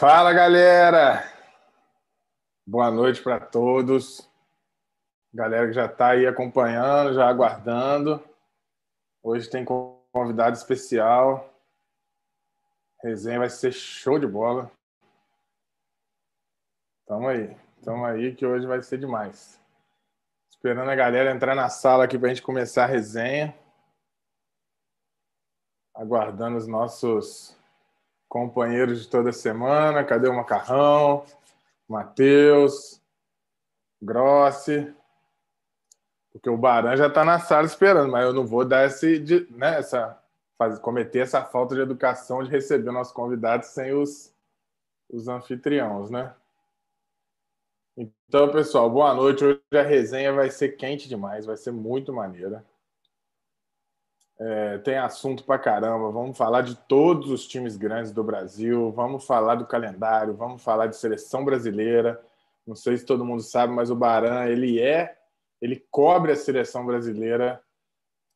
Fala galera! Boa noite para todos. Galera que já está aí acompanhando, já aguardando. Hoje tem convidado especial. resenha vai ser show de bola. Tamo aí, tamo aí que hoje vai ser demais. Esperando a galera entrar na sala aqui para a gente começar a resenha. Aguardando os nossos companheiros de toda semana. Cadê o Macarrão? Matheus, Grossi. Porque o Baran já está na sala esperando, mas eu não vou dar esse, né, essa, fazer, cometer essa falta de educação de receber nossos convidados sem os, os anfitriões, né? Então, pessoal, boa noite. Hoje a resenha vai ser quente demais, vai ser muito maneira. É, tem assunto pra caramba. Vamos falar de todos os times grandes do Brasil, vamos falar do calendário, vamos falar de seleção brasileira. Não sei se todo mundo sabe, mas o Baran ele é, ele cobre a seleção brasileira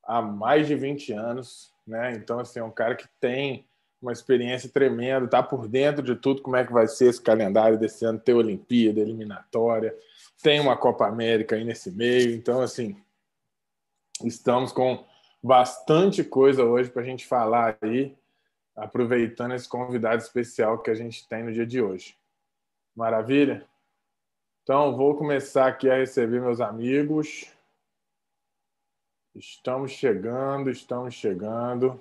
há mais de 20 anos, né? Então assim, é um cara que tem uma experiência tremenda, tá por dentro de tudo, como é que vai ser esse calendário desse ano, ter Olimpíada, eliminatória, tem uma Copa América aí nesse meio, então assim, estamos com bastante coisa hoje para a gente falar aí, aproveitando esse convidado especial que a gente tem no dia de hoje. Maravilha? Então, vou começar aqui a receber meus amigos. Estamos chegando, estamos chegando.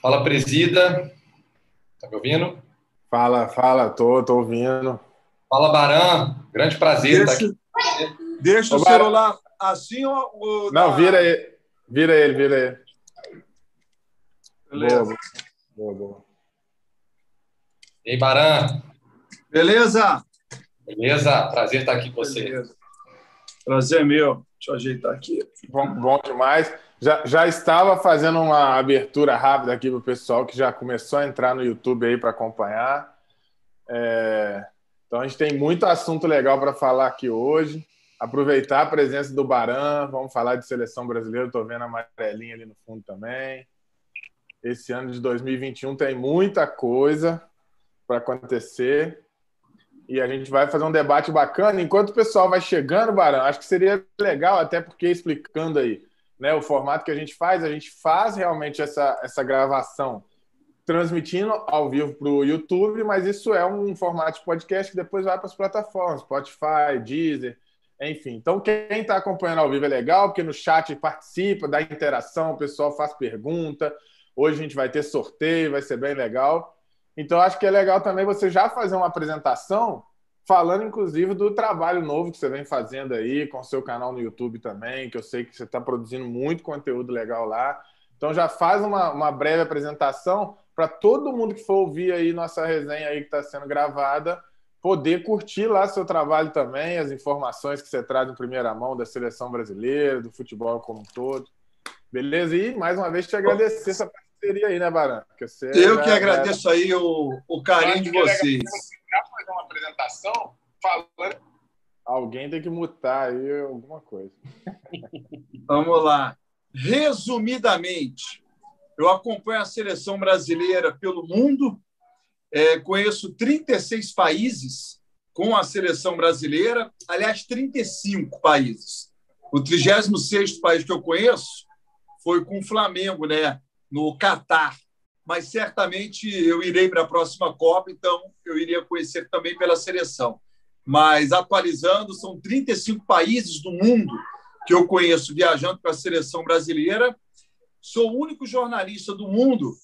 Fala, presida. Tá me ouvindo? Fala, fala, tô, tô ouvindo. Fala, Baran. Grande prazer estar aqui. Deixa o celular assim ou. Não, vira ele. Vira ele, vira ele. Beleza. Boa, boa, boa. E aí, Baran? Beleza? Beleza? Prazer estar aqui com você. Beleza. Prazer é meu. Deixa eu ajeitar aqui. Bom, bom demais. Já, já estava fazendo uma abertura rápida aqui para o pessoal que já começou a entrar no YouTube aí para acompanhar. É... Então a gente tem muito assunto legal para falar aqui hoje aproveitar a presença do Baran, vamos falar de seleção brasileira, estou vendo a amarelinha ali no fundo também. Esse ano de 2021 tem muita coisa para acontecer e a gente vai fazer um debate bacana. Enquanto o pessoal vai chegando, Baran, acho que seria legal, até porque explicando aí né, o formato que a gente faz, a gente faz realmente essa, essa gravação transmitindo ao vivo para o YouTube, mas isso é um formato de podcast que depois vai para as plataformas, Spotify, Deezer, enfim, então quem está acompanhando ao vivo é legal, porque no chat participa, dá interação, o pessoal faz pergunta. Hoje a gente vai ter sorteio, vai ser bem legal. Então acho que é legal também você já fazer uma apresentação falando, inclusive, do trabalho novo que você vem fazendo aí, com o seu canal no YouTube também, que eu sei que você está produzindo muito conteúdo legal lá. Então já faz uma, uma breve apresentação para todo mundo que for ouvir aí nossa resenha aí que está sendo gravada poder curtir lá seu trabalho também, as informações que você traz em primeira mão da seleção brasileira, do futebol como um todo. Beleza? E mais uma vez te agradecer essa parceria aí, né, Baran? Eu que agradeço aí o, o carinho de vocês. Já fazer uma apresentação falando. Alguém tem que mutar aí alguma coisa. Vamos lá. Resumidamente, eu acompanho a seleção brasileira pelo mundo é, conheço 36 países com a seleção brasileira, aliás, 35 países. O 36 país que eu conheço foi com o Flamengo, né, no Catar. Mas certamente eu irei para a próxima Copa, então eu iria conhecer também pela seleção. Mas atualizando, são 35 países do mundo que eu conheço viajando com a seleção brasileira. Sou o único jornalista do mundo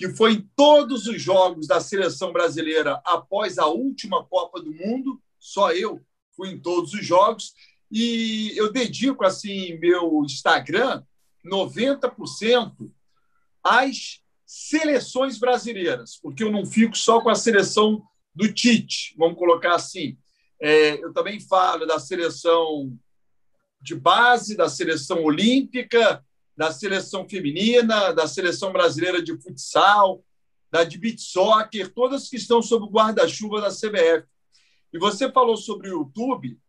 que foi em todos os jogos da seleção brasileira após a última Copa do Mundo, só eu fui em todos os jogos, e eu dedico assim meu Instagram 90% às seleções brasileiras, porque eu não fico só com a seleção do Tite, vamos colocar assim. É, eu também falo da seleção de base, da seleção olímpica, da seleção feminina, da seleção brasileira de futsal, da de beach soccer, todas que estão sob o guarda-chuva da CBF. E você falou sobre o YouTube.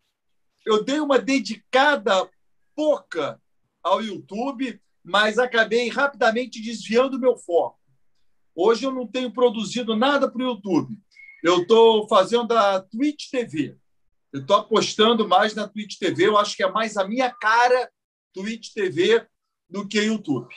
Eu dei uma dedicada pouca ao YouTube, mas acabei rapidamente desviando o meu foco. Hoje eu não tenho produzido nada para o YouTube. Eu estou fazendo a Twitch TV. Eu estou apostando mais na Twitch TV. Eu acho que é mais a minha cara Twitch TV do que YouTube.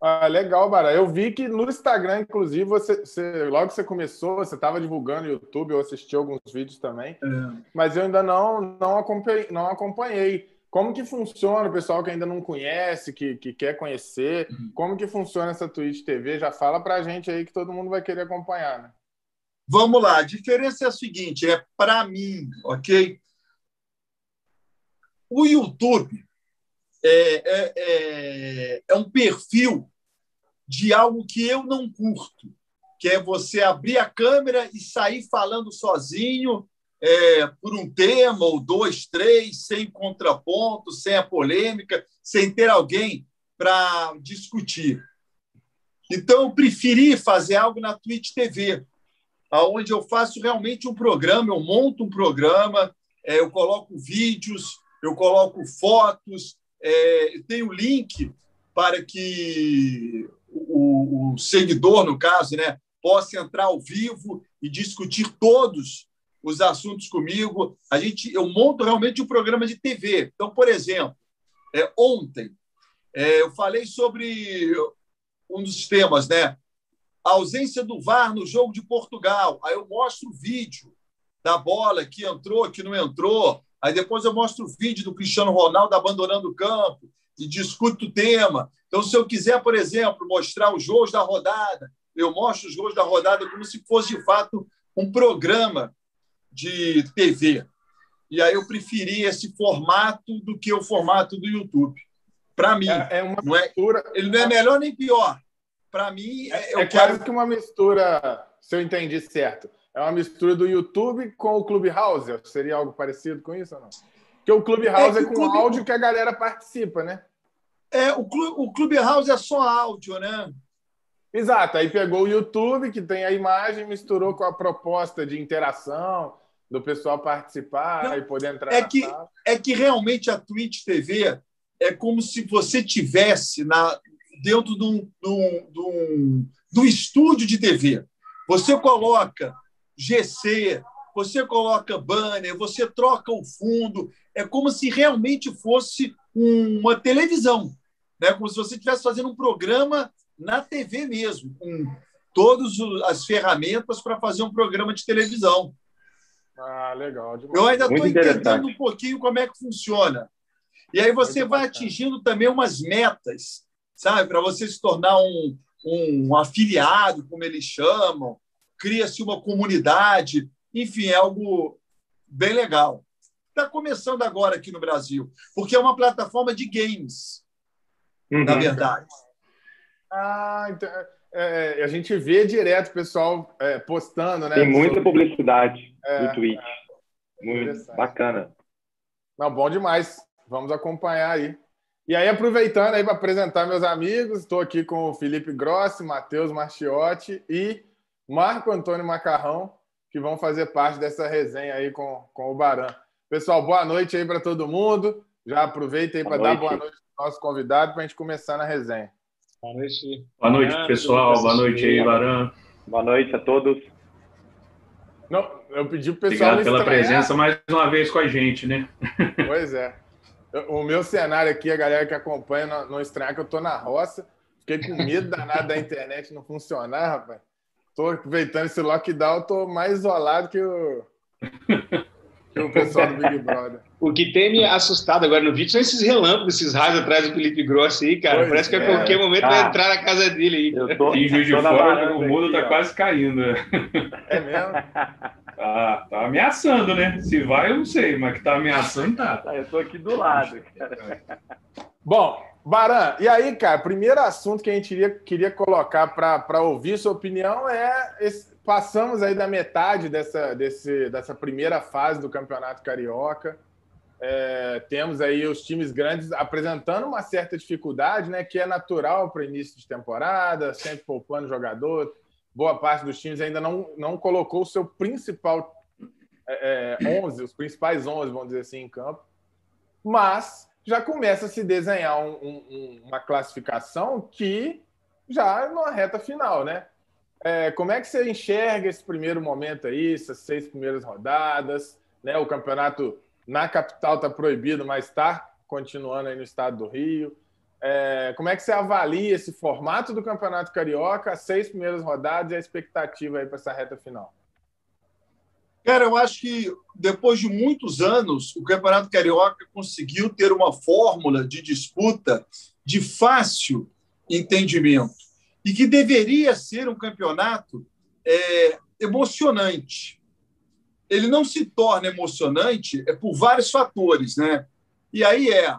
Ah, legal, Bara. Eu vi que no Instagram, inclusive, você, você logo que você começou, você estava divulgando no YouTube, eu assisti alguns vídeos também, é. mas eu ainda não, não, acompanhei, não acompanhei. Como que funciona, o pessoal que ainda não conhece, que, que quer conhecer, uhum. como que funciona essa Twitch TV? Já fala para a gente aí que todo mundo vai querer acompanhar, né? Vamos lá, a diferença é a seguinte, é para mim, ok? O YouTube é, é, é, é um perfil de algo que eu não curto, que é você abrir a câmera e sair falando sozinho é, por um tema ou dois, três, sem contraponto, sem a polêmica, sem ter alguém para discutir. Então, eu preferi fazer algo na Twitch TV, onde eu faço realmente um programa, eu monto um programa, é, eu coloco vídeos, eu coloco fotos, é, tenho link para que o, o, seguidor, no caso, né, possa entrar ao vivo e discutir todos os assuntos comigo. A gente, eu monto realmente um programa de TV. Então, por exemplo, é, ontem é, eu falei sobre um dos temas, né? A ausência do VAR no jogo de Portugal. Aí eu mostro o vídeo da bola que entrou, que não entrou. Aí depois eu mostro o vídeo do Cristiano Ronaldo abandonando o campo e discuto o tema. Então, se eu quiser, por exemplo, mostrar os gols da rodada, eu mostro os gols da rodada como se fosse, de fato, um programa de TV. E aí eu preferi esse formato do que o formato do YouTube. Para mim, é, é uma não é, ele não é melhor nem pior. Para mim, é, é quero... quase que uma mistura, se eu entendi certo. É uma mistura do YouTube com o Clubhouse. Seria algo parecido com isso ou não? Porque o Clubhouse é, é com Clube... áudio que a galera participa, né? É, o, Clube, o Clubhouse é só áudio, né? Exato. Aí pegou o YouTube, que tem a imagem, misturou com a proposta de interação, do pessoal participar Não, e poder entrar é que, sala. É que realmente a Twitch TV é como se você tivesse na, dentro de um, de, um, de, um, de um estúdio de TV. Você coloca GC, você coloca banner, você troca o fundo. É como se realmente fosse uma televisão, né? como se você estivesse fazendo um programa na TV mesmo, com todas as ferramentas para fazer um programa de televisão. Ah, legal. Demais. Eu ainda estou entendendo um pouquinho como é que funciona. E aí você Muito vai bacana. atingindo também umas metas, sabe? Para você se tornar um, um afiliado, como eles chamam, cria-se uma comunidade, enfim, é algo bem legal. Está começando agora aqui no Brasil, porque é uma plataforma de games, uhum. na verdade. Ah, então, é, é, a gente vê direto o pessoal é, postando, né? Tem muita sobre... publicidade é, no Twitch. É. Muito bacana. Não, bom demais. Vamos acompanhar aí. E aí, aproveitando aí para apresentar meus amigos, estou aqui com o Felipe Grossi, Matheus Marchiotti e Marco Antônio Macarrão, que vão fazer parte dessa resenha aí com, com o Baran. Pessoal, boa noite aí para todo mundo. Já aproveita aí para dar boa noite ao nosso convidado para a gente começar na resenha. Boa noite. Boa noite, pessoal. Boa noite aí, Baran. Boa noite a todos. Não, eu pedi para o pessoal. Obrigado pela presença mais uma vez com a gente, né? Pois é. O meu cenário aqui, a galera que acompanha não, não estranhar que eu estou na roça. Fiquei com medo danado da internet não funcionar, rapaz. Estou aproveitando esse lockdown, estou mais isolado que o, que o pessoal do Big Brother. O que tem me assustado agora no vídeo são esses relâmpagos, esses raios atrás do Felipe Grosso aí, cara. Pois Parece que a qualquer momento vai entrar na casa dele aí. Eu tô, em Juiz de Fora, o mundo está quase caindo. É mesmo? Tá, tá ameaçando, né? Se vai, eu não sei, mas que tá ameaçando, tá. tá eu tô aqui do lado, cara. Bom, Baran, e aí, cara, primeiro assunto que a gente iria, queria colocar para ouvir sua opinião é esse, passamos aí da metade dessa, desse, dessa primeira fase do Campeonato Carioca. É, temos aí os times grandes apresentando uma certa dificuldade, né, que é natural para início de temporada, sempre poupando jogador, boa parte dos times ainda não, não colocou o seu principal é, 11, é, os principais 11, vamos dizer assim, em campo. mas já começa a se desenhar um, um, uma classificação que já na reta final, né? É, como é que você enxerga esse primeiro momento aí, essas seis primeiras rodadas? Né? O campeonato na capital está proibido, mas está continuando aí no estado do Rio. É, como é que você avalia esse formato do Campeonato Carioca, as seis primeiras rodadas e a expectativa aí para essa reta final? Cara, eu acho que depois de muitos anos, o Campeonato Carioca conseguiu ter uma fórmula de disputa de fácil entendimento e que deveria ser um campeonato é, emocionante. Ele não se torna emocionante é por vários fatores, né? E aí é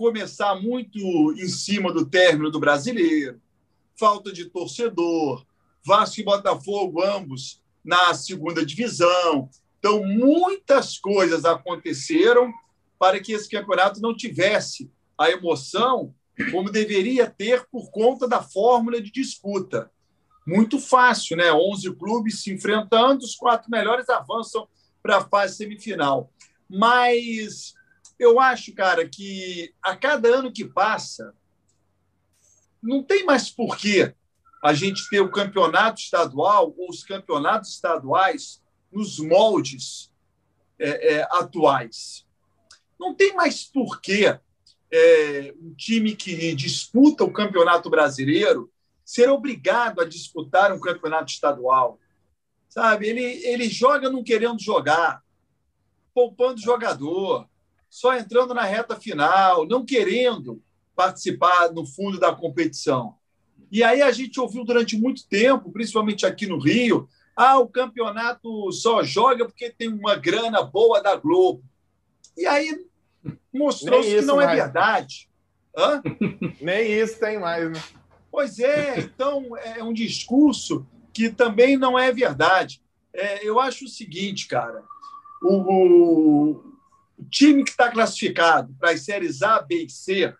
começar muito em cima do término do brasileiro, falta de torcedor, Vasco e Botafogo, ambos na segunda divisão. Então, muitas coisas aconteceram para que esse campeonato não tivesse a emoção como deveria ter por conta da fórmula de disputa. Muito fácil, né? 11 clubes se enfrentando, os quatro melhores avançam para a fase semifinal. Mas eu acho, cara, que a cada ano que passa, não tem mais porquê a gente ter o campeonato estadual ou os campeonatos estaduais nos moldes é, é, atuais. Não tem mais porquê é, um time que disputa o campeonato brasileiro ser obrigado a disputar um campeonato estadual. Sabe? Ele, ele joga não querendo jogar, poupando jogador, só entrando na reta final, não querendo participar no fundo da competição. E aí a gente ouviu durante muito tempo, principalmente aqui no Rio, ah, o campeonato só joga porque tem uma grana boa da Globo. E aí mostrou-se que não mais. é verdade. Hã? Nem isso tem mais, né? Pois é, então é um discurso que também não é verdade. É, eu acho o seguinte, cara, o, o, o time que está classificado para as séries A, B e C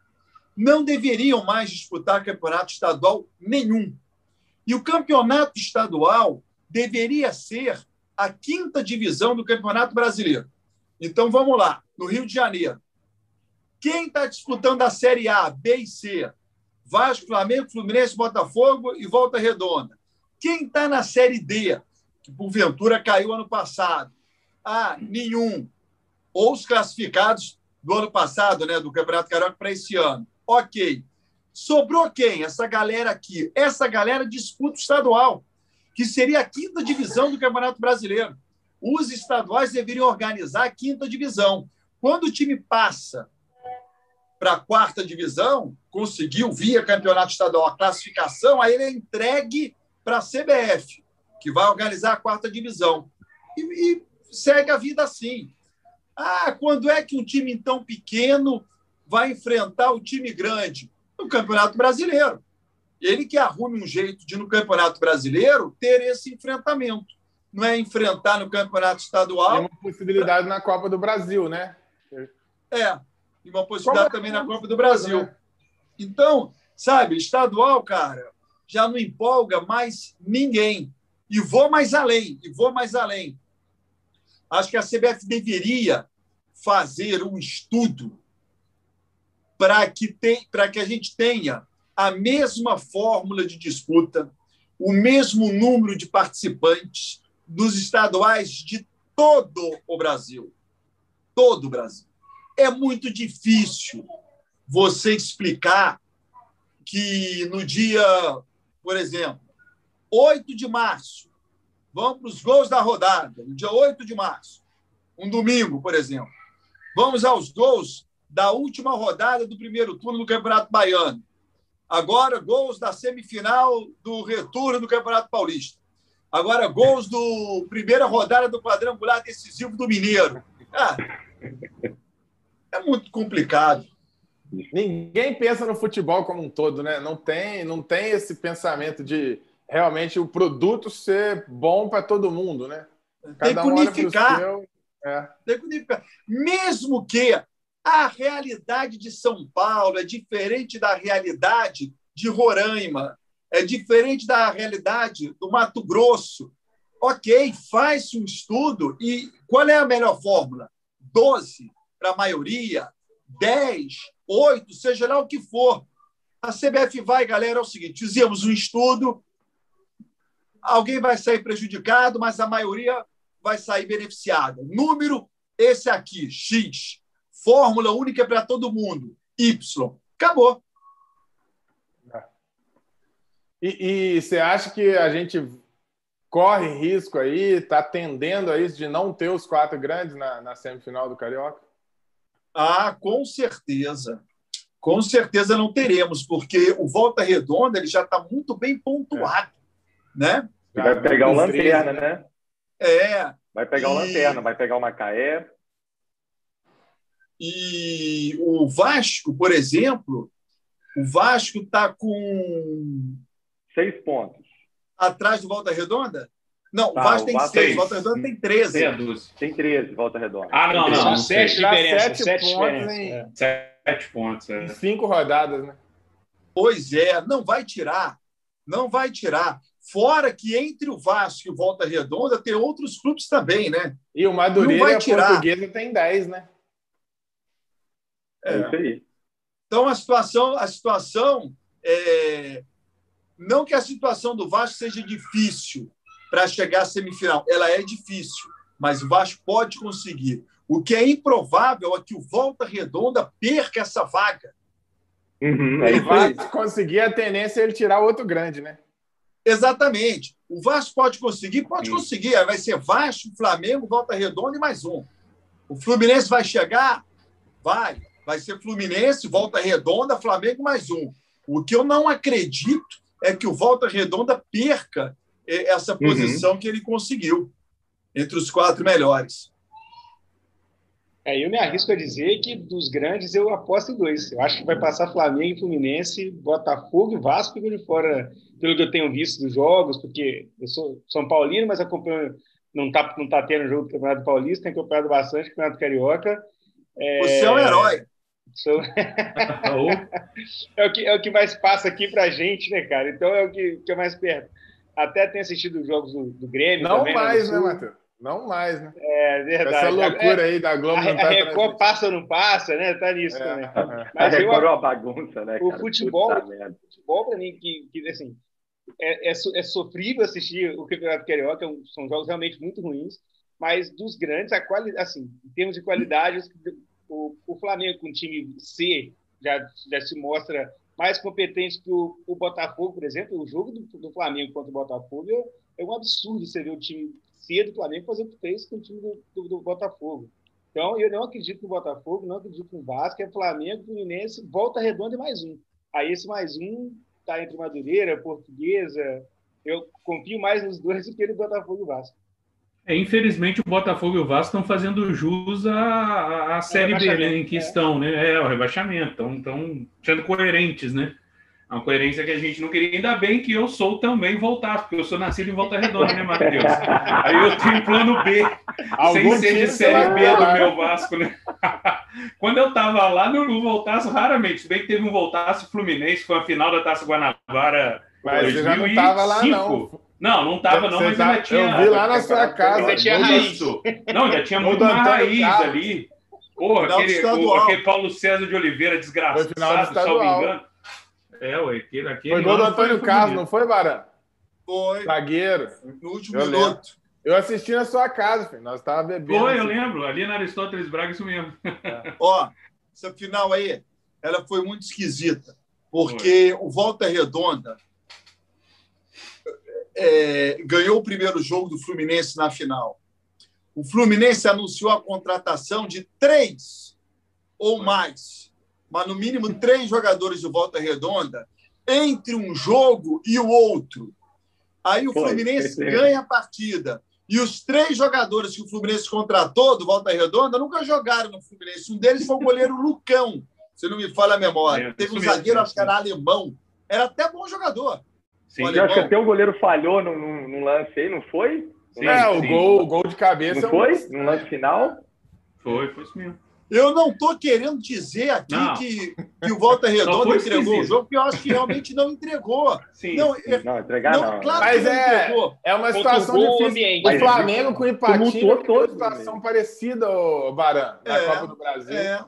não deveriam mais disputar campeonato estadual nenhum. E o campeonato estadual deveria ser a quinta divisão do Campeonato Brasileiro. Então vamos lá, no Rio de Janeiro. Quem está disputando a Série A, B e C? Vasco, Flamengo, Fluminense, Botafogo e Volta Redonda. Quem está na Série D, que porventura caiu ano passado? Ah, nenhum. Ou os classificados do ano passado, né, do Campeonato Carioca para esse ano. Ok. Sobrou quem? Essa galera aqui. Essa galera disputa o estadual, que seria a quinta divisão do Campeonato Brasileiro. Os estaduais deveriam organizar a quinta divisão. Quando o time passa para a quarta divisão, conseguiu, via campeonato estadual, a classificação, aí ele é entregue para a CBF, que vai organizar a quarta divisão. E, e segue a vida assim. Ah, quando é que um time tão pequeno vai enfrentar o time grande no Campeonato Brasileiro. Ele que arrume um jeito de, no Campeonato Brasileiro, ter esse enfrentamento. Não é enfrentar no Campeonato Estadual. Tem uma possibilidade na Copa do Brasil, né? É, e uma possibilidade Como também na Copa do Brasil. Então, sabe, estadual, cara, já não empolga mais ninguém. E vou mais além, e vou mais além. Acho que a CBF deveria fazer um estudo para que, que a gente tenha a mesma fórmula de disputa, o mesmo número de participantes dos estaduais de todo o Brasil. Todo o Brasil. É muito difícil você explicar que no dia, por exemplo, 8 de março, vamos para os gols da rodada, no dia 8 de março, um domingo, por exemplo. Vamos aos gols da última rodada do primeiro turno do Campeonato Baiano. Agora, gols da semifinal do retorno do Campeonato Paulista. Agora, gols do primeira rodada do quadrangular decisivo do Mineiro. Ah, é muito complicado. Ninguém pensa no futebol como um todo, né? Não tem, não tem esse pensamento de realmente o produto ser bom para todo mundo, né? Cada tem que unificar. Um seu... é. Tem que unificar. Mesmo que a realidade de São Paulo é diferente da realidade de Roraima, é diferente da realidade do Mato Grosso. Ok, faz-se um estudo e qual é a melhor fórmula? 12 para a maioria, 10, 8, seja lá o que for. A CBF vai, galera, é o seguinte: fizemos um estudo, alguém vai sair prejudicado, mas a maioria vai sair beneficiada. Número, esse aqui, X. Fórmula única para todo mundo, Y. Acabou. E, e você acha que a gente corre risco aí, está tendendo a isso de não ter os quatro grandes na, na semifinal do Carioca? Ah, com certeza. Com certeza não teremos, porque o Volta Redonda ele já está muito bem pontuado. É. Né? Vai pegar o Lanterna, né? É. Vai pegar e... o Lanterna, vai pegar o Macaé. E o Vasco, por exemplo, o Vasco está com. Seis pontos. Atrás do Volta Redonda? Não, tá, o Vasco tem Vasco seis, Volta Redonda tem 13. Tem 13, Volta Redonda. Ah, não, não. não sete diferenças. Sete, pontos em... É. Sete pontos. É. Cinco rodadas, né? Pois é, não vai tirar. Não vai tirar. Fora que entre o Vasco e o Volta Redonda tem outros clubes também, né? E o Madureira e a tirar. Portuguesa tem 10, né? É. é isso aí. Então a situação, a situação é... não que a situação do Vasco seja difícil para chegar à semifinal, ela é difícil, mas o Vasco pode conseguir. O que é improvável é que o Volta Redonda perca essa vaga. Uhum, ele vai conseguir a tendência é ele tirar outro grande, né? Exatamente. O Vasco pode conseguir? Pode Sim. conseguir. Vai ser Vasco, Flamengo, Volta Redonda e mais um. O Fluminense vai chegar? Vai. Vai ser Fluminense, Volta Redonda, Flamengo mais um. O que eu não acredito é que o Volta Redonda perca essa uhum. posição uhum. que ele conseguiu entre os quatro melhores. É, eu me arrisco a dizer que dos grandes eu aposto em dois. Eu acho que vai passar Flamengo e Fluminense, Botafogo e Vasco ficam de fora, pelo que eu tenho visto dos jogos, porque eu sou São Paulino, mas acompanho, não está não tá tendo jogo do Campeonato Paulista, tenho acompanhado bastante o Campeonato Carioca. É... Você é um herói. Sou... é, o que, é o que mais passa aqui pra gente, né, cara? Então é o que, que é mais perto. Até tenho assistido os jogos do, do Grêmio. Não também, né, mais, né, Matheus? Não mais, né? É verdade. Essa loucura aí da Globo. A, não tá a Record passa ou não passa, né? Tá nisso é, também. É. Mas a Record eu, é uma bagunça, né? O cara? futebol, o futebol para mim, que, que assim, é, é, é, sofrível assistir o Campeonato Carioca, são jogos realmente muito ruins, mas dos grandes, a quali, assim, em termos de qualidade, o, o Flamengo com o time C já, já se mostra mais competente que o, o Botafogo, por exemplo. O jogo do, do Flamengo contra o Botafogo é, é, um absurdo você ver o time C do Flamengo fazer o que fez com o time do, do, do, Botafogo. Então, eu não acredito no Botafogo, não acredito no Vasco, é Flamengo, Fluminense, volta redonda e mais um. Aí esse mais um está entre Madureira, Portuguesa. Eu confio mais nos dois do que no Botafogo e Vasco. É, infelizmente, o Botafogo e o Vasco estão fazendo jus à, à Série B né, em que é. estão, né? É, o rebaixamento. Estão, estão sendo coerentes, né? É uma coerência que a gente não queria. Ainda bem que eu sou também voltar, porque eu sou nascido em Volta Redonda, né, Matheus? Aí eu tenho plano B, Algum sem ser de Série B do meu Vasco, né? Quando eu estava lá, não voltasse raramente. Se bem que teve um voltasse Fluminense, foi a final da Taça Guanabara Mas 2005. você já não estava lá, não. Não, não tava, não, mas tá, ainda tinha. Eu vi lá na sua casa. Ainda tinha raiz. Não, ainda tinha muito mais raiz Carlos. ali. Porra, aquele, o, aquele Paulo César de Oliveira desgraçado, salvo engano. É, ué, aquele, aquele Foi gol do Antônio Carlos, não foi, Barã? Foi. Zagueiro. No último eu minuto. Lembro. Eu assisti na sua casa, filho. nós estávamos bebendo. Foi, eu lembro. Ali na Aristóteles Braga, isso mesmo. É. Ó, essa final aí, ela foi muito esquisita. Porque foi. o Volta Redonda é, ganhou o primeiro jogo do Fluminense na final. O Fluminense anunciou a contratação de três ou mais, mas no mínimo três jogadores do Volta Redonda entre um jogo e o outro. Aí o Fluminense ganha a partida. E os três jogadores que o Fluminense contratou do Volta Redonda nunca jogaram no Fluminense. Um deles foi o goleiro Lucão, se não me falha a memória. É, Teve um zagueiro, acho que era alemão. Era até bom jogador. Sim, eu acho que até o goleiro falhou no, no, no lance aí, não foi? Sim, é, o gol, o gol de cabeça. Não foi? No lance final? Foi, foi isso mesmo. Eu não estou querendo dizer aqui que, que o Volta Redonda entregou o jogo, porque eu acho que realmente não entregou. Sim, não, sim. não entregar não. não. Claro Mas é, é uma situação difícil. Ambiente. O Flamengo com o Ipatinga tem uma situação parecida, Baran, na é, Copa do Brasil. É.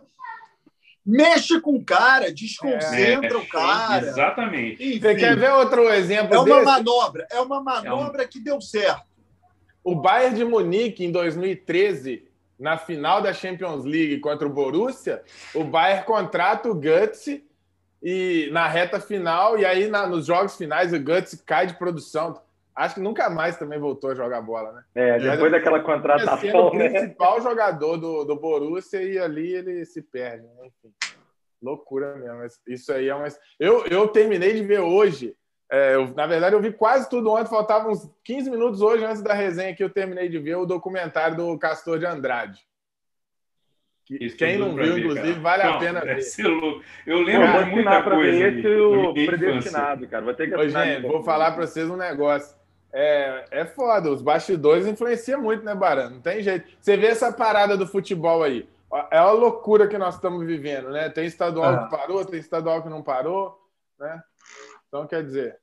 Mexe com o cara, desconcentra é, o cara. Exatamente. Enfim, Você quer ver outro exemplo? É uma desse? manobra, é uma manobra é um... que deu certo. O Bayern de Munique, em 2013, na final da Champions League contra o Borussia, o Bayern contrata o Guts e na reta final, e aí na, nos jogos finais o Guts cai de produção. Acho que nunca mais também voltou a jogar bola, né? É, depois Mas, daquela contratação. o né? principal jogador do, do Borussia e ali ele se perde. Né? Enfim, loucura mesmo. Isso aí é uma. Eu, eu terminei de ver hoje. É, eu, na verdade, eu vi quase tudo ontem, faltavam uns 15 minutos hoje antes da resenha que eu terminei de ver o documentário do Castor de Andrade. Isso Quem não viu, ver, inclusive, cara. vale não, a pena ver. Eu lembro eu de muita coisa. Esse o predestinado, cara. Vou ter que Ô, gente, vou falar para vocês um negócio. É, é foda, os bastidores influenciam muito, né, Barão? Não tem jeito. Você vê essa parada do futebol aí. É uma loucura que nós estamos vivendo, né? Tem estadual ah. que parou, tem estadual que não parou, né? Então, quer dizer,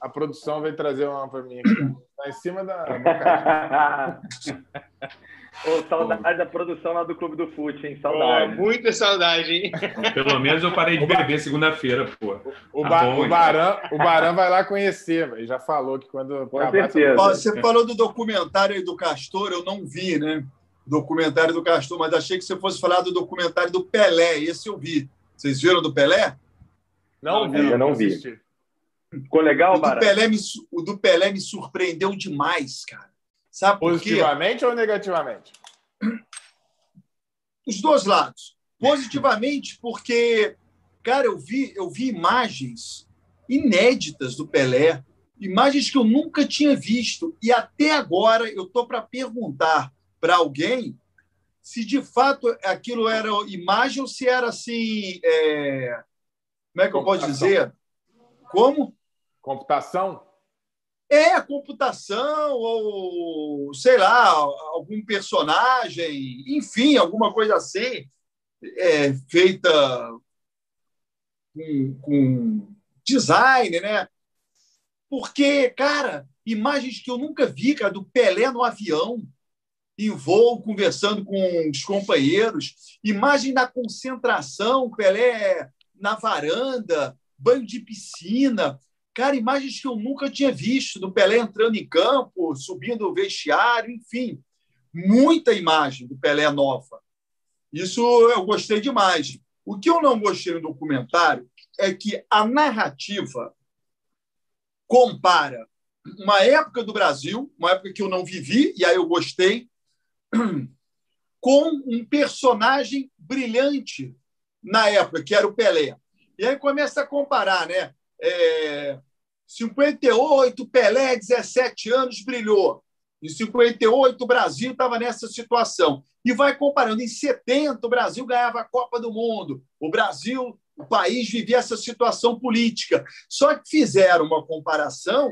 a produção veio trazer uma para mim aqui. Tá em cima da. da Ô, saudade da produção lá do Clube do Fute, hein? Saudade. Oh, muita saudade, hein? Pelo menos eu parei de beber segunda-feira, pô. O, tá ba bom, o, Barão, o Barão vai lá conhecer, ele já falou que quando. Com certeza. Você falou do documentário aí do Castor, eu não vi, né? Documentário do Castor, mas achei que você fosse falar do documentário do Pelé. Esse eu vi. Vocês viram do Pelé? Não, vi. Eu não vi. Ficou legal, o do, Pelé me, o do Pelé me surpreendeu demais, cara. Sabe Positivamente ou negativamente? Os dois lados. Positivamente, porque, cara, eu vi, eu vi imagens inéditas do Pelé, imagens que eu nunca tinha visto. E até agora eu estou para perguntar para alguém se de fato aquilo era imagem ou se era assim. É... Como é que eu posso dizer? Como? Computação? É computação, ou sei lá, algum personagem, enfim, alguma coisa assim, é, feita com, com design, né? Porque, cara, imagens que eu nunca vi, cara, do Pelé no avião, em voo, conversando com os companheiros, imagem da concentração, Pelé na varanda, banho de piscina, Cara, imagens que eu nunca tinha visto do Pelé entrando em campo, subindo o vestiário, enfim, muita imagem do Pelé nova. Isso eu gostei demais. O que eu não gostei no documentário é que a narrativa compara uma época do Brasil, uma época que eu não vivi, e aí eu gostei, com um personagem brilhante na época, que era o Pelé. E aí começa a comparar, né? É, 58, Pelé, 17 anos, brilhou. Em 58, o Brasil estava nessa situação. E vai comparando. Em 70, o Brasil ganhava a Copa do Mundo. O Brasil, o país vivia essa situação política. Só que fizeram uma comparação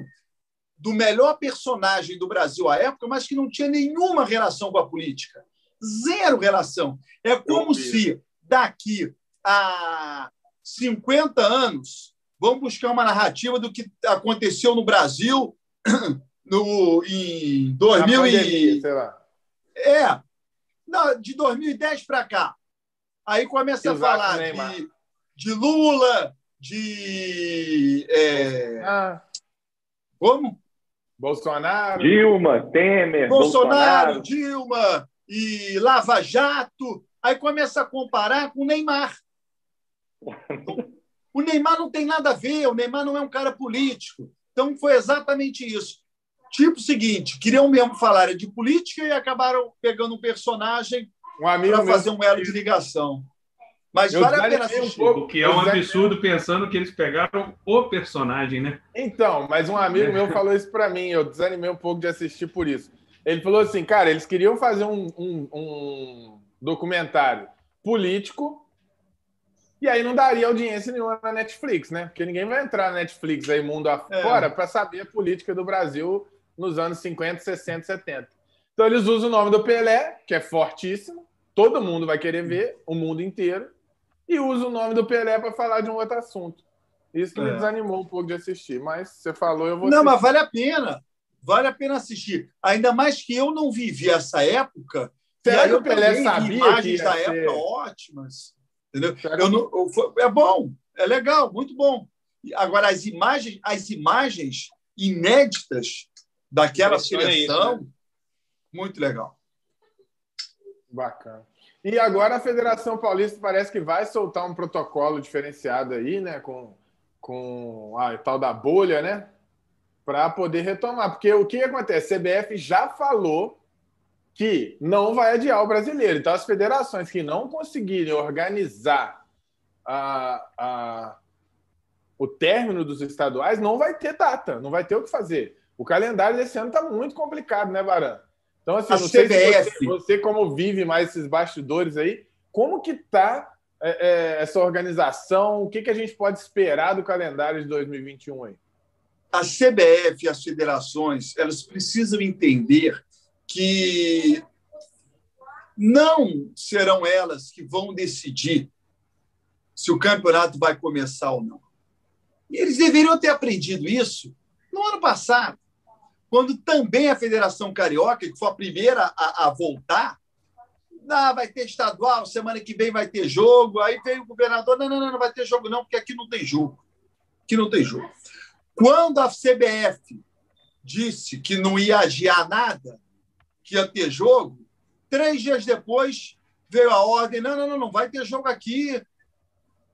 do melhor personagem do Brasil à época, mas que não tinha nenhuma relação com a política. Zero relação. É como se daqui a 50 anos Vamos buscar uma narrativa do que aconteceu no Brasil no, em 2000 pandemia, e... sei lá. É, não, de 2010 para cá. Aí começa a falar de, de, Lula, de. É... Ah. Como? Bolsonaro. Dilma, Temer. Bolsonaro, Bolsonaro, Dilma e Lava Jato. Aí começa a comparar com Neymar. O Neymar não tem nada a ver, o Neymar não é um cara político. Então foi exatamente isso. Tipo o seguinte, queriam mesmo falar de política e acabaram pegando um personagem um para fazer um elo de ligação. Mas vale a pena assistir. Um o que é um absurdo pensando que eles pegaram o personagem, né? Então, mas um amigo meu falou isso para mim, eu desanimei um pouco de assistir por isso. Ele falou assim, cara, eles queriam fazer um, um, um documentário político e aí não daria audiência nenhuma na Netflix, né? Porque ninguém vai entrar na Netflix aí mundo afora é. para saber a política do Brasil nos anos 50, 60, 70. Então eles usam o nome do Pelé, que é fortíssimo, todo mundo vai querer ver, o mundo inteiro, e usa o nome do Pelé para falar de um outro assunto. Isso que é. me desanimou um pouco de assistir, mas você falou, eu vou Não, assistir. mas vale a pena. Vale a pena assistir. Ainda mais que eu não vivi essa época. Será que o Pelé sabia imagens que da ser... época ótimas. Entendeu? Eu não, eu, é bom, é legal, muito bom. Agora, as imagens, as imagens inéditas daquela seleção, isso, né? muito legal. Bacana. E agora a Federação Paulista parece que vai soltar um protocolo diferenciado aí, né? Com, com a tal da bolha, né? Para poder retomar. Porque o que acontece? A CBF já falou que não vai adiar o brasileiro. Então, as federações que não conseguirem organizar a, a, o término dos estaduais não vai ter data, não vai ter o que fazer. O calendário desse ano está muito complicado, né, Baran? Então, assim, a não sei se você, você, como vive mais esses bastidores aí, como que está é, é, essa organização? O que, que a gente pode esperar do calendário de 2021 aí? A CBF e as federações, elas precisam entender que não serão elas que vão decidir se o campeonato vai começar ou não. E eles deveriam ter aprendido isso no ano passado, quando também a Federação Carioca, que foi a primeira a, a voltar, ah, vai ter estadual, semana que vem vai ter jogo. Aí veio o governador: não, não, não, não vai ter jogo, não, porque aqui não tem jogo. Aqui não tem jogo. Quando a CBF disse que não ia adiar nada, que ia ter jogo, três dias depois veio a ordem: não, não, não, não vai ter jogo aqui.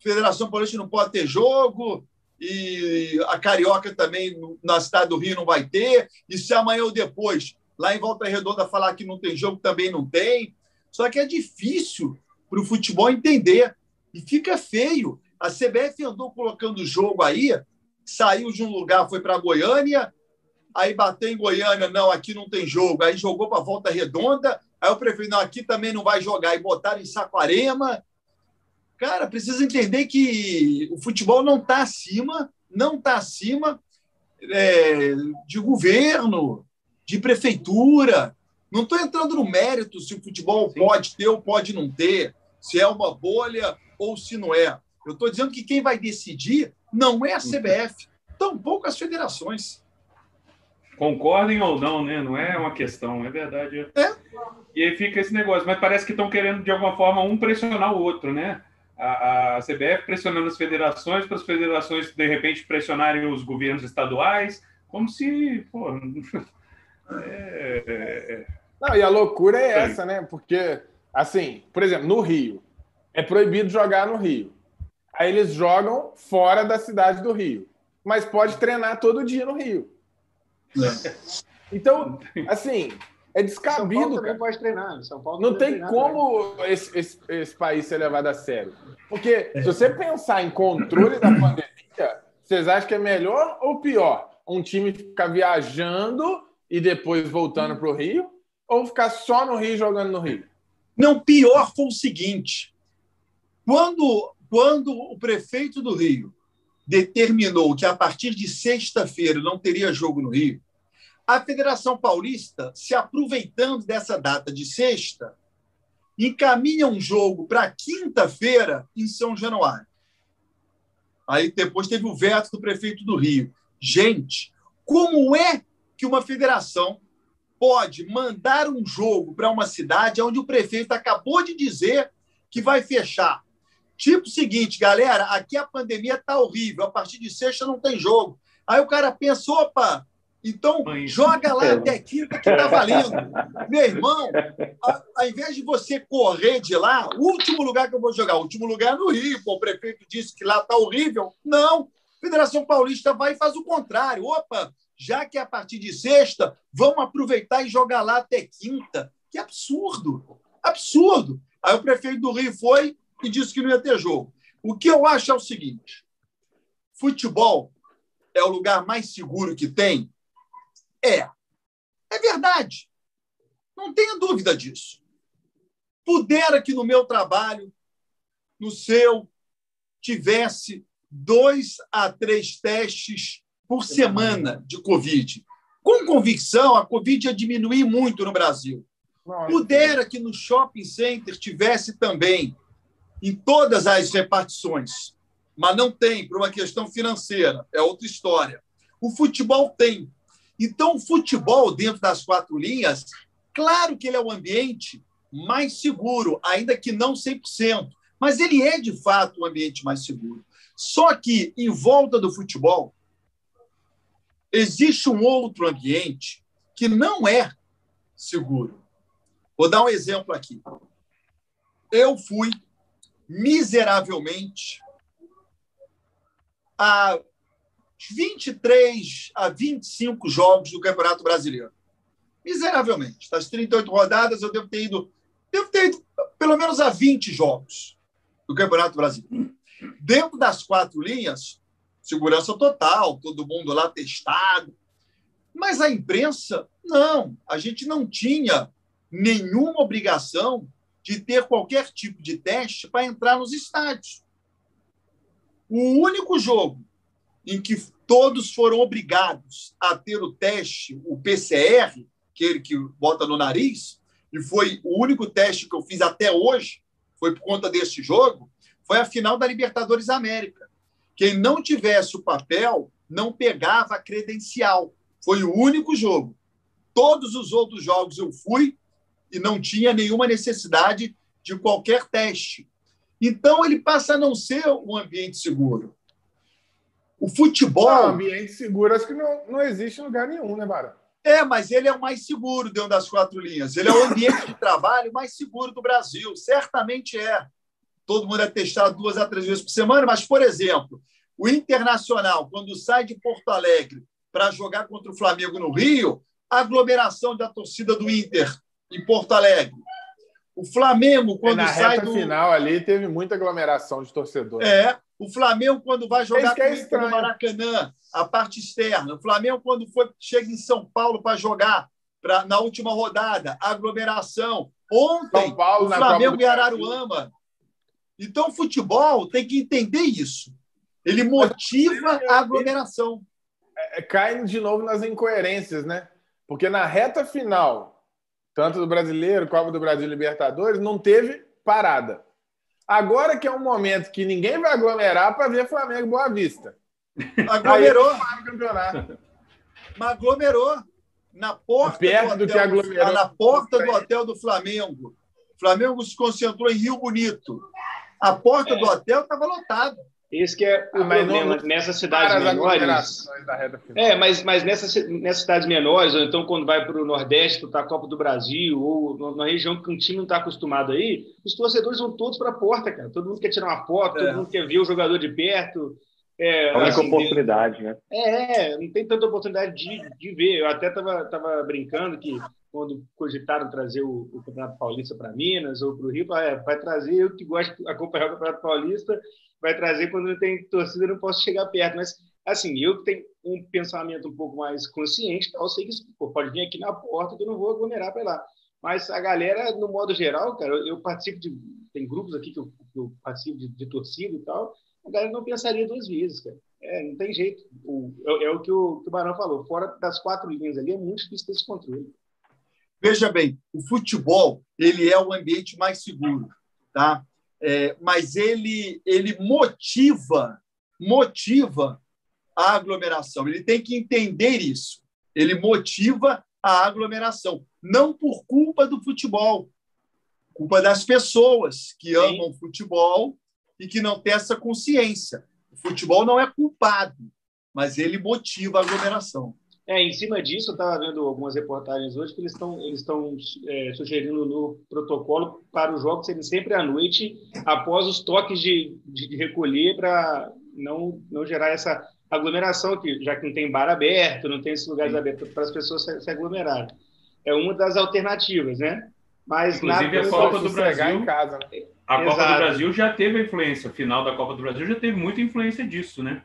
Federação Paulista não pode ter jogo, e a Carioca também na cidade do Rio não vai ter. E se amanhã ou depois, lá em Volta Redonda, falar que não tem jogo, também não tem. Só que é difícil para o futebol entender. E fica feio. A CBF andou colocando jogo aí, saiu de um lugar, foi para Goiânia, aí bateu em Goiânia, não, aqui não tem jogo. Aí jogou para Volta Redonda, aí o prefeito, não, aqui também não vai jogar. E botaram em Saquarema. Cara, precisa entender que o futebol não está acima, não está acima é, de governo, de prefeitura. Não estou entrando no mérito se o futebol Sim. pode ter ou pode não ter, se é uma bolha ou se não é. Eu estou dizendo que quem vai decidir não é a CBF, tampouco as federações. Concordem ou não, né? Não é uma questão, é verdade. É. E aí fica esse negócio, mas parece que estão querendo, de alguma forma, um pressionar o outro, né? A, a CBF pressionando as federações, para as federações, de repente, pressionarem os governos estaduais, como se. Pô, é, é, é, Não, e a loucura é essa, né? Porque, assim, por exemplo, no Rio, é proibido jogar no Rio. Aí eles jogam fora da cidade do Rio. Mas pode treinar todo dia no Rio. É. Então, assim, é descabido. São Paulo também pode treinar. São Paulo não tem como esse, esse, esse, país ser levado a sério. Porque se você pensar em controle da pandemia, vocês acham que é melhor ou pior? Um time ficar viajando e depois voltando para o Rio? Ou ficar só no Rio jogando no Rio? Não, pior foi o seguinte: quando, quando o prefeito do Rio determinou que a partir de sexta-feira não teria jogo no Rio, a Federação Paulista, se aproveitando dessa data de sexta, encaminha um jogo para quinta-feira em São Januário. Aí depois teve o veto do prefeito do Rio. Gente, como é que uma federação pode mandar um jogo para uma cidade onde o prefeito acabou de dizer que vai fechar? Tipo o seguinte, galera, aqui a pandemia está horrível, a partir de sexta não tem jogo. Aí o cara pensa, opa, então, joga lá até quinta que está valendo. Meu irmão, ao invés de você correr de lá, o último lugar que eu vou jogar, o último lugar é no Rio. Pô, o prefeito disse que lá está horrível. Não, a Federação Paulista vai e faz o contrário. Opa, já que é a partir de sexta, vamos aproveitar e jogar lá até quinta. Que absurdo! Absurdo! Aí o prefeito do Rio foi e disse que não ia ter jogo. O que eu acho é o seguinte: futebol é o lugar mais seguro que tem é. É verdade. Não tenha dúvida disso. Pudera que no meu trabalho, no seu, tivesse dois a três testes por semana de Covid. Com convicção, a Covid ia diminuir muito no Brasil. Pudera que no shopping center tivesse também, em todas as repartições, mas não tem, por uma questão financeira, é outra história. O futebol tem. Então, o futebol, dentro das quatro linhas, claro que ele é o ambiente mais seguro, ainda que não 100%, Mas ele é, de fato, um ambiente mais seguro. Só que, em volta do futebol, existe um outro ambiente que não é seguro. Vou dar um exemplo aqui. Eu fui miseravelmente a 23 a 25 jogos do Campeonato Brasileiro. Miseravelmente. Das 38 rodadas, eu devo ter ido, devo ter ido pelo menos a 20 jogos do Campeonato Brasileiro. Dentro das quatro linhas, segurança total, todo mundo lá testado. Mas a imprensa, não. A gente não tinha nenhuma obrigação de ter qualquer tipo de teste para entrar nos estádios. O único jogo em que todos foram obrigados a ter o teste, o PCR, aquele que bota no nariz, e foi o único teste que eu fiz até hoje, foi por conta deste jogo, foi a final da Libertadores América. Quem não tivesse o papel não pegava a credencial. Foi o único jogo. Todos os outros jogos eu fui e não tinha nenhuma necessidade de qualquer teste. Então, ele passa a não ser um ambiente seguro. O futebol. Não, ambiente seguro, acho que não, não existe em lugar nenhum, né, Bara? É, mas ele é o mais seguro dentro das quatro linhas. Ele é o ambiente de trabalho mais seguro do Brasil. Certamente é. Todo mundo é testado duas a três vezes por semana, mas, por exemplo, o Internacional, quando sai de Porto Alegre para jogar contra o Flamengo no Rio, a aglomeração da torcida do Inter em Porto Alegre o Flamengo, quando na sai reta do. final ali, teve muita aglomeração de torcedores. É. O Flamengo, quando vai jogar é no Maracanã, a parte externa. O Flamengo, quando foi, chega em São Paulo para jogar pra, na última rodada, aglomeração. Ontem, Paulo, o Flamengo e Araruama. Então, o futebol tem que entender isso. Ele motiva a aglomeração. É, é, cai de novo nas incoerências, né? Porque na reta final, tanto do Brasileiro, Copa do Brasil Libertadores, não teve parada. Agora que é um momento que ninguém vai aglomerar para ver Flamengo Boa Vista. Aglomerou. Mas aglomerou. Na porta, Perto do, hotel, do que aglomerou. na porta do hotel do Flamengo. O Flamengo se concentrou em Rio Bonito. A porta é. do hotel estava lotada. Esse que é o ah, problema nessas cidades menores. É, mas, mas nessas, nessas cidades menores, ou então quando vai para o Nordeste, para a Copa do Brasil, ou na região que o time não está acostumado aí, os torcedores vão todos para a porta, cara. Todo mundo quer tirar uma foto, é. todo mundo quer ver o jogador de perto. É, a única assim, oportunidade, né? É, não tem tanta oportunidade de, de ver. Eu até estava tava brincando que quando cogitaram trazer o, o Campeonato Paulista para Minas ou para o Rio, é, vai trazer eu que gosto de acompanhar o Campeonato Paulista vai trazer quando não tem torcida, eu não posso chegar perto. Mas, assim, eu que tenho um pensamento um pouco mais consciente, eu sei que pô, pode vir aqui na porta que eu não vou aglomerar para lá. Mas a galera, no modo geral, cara, eu participo de. Tem grupos aqui que eu, que eu participo de, de, torcida e tal. A galera não pensaria duas vezes, cara. É, não tem jeito. O, é, é, o, que o, que o Barão falou. Fora das quatro linhas ali, é muito difícil ter esse controle. Veja bem, o futebol ele é o ambiente mais seguro, tá? é, mas ele, ele motiva, motiva a aglomeração. Ele tem que entender isso. Ele motiva a aglomeração, não por culpa do futebol, culpa das pessoas que Sim. amam futebol e que não têm essa consciência. O futebol não é culpado, mas ele motiva a aglomeração. É, em cima disso, eu estava vendo algumas reportagens hoje que eles estão eles é, sugerindo no protocolo para os jogos serem sempre à noite, após os toques de, de, de recolher, para não, não gerar essa aglomeração aqui, já que não tem bar aberto, não tem esses lugares abertos para as pessoas se, se aglomerarem. É uma das alternativas, né? Mas Inclusive, a Copa do Brasil. Em casa, né? A Copa Exato. do Brasil já teve a influência, o final da Copa do Brasil já teve muita influência disso, né?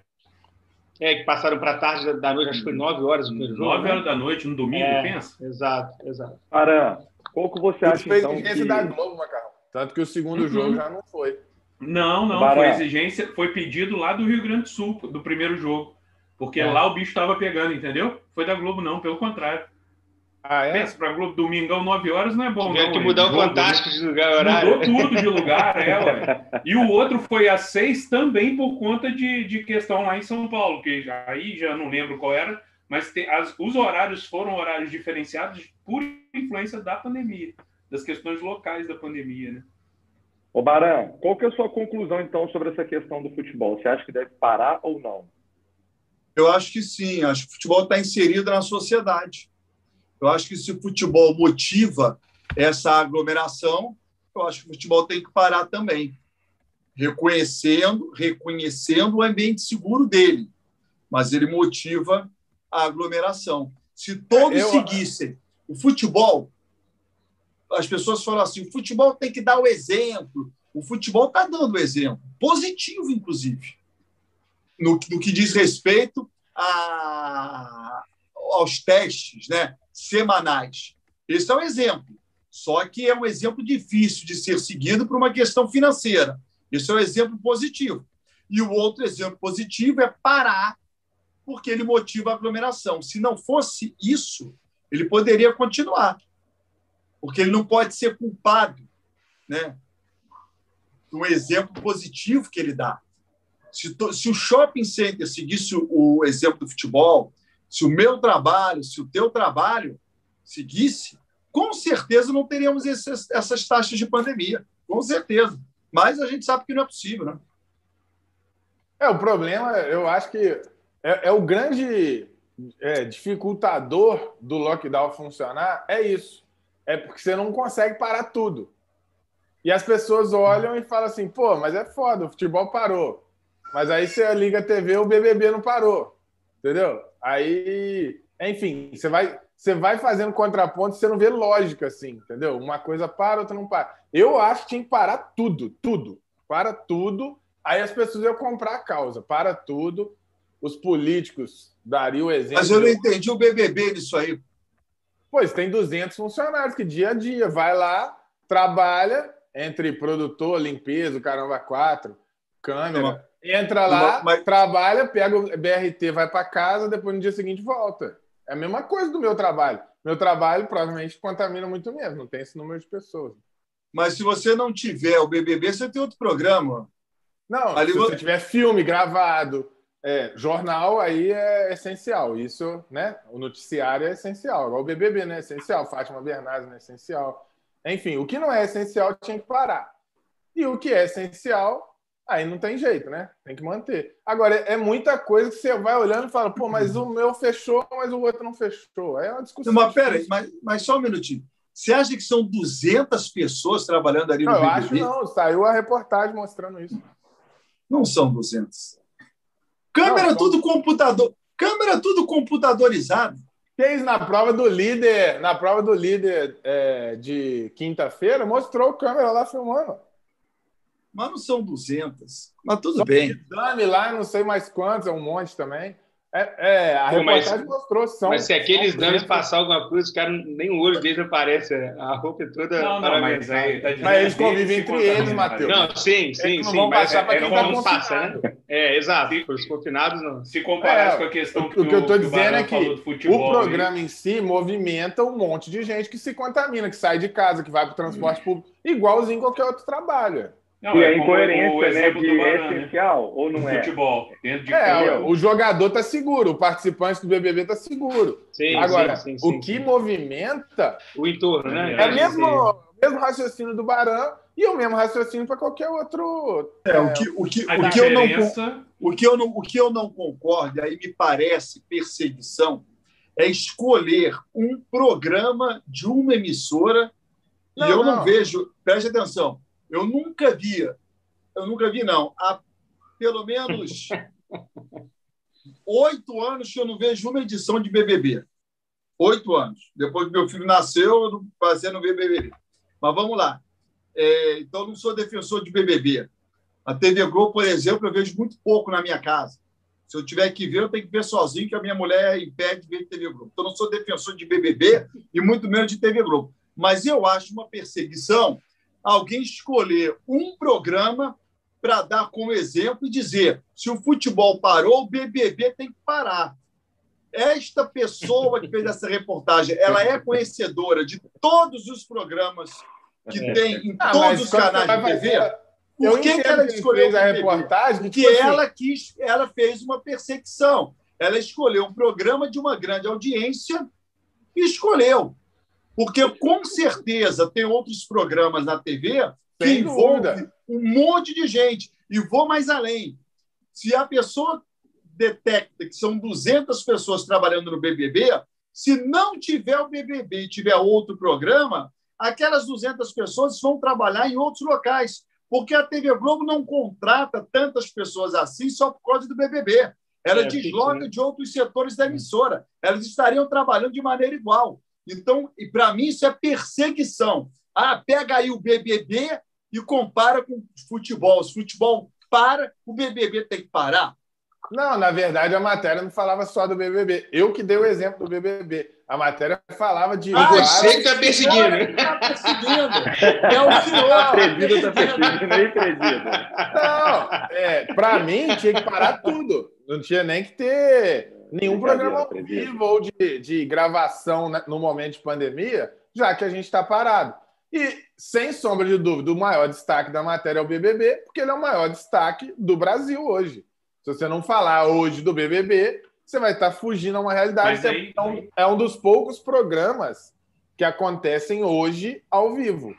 É, que passaram para tarde da noite, acho que foi 9 horas o primeiro jogo. 9 né? horas da noite, no domingo, é, pensa? Exato, exato. Para, qual que você acha, foi então, exigência que... da Globo, Macarrão. Tanto que o segundo uhum. jogo já não foi. Não, não, Para... foi exigência, foi pedido lá do Rio Grande do Sul, do primeiro jogo. Porque é. lá o bicho estava pegando, entendeu? Foi da Globo, não, pelo contrário. Ah, é? Pensa, pra Globo Domingão, 9 horas, não é bom. Tiver que mudar o Fantástico de lugar horário. Mudou tudo de lugar, é, ué. E o outro foi às 6 também por conta de, de questão lá em São Paulo, que já, aí já não lembro qual era, mas te, as, os horários foram horários diferenciados por influência da pandemia, das questões locais da pandemia, né? Ô Baran, qual que é a sua conclusão então sobre essa questão do futebol? Você acha que deve parar ou não? Eu acho que sim. Acho que o futebol está inserido na sociedade. Eu acho que se o futebol motiva essa aglomeração, eu acho que o futebol tem que parar também, reconhecendo, reconhecendo o ambiente seguro dele, mas ele motiva a aglomeração. Se todos eu... seguissem o futebol, as pessoas falam assim: o futebol tem que dar o exemplo. O futebol está dando o exemplo, positivo, inclusive, no, no que diz respeito a, aos testes né, semanais. Esse é um exemplo. Só que é um exemplo difícil de ser seguido por uma questão financeira. Esse é um exemplo positivo. E o outro exemplo positivo é parar, porque ele motiva a aglomeração. Se não fosse isso, ele poderia continuar porque ele não pode ser culpado, né? Um exemplo positivo que ele dá. Se, to, se o shopping center seguisse o exemplo do futebol, se o meu trabalho, se o teu trabalho seguisse, com certeza não teríamos esses, essas taxas de pandemia, com certeza. Mas a gente sabe que não é possível, né? É, o problema, eu acho que é, é o grande é, dificultador do lockdown funcionar, é isso é porque você não consegue parar tudo. E as pessoas olham e falam assim, pô, mas é foda, o futebol parou. Mas aí você liga a TV, o BBB não parou. Entendeu? Aí, enfim, você vai, você vai fazendo contraponto e você não vê lógica assim, entendeu? Uma coisa para, outra não para. Eu acho que tinha que parar tudo, tudo. Para tudo. Aí as pessoas iam comprar a causa. Para tudo. Os políticos dariam o exemplo. Mas eu não entendi o BBB nisso aí. Pois tem 200 funcionários que dia a dia vai lá, trabalha entre produtor, limpeza, o caramba quatro, câmera, entra lá, mas... trabalha, pega o BRT, vai para casa, depois no dia seguinte volta. É a mesma coisa do meu trabalho. Meu trabalho provavelmente contamina muito menos, não tem esse número de pessoas. Mas se você não tiver o BBB, você tem outro programa. Não, Ali se você tiver filme gravado, é, jornal aí é essencial. Isso, né? O noticiário é essencial. Igual o BBB, né? É essencial. Fátima Bernardes, né? Essencial. Enfim, o que não é essencial tinha que parar. E o que é essencial, aí não tem jeito, né? Tem que manter. Agora, é muita coisa que você vai olhando e fala, pô, mas o meu fechou, mas o outro não fechou. Aí é uma discussão. Mas peraí, mas, mas só um minutinho. Você acha que são 200 pessoas trabalhando ali no não? Eu acho não. Saiu a reportagem mostrando isso. Não são 200. Câmera não, tudo computador. Câmera tudo computadorizado. Fez na prova do líder, na prova do líder é, de quinta-feira, mostrou câmera lá filmando. Mas não são 200. Mas tudo Só bem. Exame lá, não sei mais quantos, é um monte também. É, é, a Pô, reportagem mas, mostrou. São, mas se aqueles danos passar alguma coisa, os caras nem o olho deles aparece. A roupa é toda. Não, não, mas, aí, tá mas eles convivem entre eles, Matheus. Não, sim, sim, eles sim. Vão mas passar é, quem tá não passa, né? É, exato. Os confinados não. Se comparar é, com a questão que o que eu estou dizendo é que o programa em si movimenta um monte de gente que se contamina, que sai de casa, que vai para o transporte público, igualzinho qualquer outro trabalho. Não, e é a incoerência, né, de é né? essencial ou não é? Futebol. Dentro de é, o jogador tá seguro, o participante do BBB tá seguro. Sim, Agora, sim, sim, o que movimenta... O entorno, né? É, mesmo, o mesmo raciocínio do Baran e o mesmo raciocínio para qualquer outro... É, o que, o que, o que eu não... O que, eu não, o que eu não concordo, aí me parece perseguição, é escolher um programa de uma emissora não, e eu não, não vejo... Preste atenção eu nunca via, eu nunca vi, não, há pelo menos oito anos que eu não vejo uma edição de BBB. Oito anos. Depois que meu filho nasceu, eu passei no BBB. Mas vamos lá. É, então, eu não sou defensor de BBB. A TV Globo, por exemplo, eu vejo muito pouco na minha casa. Se eu tiver que ver, eu tenho que ver sozinho, que a minha mulher impede de ver TV Globo. Então, eu não sou defensor de BBB e muito menos de TV Globo. Mas eu acho uma perseguição alguém escolher um programa para dar como exemplo e dizer: se o futebol parou, o BBB tem que parar. Esta pessoa que fez essa reportagem, ela é conhecedora de todos os programas que é. tem em ah, todos os canais de TV. Por que, que ela escolheu a reportagem? Que tipo ela assim... quis, ela fez uma perseguição. Ela escolheu um programa de uma grande audiência e escolheu. Porque, com certeza, tem outros programas na TV que envolve um monte de gente. E vou mais além. Se a pessoa detecta que são 200 pessoas trabalhando no BBB, se não tiver o BBB e tiver outro programa, aquelas 200 pessoas vão trabalhar em outros locais, porque a TV Globo não contrata tantas pessoas assim só por causa do BBB. Ela é, desloca de outros setores da emissora. Elas estariam trabalhando de maneira igual. Então, e para mim, isso é perseguição. Ah, pega aí o BBB e compara com futebol. Se futebol para, o BBB tem que parar. Não, na verdade, a matéria não falava só do BBB. Eu que dei o exemplo do BBB. A matéria falava de. Ah, você que está perseguindo. Está perseguindo. É o senhor. Atrevido está perseguindo, nem acredito. Não, é, para mim, tinha que parar tudo. Não tinha nem que ter nenhum programa ao vivo ou de, de gravação no momento de pandemia, já que a gente está parado. E, sem sombra de dúvida, o maior destaque da matéria é o BBB, porque ele é o maior destaque do Brasil hoje. Se você não falar hoje do BBB, você vai estar fugindo a uma realidade. Aí, é, um, é um dos poucos programas que acontecem hoje ao vivo.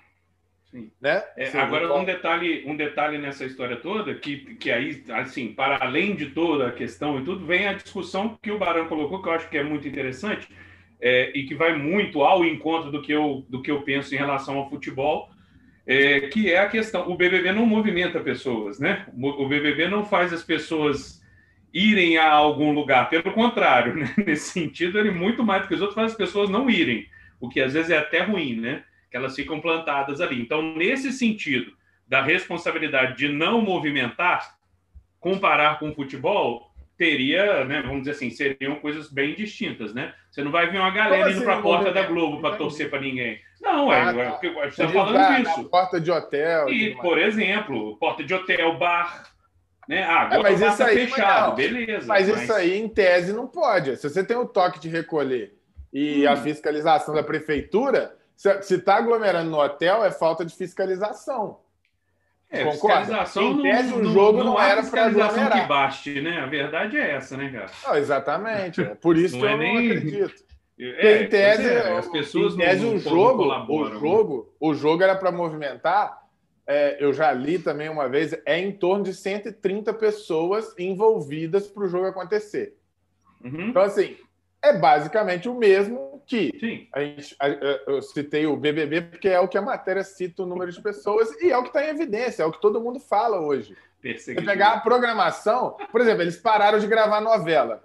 Sim. Né? É, agora, um detalhe, um detalhe nessa história toda, que, que aí, assim, para além de toda a questão e tudo, vem a discussão que o Barão colocou, que eu acho que é muito interessante, é, e que vai muito ao encontro do que eu, do que eu penso em relação ao futebol, é, que é a questão. O BBB não movimenta pessoas, né? O BBB não faz as pessoas irem a algum lugar. Pelo contrário, né? nesse sentido, ele muito mais do que os outros faz as pessoas não irem, o que às vezes é até ruim, né? Que elas ficam plantadas ali. Então, nesse sentido da responsabilidade de não movimentar, comparar com o futebol, teria, né, vamos dizer assim, seriam coisas bem distintas, né? Você não vai ver uma galera assim, indo para a porta da Globo para torcer para ninguém. Não, é, ah, tá. é, você está falando disso. Porta de hotel. E, por exemplo, porta de hotel, bar. Né? Ah, agora é, mas isso tá aí, fechado, não. beleza. Mas, mas, isso aí, em tese, não pode. Se você tem o toque de recolher e hum. a fiscalização da prefeitura, se está aglomerando no hotel, é falta de fiscalização. É, fiscalização em tese, não, o jogo não, não era para aglomerar. que baste, né? A verdade é essa, né, cara? Não, exatamente. É por isso que é eu nem... não acredito. É, em tese, é, as pessoas em tese não, o jogo, o jogo, o jogo era para movimentar. É, eu já li também uma vez, é em torno de 130 pessoas envolvidas para o jogo acontecer. Uhum. Então, assim, é basicamente o mesmo que Sim. A gente, a, eu citei o BBB porque é o que a matéria cita o número de pessoas e é o que está em evidência, é o que todo mundo fala hoje. Você pegar a programação, por exemplo, eles pararam de gravar novela.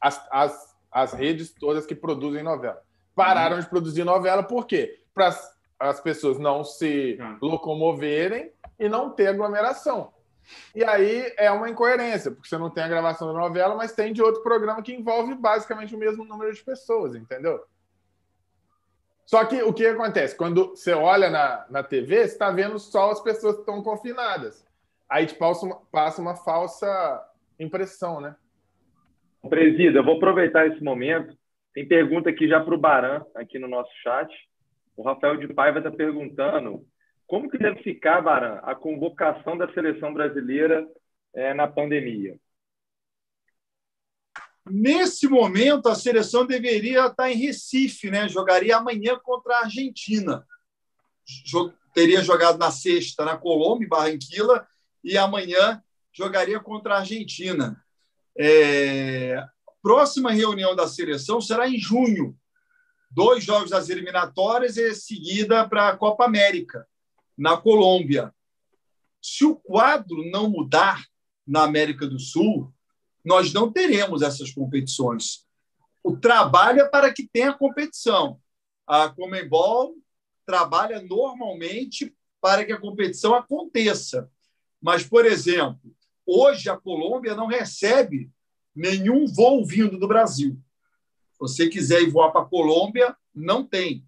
As, as as redes todas que produzem novela. Pararam uhum. de produzir novela por quê? Para as pessoas não se uhum. locomoverem e não ter aglomeração. E aí é uma incoerência, porque você não tem a gravação da novela, mas tem de outro programa que envolve basicamente o mesmo número de pessoas, entendeu? Só que o que acontece? Quando você olha na, na TV, você está vendo só as pessoas que estão confinadas. Aí te passa uma, passa uma falsa impressão, né? Presida, eu vou aproveitar esse momento. Tem pergunta aqui já para o Baran, aqui no nosso chat. O Rafael de Paiva está perguntando como que deve ficar, Baran, a convocação da seleção brasileira é, na pandemia? Nesse momento, a seleção deveria estar em Recife, né? Jogaria amanhã contra a Argentina. Teria jogado na sexta na Colômbia, Barranquilla, e amanhã jogaria contra a Argentina. É, próxima reunião da seleção será em junho. Dois jogos das eliminatórias e seguida para a Copa América, na Colômbia. Se o quadro não mudar na América do Sul, nós não teremos essas competições. O trabalho é para que tenha competição. A Comembol trabalha normalmente para que a competição aconteça. Mas, por exemplo, Hoje, a Colômbia não recebe nenhum voo vindo do Brasil. Se você quiser ir voar para a Colômbia, não tem.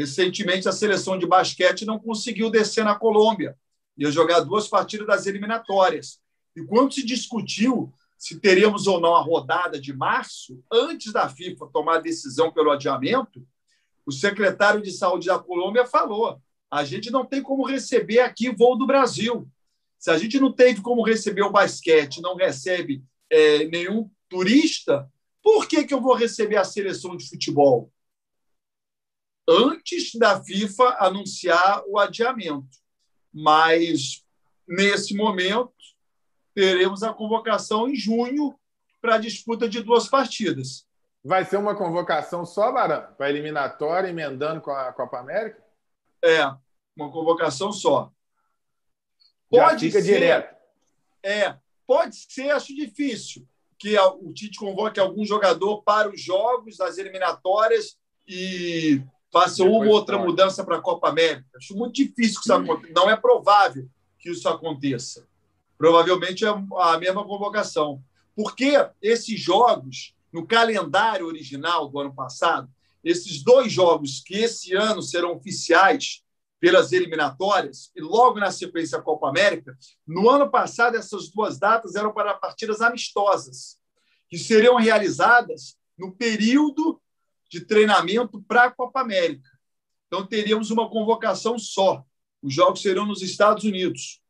Recentemente, a seleção de basquete não conseguiu descer na Colômbia. Ia jogar duas partidas das eliminatórias. E quando se discutiu se teríamos ou não a rodada de março, antes da FIFA tomar a decisão pelo adiamento, o secretário de saúde da Colômbia falou: a gente não tem como receber aqui voo do Brasil. Se a gente não teve como receber o basquete, não recebe é, nenhum turista, por que, que eu vou receber a seleção de futebol? Antes da FIFA anunciar o adiamento. Mas, nesse momento, teremos a convocação em junho para a disputa de duas partidas. Vai ser uma convocação só, Barão, para eliminatória, emendando com a Copa América? É, uma convocação só. Pode Já ser, direto. É, pode ser, acho difícil, que o Tite convoque algum jogador para os jogos das eliminatórias e faça uma ou outra mudança para a Copa América. Acho muito difícil que isso aconteça. Não é provável que isso aconteça. Provavelmente é a mesma convocação. Porque esses jogos no calendário original do ano passado, esses dois jogos que esse ano serão oficiais pelas eliminatórias, e logo na sequência a Copa América, no ano passado essas duas datas eram para partidas amistosas, que seriam realizadas no período de treinamento para a Copa América. Então teríamos uma convocação só. Os jogos serão nos Estados Unidos.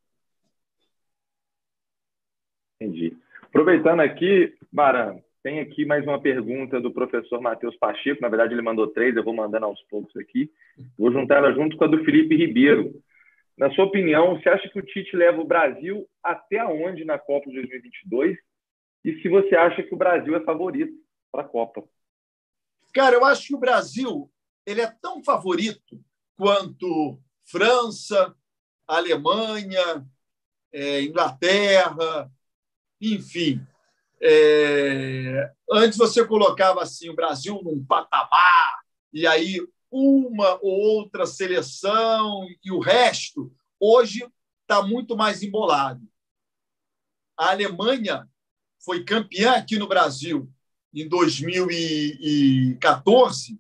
Entendi. Aproveitando aqui, Barão, tem aqui mais uma pergunta do professor Matheus Pacheco. Na verdade, ele mandou três, eu vou mandando aos poucos aqui. Vou juntar ela junto com a do Felipe Ribeiro. Na sua opinião, você acha que o Tite leva o Brasil até onde na Copa de 2022? E se você acha que o Brasil é favorito para a Copa? Cara, eu acho que o Brasil ele é tão favorito quanto França, Alemanha, é, Inglaterra, enfim. É, antes você colocava assim o Brasil num patamar e aí uma ou outra seleção e o resto hoje está muito mais embolado. A Alemanha foi campeã aqui no Brasil em 2014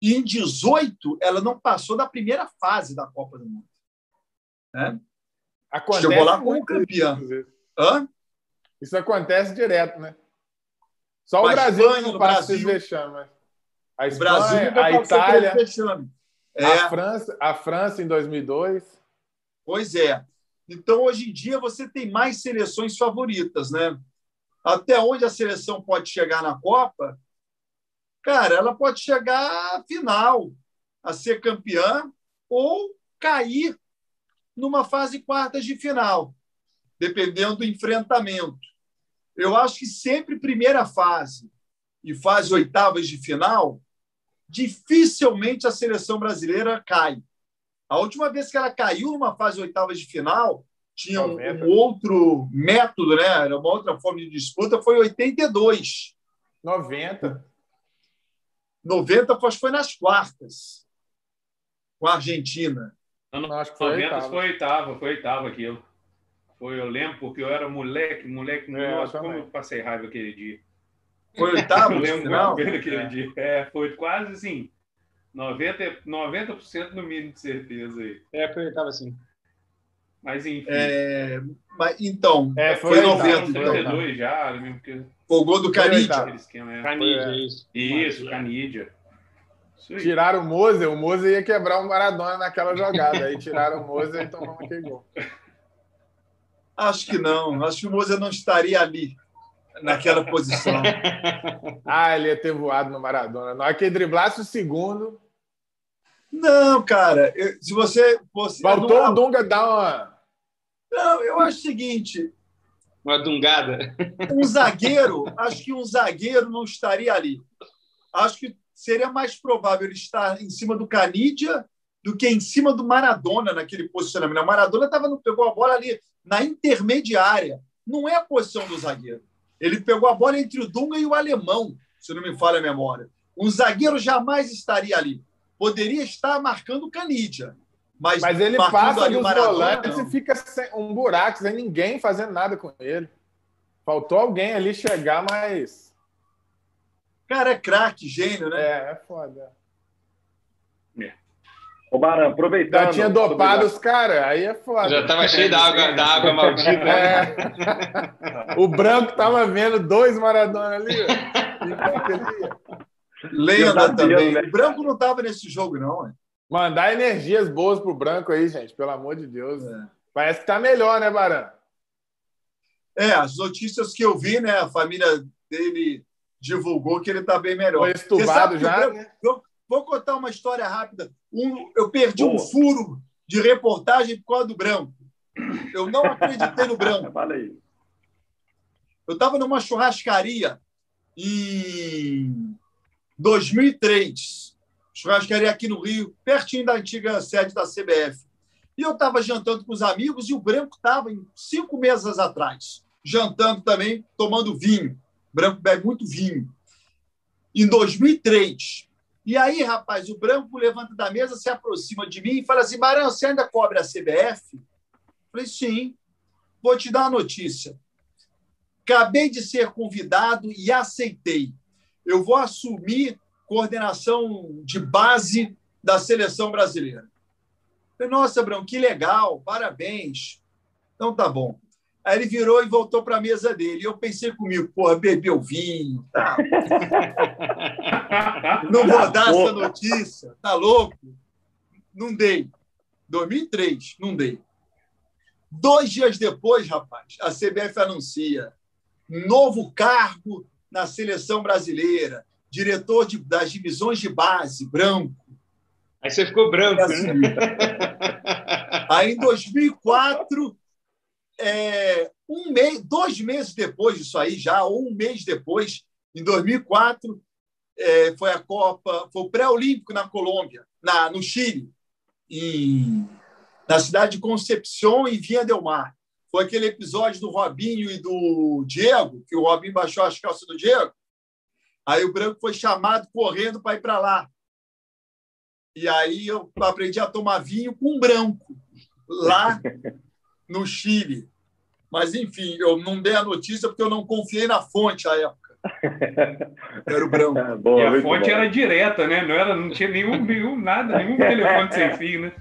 e em 18 ela não passou da primeira fase da Copa do Mundo. Né? Chegou lá como campeã. Hã? Isso acontece direto, né? Só o Brasil Espanha, não passa Brasil, vexame, mas a Espanha, Brasil a Itália, é. a França, a França em 2002. Pois é. Então hoje em dia você tem mais seleções favoritas, né? Até onde a seleção pode chegar na Copa? Cara, ela pode chegar à final, a ser campeã ou cair numa fase quartas de final, dependendo do enfrentamento. Eu acho que sempre primeira fase e fase oitavas de final, dificilmente a seleção brasileira cai. A última vez que ela caiu numa fase oitavas de final, tinha um, um, outro método, né? Era uma outra forma de disputa, foi 82. 90. 90 foi nas quartas, com a Argentina. Não, não, acho que foi 90 oitava. foi oitava, foi oitava aquilo. Foi, eu lembro, porque eu era moleque, moleque, é, nossa, como eu passei raiva aquele dia. Foi oitavo? eu lembro bem daquele é. dia. É, foi quase assim, 90%, 90 no mínimo de certeza aí. É, foi oitavo assim. Mas enfim. É, mas, então, é, foi, foi 90. 92 então. já, mesmo que... Foi o gol do Canidia. É. Canidia, isso. Isso, Canidia. Tiraram o Moser, o Moser ia quebrar o Maradona naquela jogada. Aí tiraram o Moser e tomamos aquele gol. Acho que não. Acho que o Moza não estaria ali, naquela posição. ah, ele ia ter voado no Maradona. Na hora que ele driblasse o segundo. Não, cara. Se você. você Faltou não... o Dunga dar uma. Não, eu acho o seguinte. Uma dungada. Um zagueiro, acho que um zagueiro não estaria ali. Acho que seria mais provável ele estar em cima do Canidia do que em cima do Maradona naquele posicionamento. O Maradona tava pegou a bola ali na intermediária. Não é a posição do zagueiro. Ele pegou a bola entre o Dunga e o alemão, se não me falha a memória. Um zagueiro jamais estaria ali. Poderia estar marcando o Canidia. Mas, mas ele passa dos volantes e fica sem um buraco, sem ninguém fazendo nada com ele. Faltou alguém ali chegar, mas. Cara, é craque, gênio, né? É, é foda. Ô, Barão, aproveitando. Já tinha dopado os caras, aí é foda. Já tava cheio da água, da água maldita. É. o branco tava vendo dois Maradona ali. Lenda também. Né? O branco não tava nesse jogo, não. Hein? Mandar energias boas pro branco aí, gente, pelo amor de Deus. É. Parece que tá melhor, né, Barão? É, as notícias que eu vi, né? A família dele divulgou que ele tá bem melhor. Foi estubado já? Branco, Vou contar uma história rápida. Um, eu perdi Boa. um furo de reportagem por causa do branco. Eu não acreditei no branco. Fala aí. Eu estava numa churrascaria em 2003, churrascaria aqui no Rio, pertinho da antiga sede da CBF. E eu estava jantando com os amigos e o Branco estava cinco mesas atrás, jantando também, tomando vinho. O Branco bebe muito vinho. Em 2003. E aí, rapaz, o Branco levanta da mesa, se aproxima de mim e fala assim: Barão, você ainda cobre a CBF? Eu falei: sim. Vou te dar uma notícia. Acabei de ser convidado e aceitei. Eu vou assumir coordenação de base da seleção brasileira. Falei, Nossa, Brão, que legal, parabéns. Então tá bom. Aí ele virou e voltou para a mesa dele. E eu pensei comigo, porra, bebeu vinho. Tá. Não vou dar essa notícia. Tá louco? Não dei. 2003, não dei. Dois dias depois, rapaz, a CBF anuncia novo cargo na seleção brasileira, diretor de, das divisões de base, branco. Aí você ficou branco, né? Aí, em 2004, é, um mês, dois meses depois disso aí, já, ou um mês depois, em 2004, é, foi a Copa, foi o pré-olímpico na Colômbia, na, no Chile, em, na cidade de Concepción e Vinha del Mar. Foi aquele episódio do Robinho e do Diego, que o Robinho baixou as calças do Diego. Aí o Branco foi chamado correndo para ir para lá. E aí eu aprendi a tomar vinho com branco, lá no Chile. Mas, enfim, eu não dei a notícia porque eu não confiei na fonte à época. Era o branco. Boa, e a fonte bom. era direta, né? Não, era, não tinha nenhum, nenhum nada, nenhum telefone sem fio, né?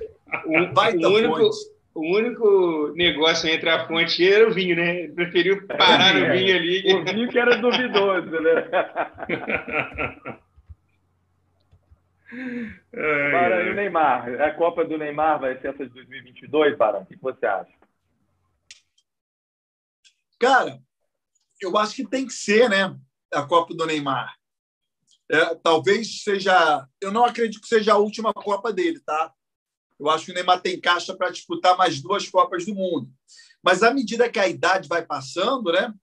O, o, único, o único negócio entre a fonte era o vinho, né? Ele preferiu parar é, no vinho ali. O vinho que era duvidoso, né? Para e o Neymar. A Copa do Neymar vai ser essa de 2022, para? O que você acha? Cara, eu acho que tem que ser, né? A Copa do Neymar. É, talvez seja. Eu não acredito que seja a última Copa dele, tá? Eu acho que o Neymar tem caixa para disputar mais duas Copas do Mundo. Mas à medida que a idade vai passando, né?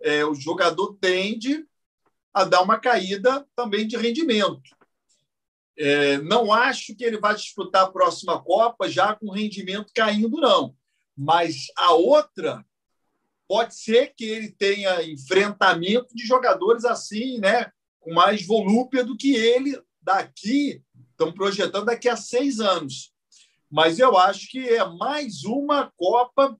É, o jogador tende a dar uma caída também de rendimento. É, não acho que ele vai disputar a próxima Copa já com rendimento caindo, não. Mas a outra pode ser que ele tenha enfrentamento de jogadores assim, né, com mais volúpia do que ele daqui, estão projetando daqui a seis anos. Mas eu acho que é mais uma Copa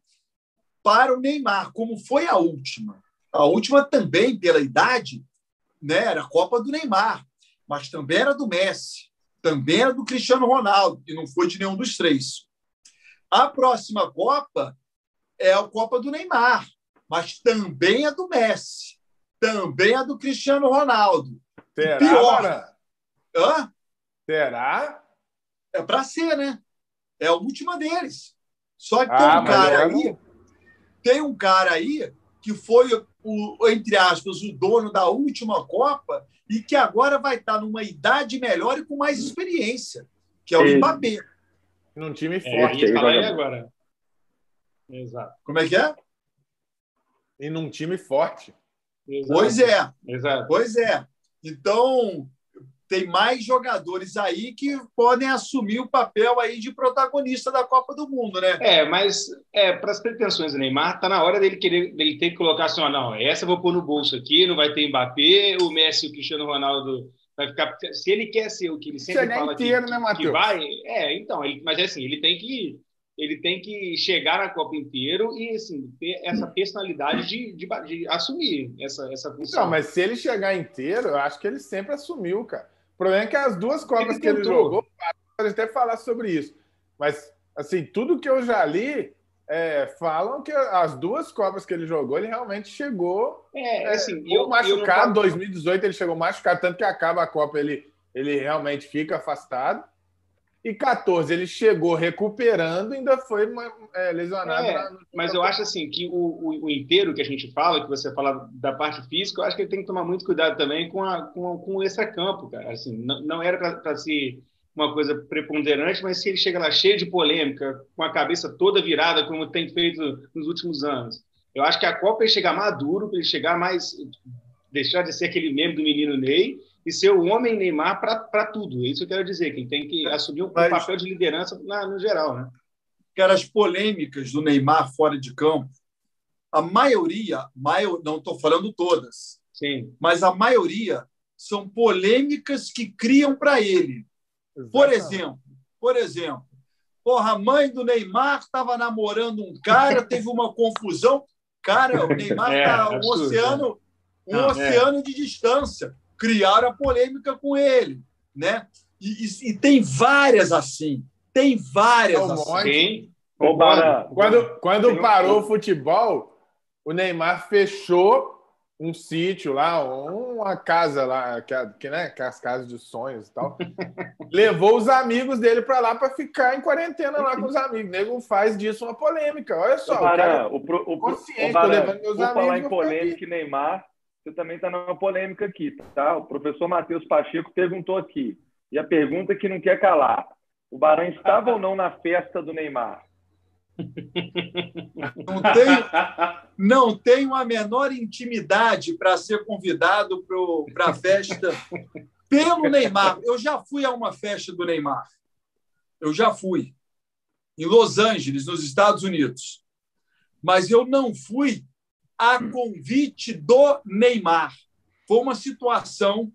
para o Neymar, como foi a última. A última também, pela idade, né, era a Copa do Neymar mas também era do Messi, também era do Cristiano Ronaldo, e não foi de nenhum dos três. A próxima Copa é a Copa do Neymar, mas também é do Messi, também é do Cristiano Ronaldo. Será? Pior. Hã? Será? É para ser, né? É a última deles. Só que ah, tem um cara aí, tem um cara aí que foi o, entre aspas, o dono da última Copa e que agora vai estar numa idade melhor e com mais experiência, que é o Mbappé. Num time forte. É, aí agora. Exato. Como é que é? E num time forte. Exato. Pois é. Exato. Pois é. Então, tem mais jogadores aí que podem assumir o papel aí de protagonista da Copa do Mundo, né? É, mas é, para as pretensões do Neymar, tá na hora dele querer dele ter que colocar assim, ó, não, essa eu vou pôr no bolso aqui, não vai ter Mbappé, o Messi o Cristiano Ronaldo vai ficar. Se ele quer ser o que ele sempre Chegar fala inteiro, que, né, que vai, é, então, ele, mas é assim, ele tem que ele tem que chegar na Copa inteiro e assim, ter essa personalidade de, de, de assumir essa, essa função. Não, mas se ele chegar inteiro, eu acho que ele sempre assumiu, cara. O problema é que as duas Copas ele que ele jogou, pode até falar sobre isso. Mas, assim, tudo que eu já li, é, falam que as duas Copas que ele jogou, ele realmente chegou é, é assim, é, eu, machucado. Em 2018 ele chegou machucado, tanto que acaba a Copa, ele, ele realmente fica afastado. E 14 ele chegou recuperando, ainda foi é, lesionado. É, mas eu acho assim que o, o, o, inteiro que a gente fala, que você fala da parte física, eu acho que ele tem que tomar muito cuidado também com, a, com, com esse campo, cara. Assim, não, não era para se uma coisa preponderante, mas se ele chega lá cheio de polêmica, com a cabeça toda virada, como tem feito nos últimos anos, eu acho que a Copa é chegar maduro, para ele chegar mais. deixar de ser aquele meme do menino Ney e ser o homem Neymar para tudo. É isso eu quero dizer, que ele tem que assumir um mas, papel de liderança na, no geral. Né? Cara, as polêmicas do Neymar fora de campo, a maioria, maior, não estou falando todas, Sim. mas a maioria são polêmicas que criam para ele. Exatamente. Por exemplo, por exemplo, porra, a mãe do Neymar estava namorando um cara, teve uma confusão. Cara, o Neymar está é, um oceano, um Não, oceano é. de distância. Criaram a polêmica com ele, né? E, e, e tem várias assim. Tem várias assim. Quando, quando parou o futebol, o Neymar fechou um sítio lá, uma casa lá, que, que, né, que é as casas de sonhos e tal. Levou os amigos dele para lá para ficar em quarentena lá com os amigos. O nego faz disso uma polêmica. Olha só. O, cara, o, pro, o, consciente, o levando meus amigos. falar em polêmica e Neymar, você também está numa polêmica aqui, tá? O professor Matheus Pacheco perguntou aqui. E a pergunta que não quer calar. O Barão estava ou não na festa do Neymar? Não tenho, não tenho a menor intimidade para ser convidado para a festa pelo Neymar. Eu já fui a uma festa do Neymar. Eu já fui. Em Los Angeles, nos Estados Unidos. Mas eu não fui a convite do Neymar. Foi uma situação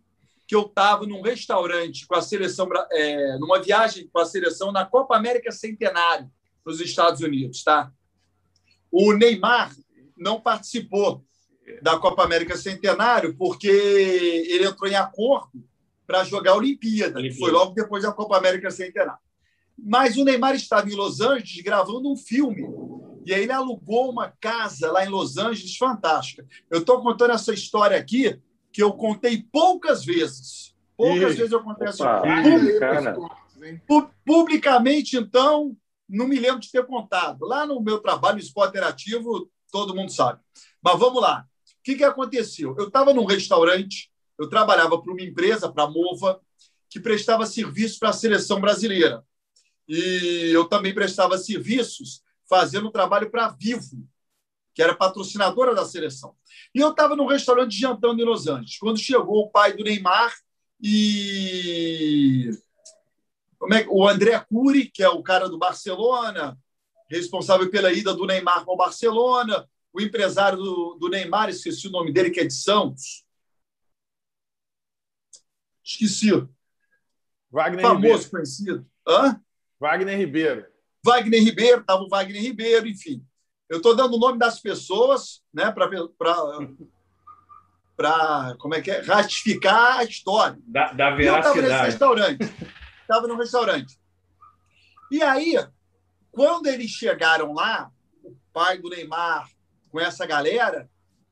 que eu estava num restaurante com a seleção, é, numa viagem com a seleção na Copa América Centenário nos Estados Unidos, tá? O Neymar não participou da Copa América Centenário porque ele entrou em acordo para jogar a Olimpíada, Olimpíada. Foi logo depois da Copa América Centenário. Mas o Neymar estava em Los Angeles gravando um filme. E aí ele alugou uma casa lá em Los Angeles fantástica. Eu estou contando essa história aqui que eu contei poucas vezes. Poucas vezes eu contei essa história. Publicamente, então, não me lembro de ter contado. Lá no meu trabalho, no Esporte Interativo, todo mundo sabe. Mas vamos lá. O que, que aconteceu? Eu estava num restaurante, eu trabalhava para uma empresa, para a Mova, que prestava serviços para a seleção brasileira. E eu também prestava serviços fazendo trabalho para a Vivo, que era patrocinadora da seleção. E eu estava num restaurante jantando em Los Angeles, quando chegou o pai do Neymar e como é, o André Cury, que é o cara do Barcelona, responsável pela ida do Neymar para o Barcelona, o empresário do, do Neymar, esqueci o nome dele, que é de Santos. Esqueci. Wagner Famoso, Ribeiro. conhecido. Hã? Wagner Ribeiro. Wagner Ribeiro, estava o Wagner Ribeiro, enfim. Eu estou dando o nome das pessoas né, para para como é que é ratificar a história. Da, da veracidade. eu estava nesse restaurante estava no restaurante. E aí, quando eles chegaram lá, o pai do Neymar, com essa galera,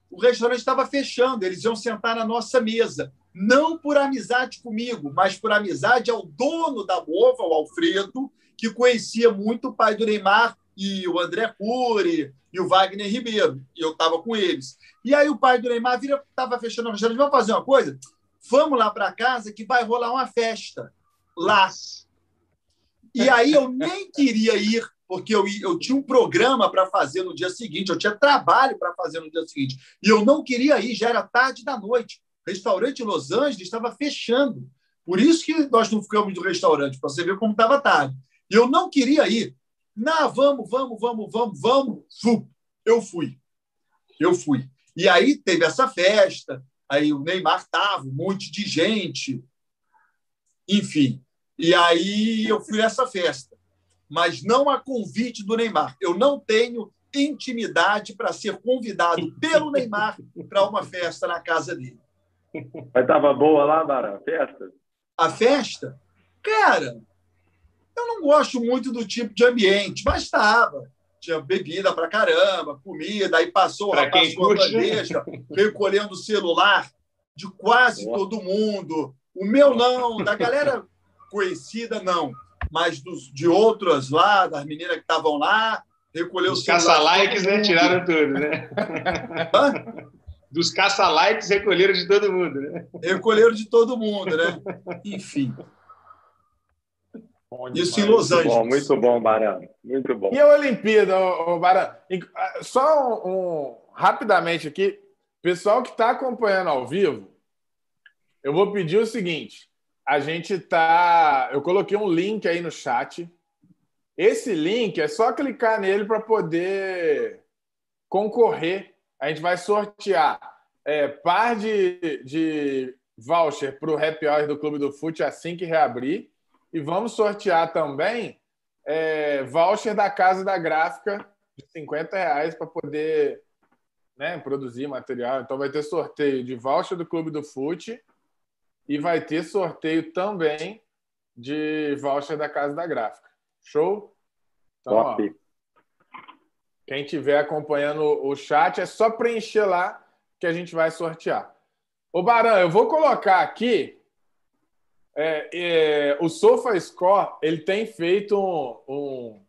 o restaurante estava fechando, eles iam sentar na nossa mesa. Não por amizade comigo, mas por amizade ao dono da Mova, o Alfredo, que conhecia muito o pai do Neymar e o André Cury e o Wagner Ribeiro. E eu estava com eles. E aí o pai do Neymar estava fechando o restaurante. Vamos fazer uma coisa? Vamos lá para casa que vai rolar uma festa lá. E aí eu nem queria ir, porque eu, eu tinha um programa para fazer no dia seguinte, eu tinha trabalho para fazer no dia seguinte. E eu não queria ir, já era tarde da noite. O restaurante Los Angeles estava fechando. Por isso que nós não ficamos no restaurante, para você ver como estava tarde. E eu não queria ir. Não, vamos, vamos, vamos, vamos, vamos. Eu fui. Eu fui. E aí teve essa festa, aí o Neymar estava, um monte de gente. Enfim, e aí eu fui nessa festa, mas não a convite do Neymar. Eu não tenho intimidade para ser convidado pelo Neymar para uma festa na casa dele. Mas estava boa lá, Bara, a festa? A festa? Cara, eu não gosto muito do tipo de ambiente, mas estava. Tinha bebida para caramba, comida, aí passou pra rapaz com a bandeja, veio colhendo o celular de quase todo mundo. O meu não, da galera conhecida, não, mas dos, de outras lá, das meninas que estavam lá, recolheu Os caça-likes, né? Tiraram tudo, né? Dos caça-likes recolheram de todo mundo, né? Recolheram de todo mundo, né? Enfim. Isso em Los Angeles. Bom, muito bom, Barão. Muito bom. E a Olimpíada, Barão? Só um, um, rapidamente aqui, pessoal que está acompanhando ao vivo, eu vou pedir o seguinte: a gente tá. Eu coloquei um link aí no chat. Esse link é só clicar nele para poder concorrer. A gente vai sortear é, par de, de voucher para o happy hour do Clube do Fute assim que reabrir. E vamos sortear também é, voucher da Casa da Gráfica de 50 reais para poder né, produzir material. Então vai ter sorteio de voucher do Clube do Fute e vai ter sorteio também de voucher da Casa da Gráfica. Show? Então, ó, quem estiver acompanhando o chat, é só preencher lá que a gente vai sortear. Ô, Baran, eu vou colocar aqui. É, é, o SofaScore ele tem feito um, um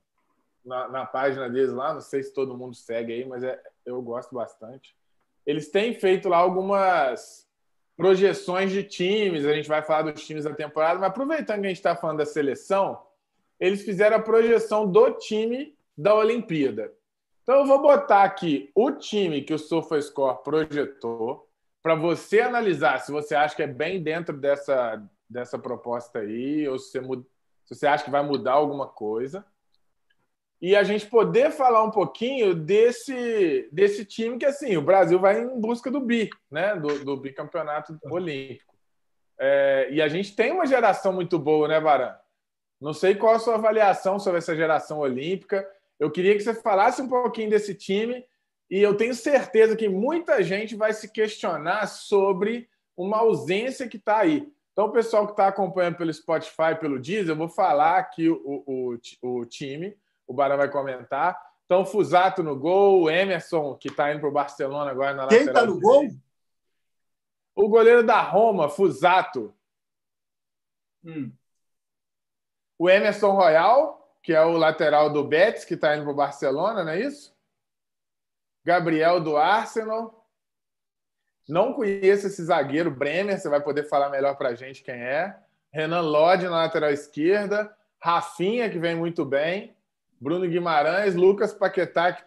na, na, página deles lá, não sei se todo mundo segue aí, mas é, eu gosto bastante. Eles têm feito lá algumas projeções de times, a gente vai falar dos times da temporada, mas aproveitando que a gente está falando da seleção, eles fizeram a projeção do time da Olimpíada. Então eu vou botar aqui o time que o SofaScore projetou para você analisar se você acha que é bem dentro dessa, dessa proposta aí ou se você, se você acha que vai mudar alguma coisa. E a gente poder falar um pouquinho desse, desse time que, assim, o Brasil vai em busca do bi, né? Do, do bicampeonato olímpico. É, e a gente tem uma geração muito boa, né, Baran? Não sei qual a sua avaliação sobre essa geração olímpica. Eu queria que você falasse um pouquinho desse time e eu tenho certeza que muita gente vai se questionar sobre uma ausência que está aí. Então, o pessoal que está acompanhando pelo Spotify, pelo Deezer, eu vou falar aqui o, o, o time, o Barão vai comentar. Então, Fusato no gol, Emerson, que está indo para o Barcelona agora na Quem está no gol? O goleiro da Roma, Fusato. Hum. O Emerson Royal, que é o lateral do Betis, que está indo para o Barcelona, não é isso? Gabriel do Arsenal. Não conheço esse zagueiro, Bremer, você vai poder falar melhor para a gente quem é. Renan Lodge na lateral esquerda. Rafinha, que vem muito bem. Bruno Guimarães, Lucas Paquetá, que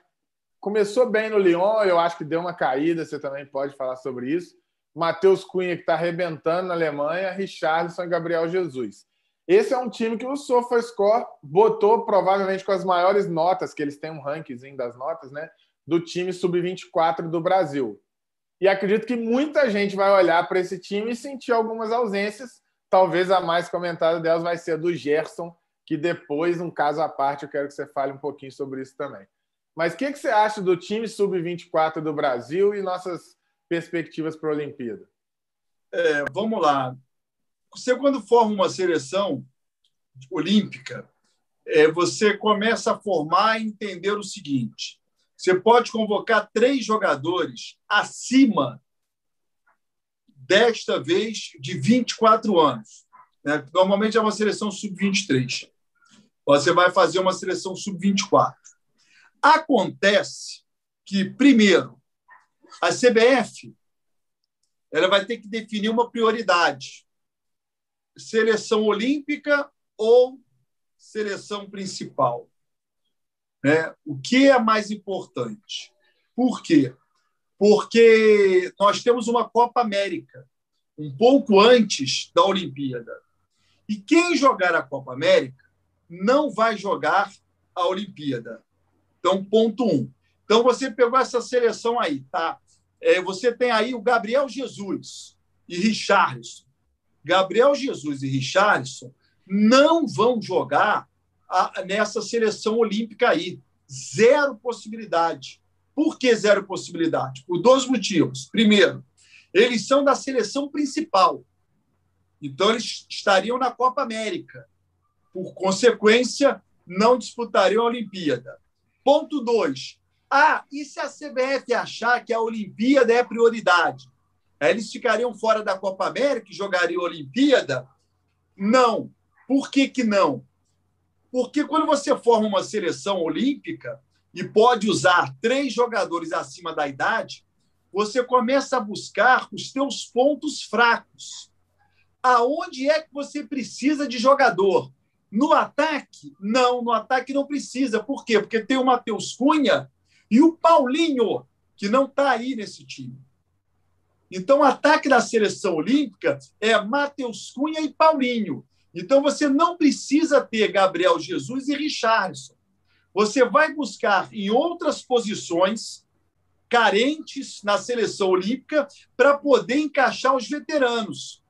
começou bem no Lyon, eu acho que deu uma caída, você também pode falar sobre isso. Matheus Cunha, que está arrebentando na Alemanha. Richarlison e Gabriel Jesus. Esse é um time que o SofaScore botou provavelmente com as maiores notas, que eles têm um rankingzinho das notas, né? Do time sub-24 do Brasil. E acredito que muita gente vai olhar para esse time e sentir algumas ausências. Talvez a mais comentada delas vai ser a do Gerson, que depois, um caso à parte, eu quero que você fale um pouquinho sobre isso também. Mas o que, que você acha do time sub-24 do Brasil e nossas perspectivas para a Olimpíada? É, vamos lá você, quando forma uma seleção olímpica, é, você começa a formar e entender o seguinte: você pode convocar três jogadores acima, desta vez, de 24 anos. Né? Normalmente é uma seleção sub-23. Você vai fazer uma seleção sub-24. Acontece que, primeiro, a CBF ela vai ter que definir uma prioridade seleção olímpica ou seleção principal? Né? O que é mais importante? Por quê? Porque nós temos uma Copa América um pouco antes da Olimpíada. E quem jogar a Copa América não vai jogar a Olimpíada. Então, ponto um. Então, você pegou essa seleção aí, tá? É, você tem aí o Gabriel Jesus e Richarlison. Gabriel Jesus e Richardson não vão jogar a, nessa seleção olímpica aí. Zero possibilidade. Por que zero possibilidade? Por dois motivos. Primeiro, eles são da seleção principal. Então, eles estariam na Copa América. Por consequência, não disputariam a Olimpíada. Ponto dois. Ah, e se a CBF achar que a Olimpíada é prioridade? eles ficariam fora da Copa América e jogariam a Olimpíada? Não. Por que, que não? Porque quando você forma uma seleção olímpica e pode usar três jogadores acima da idade, você começa a buscar os teus pontos fracos. Aonde é que você precisa de jogador? No ataque, não, no ataque não precisa. Por quê? Porque tem o Matheus Cunha e o Paulinho, que não está aí nesse time. Então, o ataque da seleção olímpica é Matheus Cunha e Paulinho. Então, você não precisa ter Gabriel Jesus e Richardson. Você vai buscar em outras posições carentes na seleção olímpica para poder encaixar os veteranos.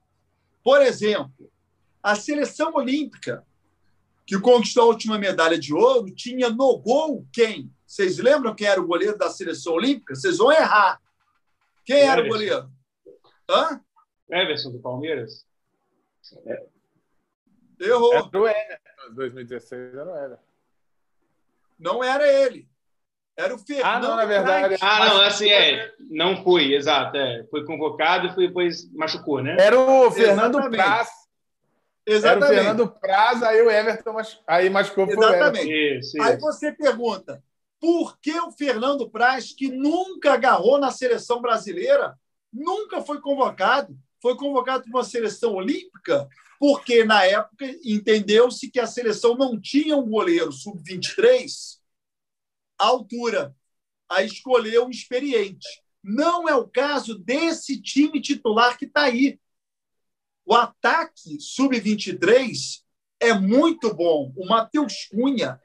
Por exemplo, a seleção olímpica que conquistou a última medalha de ouro tinha no gol quem? Vocês lembram quem era o goleiro da seleção olímpica? Vocês vão errar. Quem Everson. era o goleiro? Hã? Everson do Palmeiras. É. Errou. Era o Everton, 2016 era o Everton. Não era ele. Era o Fernando. Ah, não, na verdade. Ah, não, assim é. Não fui, exato. É. Foi convocado e foi, depois machucou, né? Era o Fernando Exatamente. Praz. Exatamente. Era o Fernando Praz, aí o Everton aí machucou Exatamente. Isso, isso. Aí você pergunta: por que o Fernando Praz, que nunca agarrou na seleção brasileira, nunca foi convocado? Foi convocado para uma seleção olímpica, porque na época entendeu-se que a seleção não tinha um goleiro sub-23 à altura. Aí escolheu um experiente. Não é o caso desse time titular que está aí. O ataque sub-23 é muito bom. O Matheus Cunha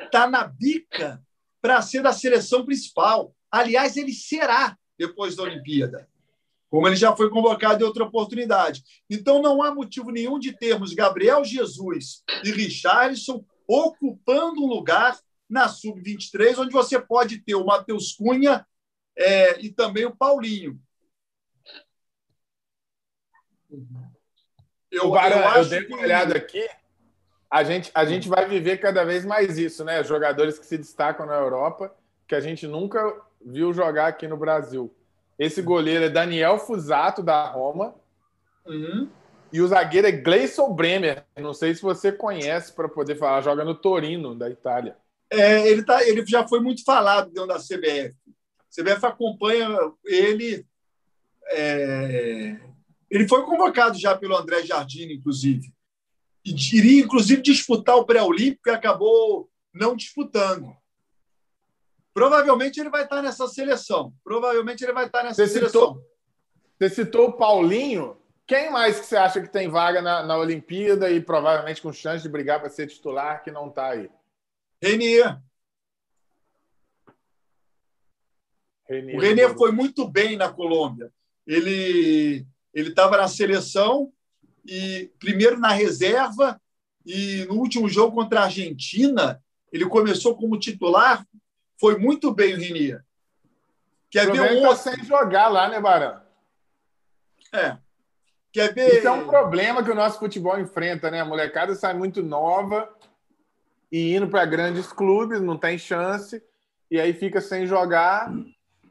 está na bica para ser da seleção principal. Aliás, ele será depois da Olimpíada, como ele já foi convocado em outra oportunidade. Então, não há motivo nenhum de termos Gabriel Jesus e Richardson ocupando um lugar na Sub-23, onde você pode ter o Matheus Cunha é, e também o Paulinho. Eu, Barão, eu, eu dei uma olhada aqui. A gente, a gente vai viver cada vez mais isso, né? Jogadores que se destacam na Europa, que a gente nunca viu jogar aqui no Brasil. Esse goleiro é Daniel Fusato, da Roma. Uhum. E o zagueiro é Gleison Bremer. Não sei se você conhece para poder falar. Joga no Torino, da Itália. É, ele, tá, ele já foi muito falado dentro da CBF. A CBF acompanha ele. É, ele foi convocado já pelo André Jardine, inclusive. E iria, inclusive, disputar o pré-olímpico e acabou não disputando. Provavelmente ele vai estar nessa seleção. Provavelmente ele vai estar nessa você seleção. Citou, você citou o Paulinho. Quem mais que você acha que tem vaga na, na Olimpíada e provavelmente com chance de brigar para ser titular que não está aí? Renier. O Renier foi muito bem na Colômbia. Ele ele estava na seleção e primeiro na reserva e no último jogo contra a Argentina ele começou como titular. Foi muito bem o Renier. Quer ver um outro... sem jogar lá, né, Barão? É. Quer ver... Isso é um problema que o nosso futebol enfrenta, né? A molecada sai muito nova e indo para grandes clubes, não tem chance, e aí fica sem jogar.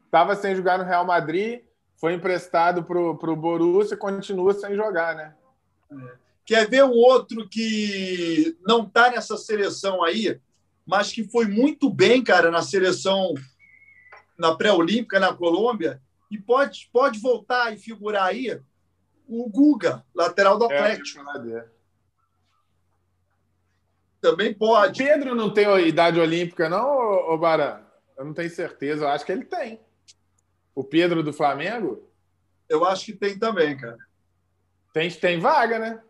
Estava sem jogar no Real Madrid, foi emprestado para o Borussia e continua sem jogar, né? É. Quer ver um outro que não está nessa seleção aí, mas que foi muito bem, cara, na seleção na pré-olímpica na Colômbia e pode, pode voltar e figurar aí o Guga, lateral do é, Atlético. É, também pode. Pedro não tem idade olímpica, não, ô Barã? Eu não tenho certeza. Eu acho que ele tem. O Pedro do Flamengo? Eu acho que tem também, cara. Tem, tem vaga, né?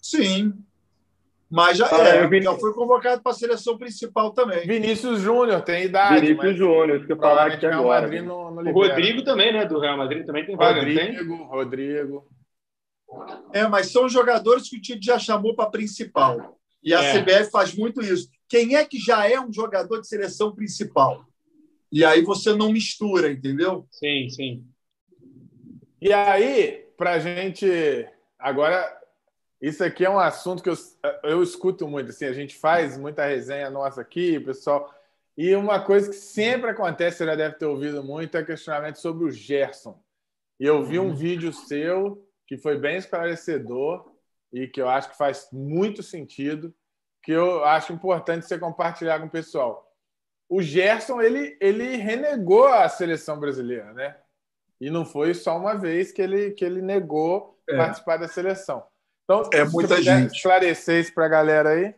Sim. Mas já, ah, é, Vin... já foi convocado para a seleção principal também. Vinícius Júnior tem idade. Vinícius mas... Júnior, que eu falar aqui agora. No, no o Rodrigo também, né? Do Real Madrid também tem vaga, Rodrigo, Rodrigo. É, mas são jogadores que o Tite já chamou para principal. E a é. CBF faz muito isso. Quem é que já é um jogador de seleção principal? E aí você não mistura, entendeu? Sim, sim. E aí, para a gente. Agora, isso aqui é um assunto que eu, eu escuto muito. Assim, a gente faz muita resenha nossa aqui, pessoal. E uma coisa que sempre acontece, você já deve ter ouvido muito, é questionamento sobre o Gerson. E eu vi um uhum. vídeo seu que foi bem esclarecedor e que eu acho que faz muito sentido, que eu acho importante você compartilhar com o pessoal. O Gerson, ele, ele renegou a seleção brasileira, né? E não foi só uma vez que ele, que ele negou é. participar da seleção. Então, é muita gente. esclarecer isso para a galera aí.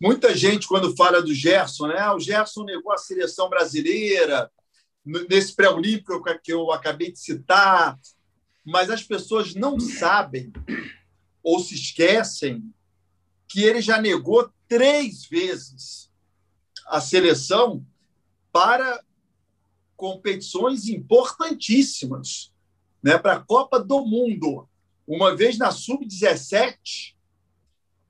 Muita gente, quando fala do Gerson, né? Ah, o Gerson negou a seleção brasileira nesse pré-olímpico que eu acabei de citar, mas as pessoas não sabem ou se esquecem que ele já negou três vezes a seleção para competições importantíssimas, né? Para a Copa do Mundo. Uma vez na sub-17,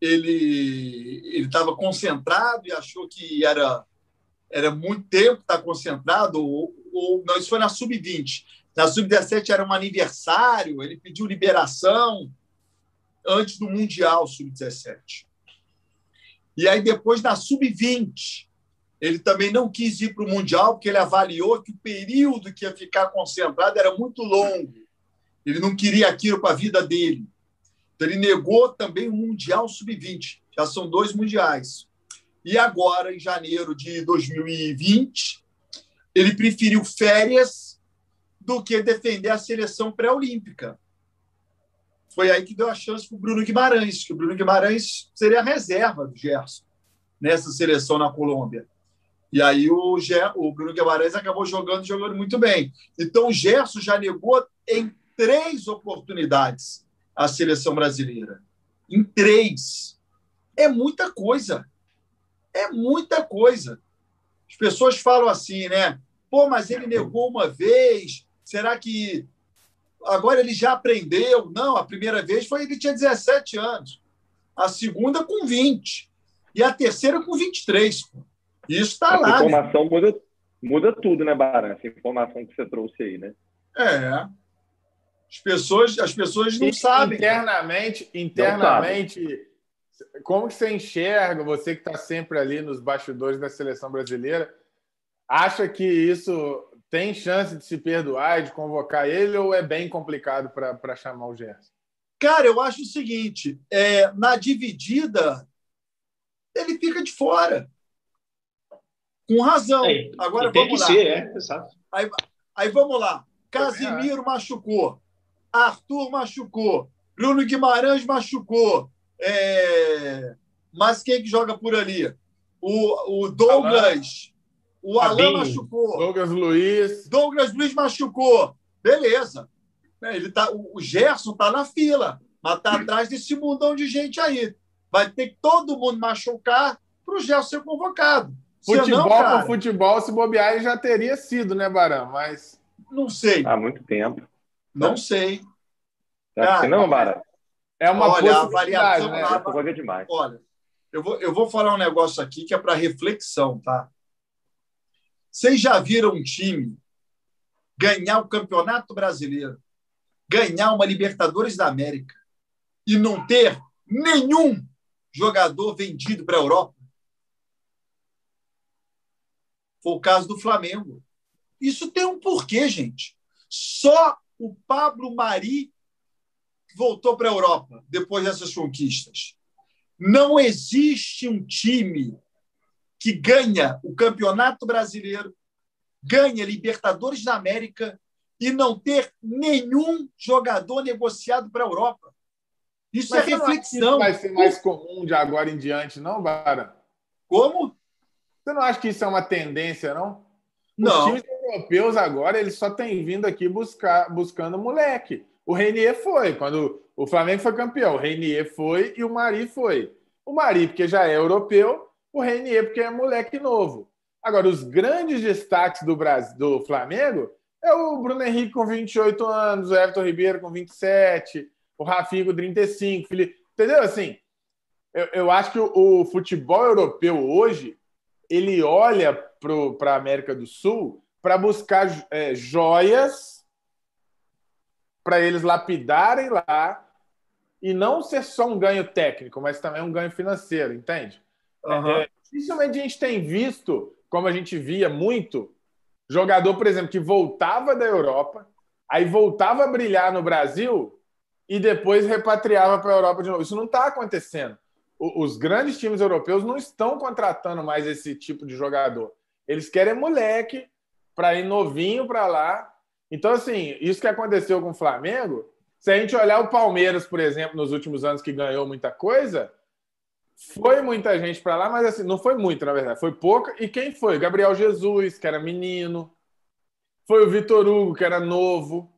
ele estava concentrado e achou que era era muito tempo estar tá concentrado ou, ou não isso foi na sub-20 na sub-17 era um aniversário ele pediu liberação antes do mundial sub-17 e aí depois na sub-20 ele também não quis ir para o mundial porque ele avaliou que o período que ia ficar concentrado era muito longo ele não queria aquilo para a vida dele então, ele negou também o Mundial Sub-20. Já são dois mundiais. E agora, em janeiro de 2020, ele preferiu férias do que defender a seleção pré-olímpica. Foi aí que deu a chance para o Bruno Guimarães, que o Bruno Guimarães seria a reserva do Gerson nessa seleção na Colômbia. E aí o, Ger, o Bruno Guimarães acabou jogando, jogando muito bem. Então o Gerson já negou em três oportunidades a seleção brasileira. Em três. É muita coisa. É muita coisa. As pessoas falam assim, né? Pô, mas ele negou uma vez. Será que agora ele já aprendeu? Não, a primeira vez foi ele tinha 17 anos. A segunda com 20. E a terceira com 23. Isso está lá. A informação né? muda, muda tudo, né, Baran? Essa informação que você trouxe aí, né? É. As pessoas, as pessoas não e, sabem. Internamente, internamente, como que você enxerga, você que está sempre ali nos bastidores da seleção brasileira, acha que isso tem chance de se perdoar, de convocar ele, ou é bem complicado para chamar o Gerson? Cara, eu acho o seguinte: é, na dividida, ele fica de fora. Com razão. É, Agora vamos lá. Ser, é, aí, aí vamos lá. Casimiro machucou. Arthur machucou, Bruno Guimarães machucou. É... Mas quem que joga por ali? O, o Douglas. O Alain machucou. Douglas Luiz. Douglas Luiz machucou. Beleza. É, ele tá, o Gerson está na fila, mas está atrás desse mundão de gente aí. Vai ter que todo mundo machucar para o Gerson ser convocado. Futebol para futebol, se bobear, ele já teria sido, né, Barão? Mas. Não sei. Há muito tempo. Não sei. Cara, não, Bara. É uma olha, a variação né? É demais. Olha, eu vou, eu vou falar um negócio aqui que é para reflexão, tá? Vocês já viram um time ganhar o Campeonato Brasileiro, ganhar uma Libertadores da América e não ter nenhum jogador vendido para a Europa? Foi o caso do Flamengo. Isso tem um porquê, gente. Só o Pablo Mari voltou para a Europa depois dessas conquistas. Não existe um time que ganha o Campeonato Brasileiro, ganha Libertadores da América e não ter nenhum jogador negociado para a Europa. Isso Mas é reflexão. vai ser mais comum de agora em diante, não, Bara? Como? Você não acha que isso é uma tendência, não? Não. Os times europeus agora eles só têm vindo aqui buscar, buscando moleque. O Reinier foi, quando o Flamengo foi campeão, o Reinier foi e o Mari foi. O Mari, porque já é europeu, o Reinier, porque é moleque novo. Agora, os grandes destaques do, Brasil, do Flamengo é o Bruno Henrique com 28 anos, o Everton Ribeiro com 27, o Rafinha com 35, Felipe. Entendeu? Assim, eu, eu acho que o, o futebol europeu hoje ele olha para a América do Sul para buscar é, joias para eles lapidarem lá e não ser só um ganho técnico, mas também um ganho financeiro, entende? Uhum. É, dificilmente a gente tem visto, como a gente via muito, jogador, por exemplo, que voltava da Europa, aí voltava a brilhar no Brasil e depois repatriava para a Europa de novo. Isso não está acontecendo. os grandes times europeus não estão contratando mais esse tipo de jogador. Eles querem moleque para ir novinho para lá então, assim, isso que aconteceu com o Flamengo Se a gente olhar o Palmeiras, por exemplo, nos últimos anos que ganhou muita coisa, foi muita gente para lá, mas assim, não foi muito, na verdade, foi pouca. E quem foi? Gabriel Jesus, que era menino. Foi o Vitor Hugo, que era novo.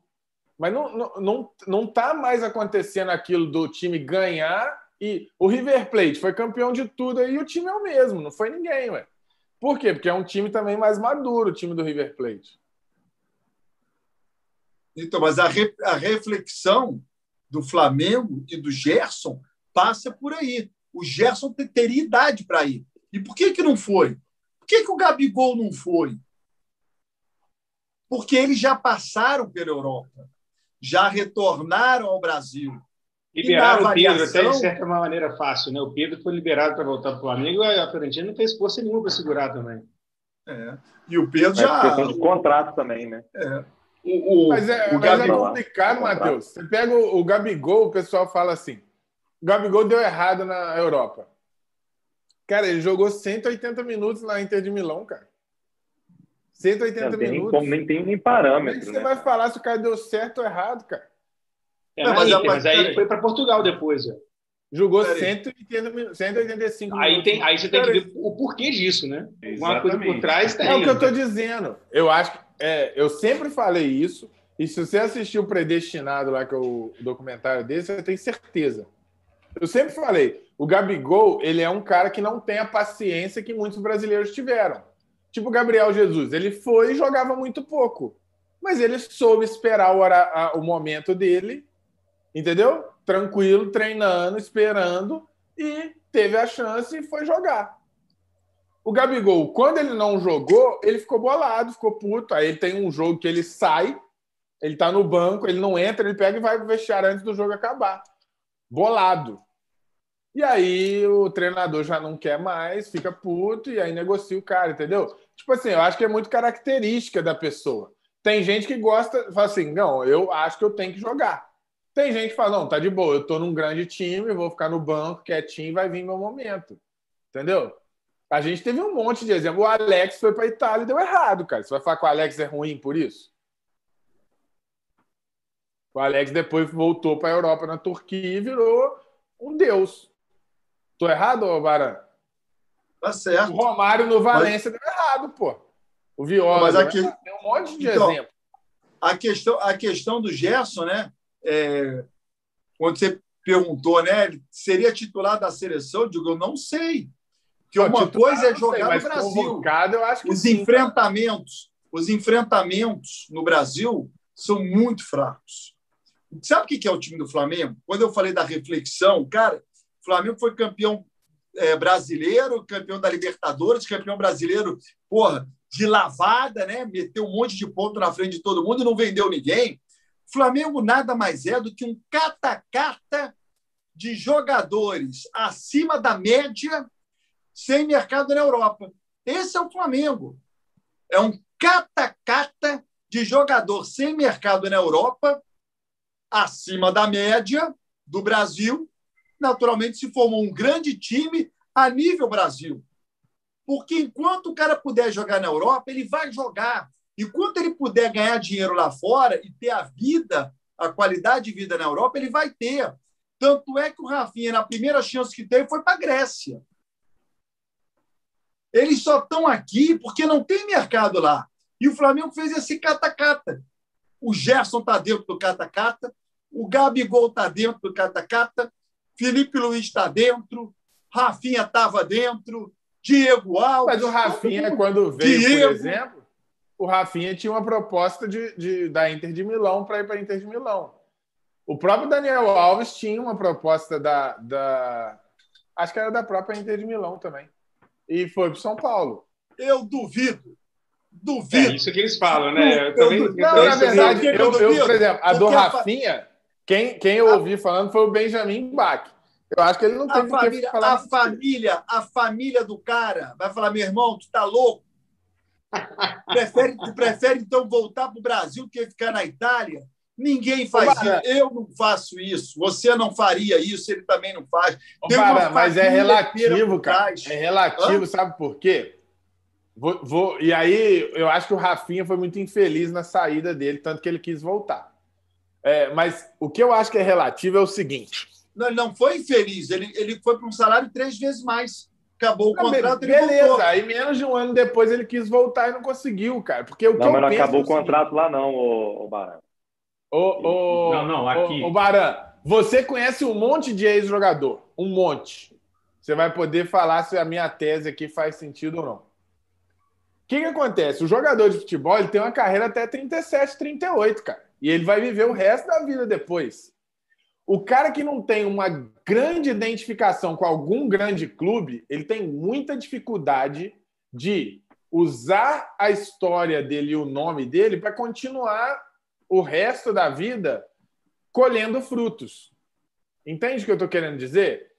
Mas não, não, não, não tá mais acontecendo aquilo do time ganhar e o River Plate foi campeão de tudo aí e o time é o mesmo, não foi ninguém, ué. Por quê? Porque é um time também mais maduro, o time do River Plate. Então, mas a, re, a reflexão do Flamengo e do Gerson passa por aí. O Gerson teria idade para ir. E por que, que não foi? Por que, que o Gabigol não foi? Porque eles já passaram pela Europa, já retornaram ao Brasil. Liberaram o Pedro até de certa maneira fácil, né? O Pedro foi liberado para voltar para o Flamengo e a Fiorentina não fez força nenhuma para segurar também. É. E o Pedro já. É questão de contrato também, né? É. O, o, mas é, o mas é complicado, Matheus. Você pega o, o Gabigol, o pessoal fala assim: o Gabigol deu errado na Europa. Cara, ele jogou 180 minutos na Inter de Milão, cara. 180 não, minutos. Nem, nem tem nem parâmetro. Como é que você né? vai falar se o cara deu certo ou errado, cara? É, não, mas, Inter, mas aí foi para Portugal depois. É. Jogou 180, 185 aí tem Aí você tem que ver o porquê disso, né? Uma coisa por trás tem. É o que eu estou dizendo. Eu acho que. É, eu sempre falei isso. E se você assistiu o Predestinado lá, que é o documentário dele, você tem certeza. Eu sempre falei, o Gabigol, ele é um cara que não tem a paciência que muitos brasileiros tiveram. Tipo o Gabriel Jesus, ele foi e jogava muito pouco. Mas ele soube esperar o, o momento dele entendeu? Tranquilo, treinando, esperando e teve a chance e foi jogar. O Gabigol, quando ele não jogou, ele ficou bolado, ficou puto. Aí ele tem um jogo que ele sai, ele tá no banco, ele não entra, ele pega e vai pro vestiário antes do jogo acabar. Bolado. E aí o treinador já não quer mais, fica puto e aí negocia o cara, entendeu? Tipo assim, eu acho que é muito característica da pessoa. Tem gente que gosta, fala assim, não, eu acho que eu tenho que jogar. Tem gente que fala, não, tá de boa, eu tô num grande time, vou ficar no banco quietinho, vai vir meu momento. Entendeu? A gente teve um monte de exemplo. O Alex foi para Itália e deu errado, cara. Você vai falar que o Alex é ruim por isso? O Alex depois voltou para a Europa na Turquia e virou um deus. Tô errado, Baran? Tá certo. O Romário no Valência Mas... deu errado, pô. O Viola. Mas aqui... Tem um monte de então, exemplo. A questão, a questão do Gerson, né? É, quando você perguntou, né? Seria titular da seleção? Eu digo, eu não sei. Porque não, uma coisa é jogar sei, no Brasil. Eu acho que os sim, enfrentamentos, os enfrentamentos no Brasil são muito fracos. Sabe o que é o time do Flamengo? Quando eu falei da reflexão, cara, o Flamengo foi campeão é, brasileiro, campeão da Libertadores, campeão brasileiro, porra, de lavada, né? Meteu um monte de ponto na frente de todo mundo e não vendeu ninguém. Flamengo nada mais é do que um catacata de jogadores acima da média sem mercado na Europa. Esse é o Flamengo. É um catacata de jogador sem mercado na Europa, acima da média do Brasil. Naturalmente, se formou um grande time a nível Brasil. Porque enquanto o cara puder jogar na Europa, ele vai jogar. Enquanto ele puder ganhar dinheiro lá fora e ter a vida, a qualidade de vida na Europa, ele vai ter. Tanto é que o Rafinha, na primeira chance que teve, foi para a Grécia. Eles só estão aqui porque não tem mercado lá. E o Flamengo fez esse catacata. O Gerson está dentro do catacata, o Gabigol está dentro do catacata, Felipe Luiz está dentro, Rafinha estava dentro, Diego Alves. Mas o Rafinha, quando veio, Diego, por exemplo, o Rafinha tinha uma proposta de, de da Inter de Milão para ir para a Inter de Milão. O próprio Daniel Alves tinha uma proposta da, da. Acho que era da própria Inter de Milão também. E foi para São Paulo. Eu duvido. Duvido. É isso que eles falam, né? Eu também, não, na verdade, eu, eu, por exemplo, a do Rafinha, quem, quem eu ouvi falando foi o Benjamin Bach. Eu acho que ele não tem a família, falar. A família, a família do cara vai falar: meu irmão, tu tá louco? Prefere, prefere, então, voltar para o Brasil do que ficar na Itália? Ninguém faz isso. Eu não faço isso. Você não faria isso, ele também não faz. Mas é relativo, cara. É relativo, Hã? sabe por quê? Vou, vou, e aí, eu acho que o Rafinha foi muito infeliz na saída dele, tanto que ele quis voltar. É, mas o que eu acho que é relativo é o seguinte. Não, ele não foi infeliz, ele, ele foi para um salário três vezes mais. Acabou o Não, contrato e beleza, voltou. aí menos de um ano depois ele quis voltar e não conseguiu, cara. Porque o que Não, eu mas não penso acabou é o seguinte, contrato lá, não, ô, ô Barão. Ô, ô, Não, não, aqui. Ô, ô Baran, você conhece um monte de ex-jogador. Um monte. Você vai poder falar se a minha tese aqui faz sentido ou não. O que, que acontece? O jogador de futebol ele tem uma carreira até 37, 38, cara. E ele vai viver o resto da vida depois. O cara que não tem uma grande identificação com algum grande clube, ele tem muita dificuldade de usar a história dele e o nome dele para continuar o resto da vida colhendo frutos. Entende o que eu estou querendo dizer?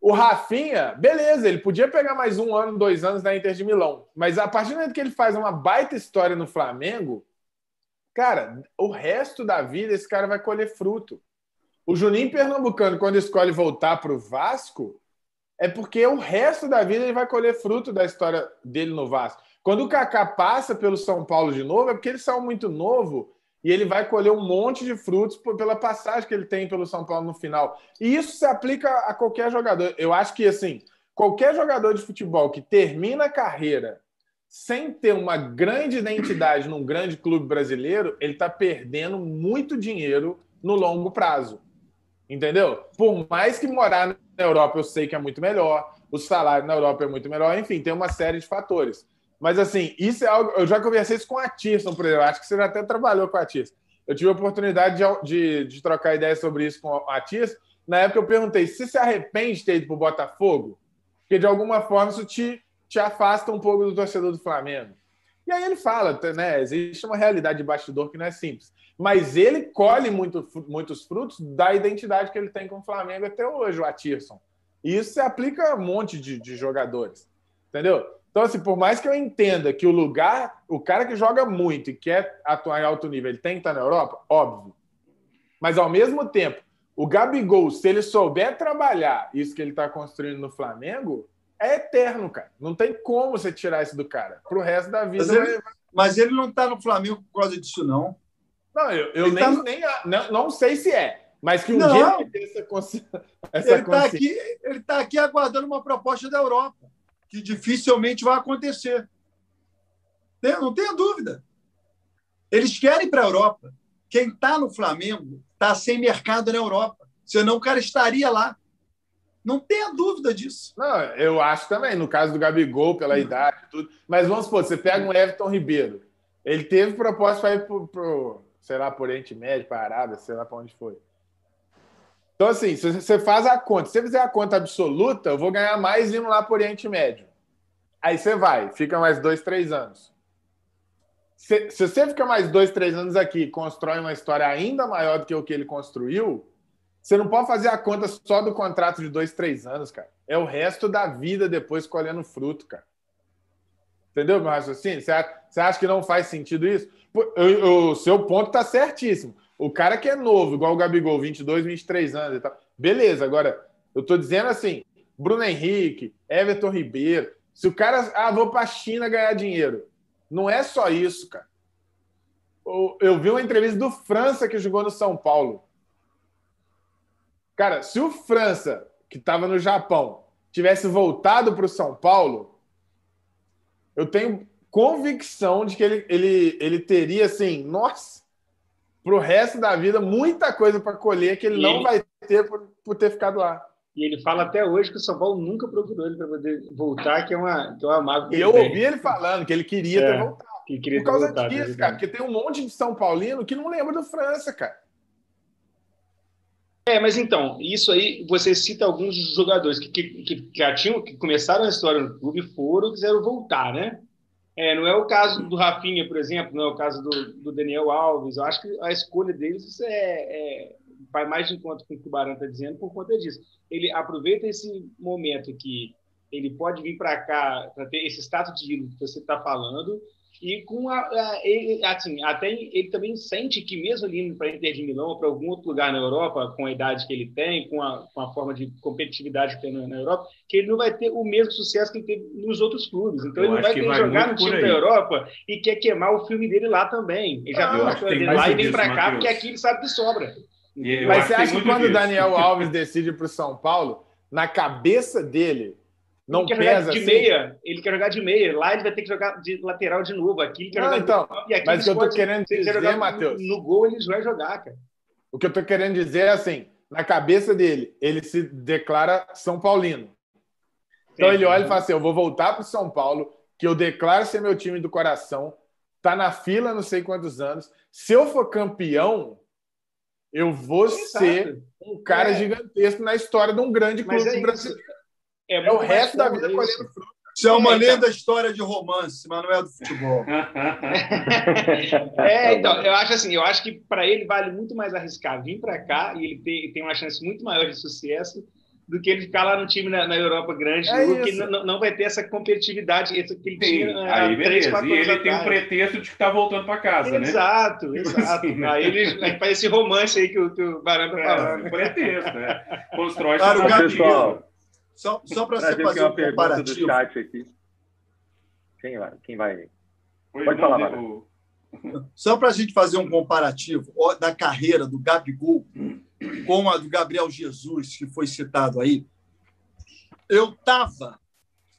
O Rafinha, beleza, ele podia pegar mais um ano, dois anos na Inter de Milão, mas a partir do momento que ele faz uma baita história no Flamengo, cara, o resto da vida esse cara vai colher fruto. O Juninho Pernambucano, quando escolhe voltar para o Vasco, é porque o resto da vida ele vai colher fruto da história dele no Vasco. Quando o Kaká passa pelo São Paulo de novo, é porque ele saiu muito novo e ele vai colher um monte de frutos pela passagem que ele tem pelo São Paulo no final. E isso se aplica a qualquer jogador. Eu acho que, assim, qualquer jogador de futebol que termina a carreira sem ter uma grande identidade num grande clube brasileiro, ele está perdendo muito dinheiro no longo prazo. Entendeu? Por mais que morar na Europa eu sei que é muito melhor, o salário na Europa é muito melhor, enfim, tem uma série de fatores. Mas assim, isso é algo. Eu já conversei isso com a Tirson, por exemplo. Acho que você já até trabalhou com a Tirson. Eu tive a oportunidade de, de, de trocar ideias sobre isso com a Tirson. Na época eu perguntei se se arrepende de ter ido para o Botafogo, porque de alguma forma isso te, te afasta um pouco do torcedor do Flamengo. E aí ele fala, né? Existe uma realidade de bastidor que não é simples. Mas ele colhe muito, muitos frutos da identidade que ele tem com o Flamengo até hoje, o Atirson. E isso se aplica a um monte de, de jogadores. Entendeu? Então, assim, por mais que eu entenda que o lugar, o cara que joga muito e quer atuar em alto nível, ele tem que estar na Europa, óbvio. Mas, ao mesmo tempo, o Gabigol, se ele souber trabalhar isso que ele está construindo no Flamengo, é eterno, cara. Não tem como você tirar isso do cara. Pro resto da vida. Mas ele, vai- mas ele não está no Flamengo por causa disso, não. Não, eu, eu nem, tá nem não, não sei se é. Mas que um Não. dia ele essa, consci... essa Ele está consciência. aqui, ele tá aqui aguardando uma proposta da Europa, que dificilmente vai acontecer. Tem- Não tenha dúvida. Eles querem ir para a Europa. Quem está no Flamengo está sem mercado na Europa. Senão o cara estaria lá. Não tenha dúvida disso. Não, eu acho também, no caso do Gabigol, pela idade e tudo. Mas vamos supor, você pega um Everton Ribeiro. Ele teve proposta para ir pro, pro, sei lá, por Oriente Médio, para Arábia, sei lá para onde foi. Então, assim, se você faz a conta, se você fizer a conta absoluta, eu vou ganhar mais indo lá para Oriente Médio. Aí você vai, fica mais dois, três anos. Se, se você fica mais dois, três anos aqui e constrói uma história ainda maior do que o que ele construiu, você não pode fazer a conta só do contrato de dois, três anos, cara. É o resto da vida depois colhendo fruto, cara. Entendeu, meu raciocínio? Você acha que não faz sentido isso? O seu ponto tá certíssimo. O cara que é novo, igual o Gabigol, 22, 23 anos e tal. Beleza, agora, eu tô dizendo assim, Bruno Henrique, Everton Ribeiro, se o cara, ah, vou pra China ganhar dinheiro. Não é só isso, cara. Eu- Eu vi uma entrevista do França que jogou no São Paulo. Cara, se o França, que estava no Japão, tivesse voltado para o São Paulo, eu tenho convicção de que ele, ele, ele teria, assim, nossa, para o resto da vida, muita coisa para colher que ele E não ele- vai ter por, por ter ficado lá. E ele fala até hoje que o São Paulo nunca procurou ele para poder voltar, que é uma, que é uma mágoa. eu tem, ouvi ele falando que ele queria É. ter voltado. que queria Por causa voltado, disso, é cara, porque tem um monte de São Paulino que não lembra do França, cara. É, mas então, isso aí, você cita alguns jogadores que, que, que já tinham, que começaram a história no clube e foram, quiseram voltar, né? É, não é o caso do Rafinha, por exemplo, não é o caso do, do Daniel Alves. Eu acho que a escolha deles é, é- vai mais de encontro com o que o Barão está dizendo por conta disso. Ele aproveita esse momento que ele pode vir para cá para ter esse status de ídolo que você está falando E com a, a ele, assim, até ele também sente que mesmo ali indo para Inter de Milão ou para algum outro lugar na Europa, com a idade que ele tem, com a, com a forma de competitividade que tem na, na, Europa, que ele não vai ter o mesmo sucesso que ele teve nos outros clubes. Então Eu ele não vai querer jogar no time da Europa e quer queimar o filme dele lá também. Ele já ah, viu a coisa dele lá e vem para cá, porque aqui ele sabe que sobra. Mas você acha que quando o Daniel Alves decide para o São Paulo, na cabeça dele, não ele quer pesa jogar de assim? meia, ele quer jogar de meia. Lá ele vai ter que jogar de lateral de novo. Aqui ele quer não, jogar então, de... e Mas o que eu tô querendo dizer, Matheus. No, no gol ele vai jogar, cara. O que eu tô querendo dizer é assim: na cabeça dele, ele se declara São Paulino. Então Sim, ele olha e fala assim: eu vou voltar para o São Paulo, que eu declaro ser meu time do coração, tá na fila não sei quantos anos. Se eu for campeão, eu vou ser um cara é. gigantesco na história de um grande clube é brasileiro. É, é o resto da vida colhendo fruta. Isso é uma é, lenda história de romance, mas não é do futebol. é, então, eu acho assim, eu acho que para ele vale muito mais arriscar vir para cá e ele tem, tem uma chance muito maior de sucesso do que ele ficar lá no time na, na Europa grande, é que não, vai ter essa competitividade essa que ele Sim, tinha aí, há beleza. 3, e ele tem o pretexto de que está voltando para casa, exato, né? Exato, exato. aí ele faz esse romance aí que o, que o Barão tá falando. É, pretexto, né? Constrói claro, o pessoal. Só, só para você fazer uma um comparativo. Do chat aqui. Quem vai? Quem vai? Pode falar, Barão. Só para a gente fazer um comparativo da carreira do Gabigol com a do Gabriel Jesus, que foi citado aí, eu estava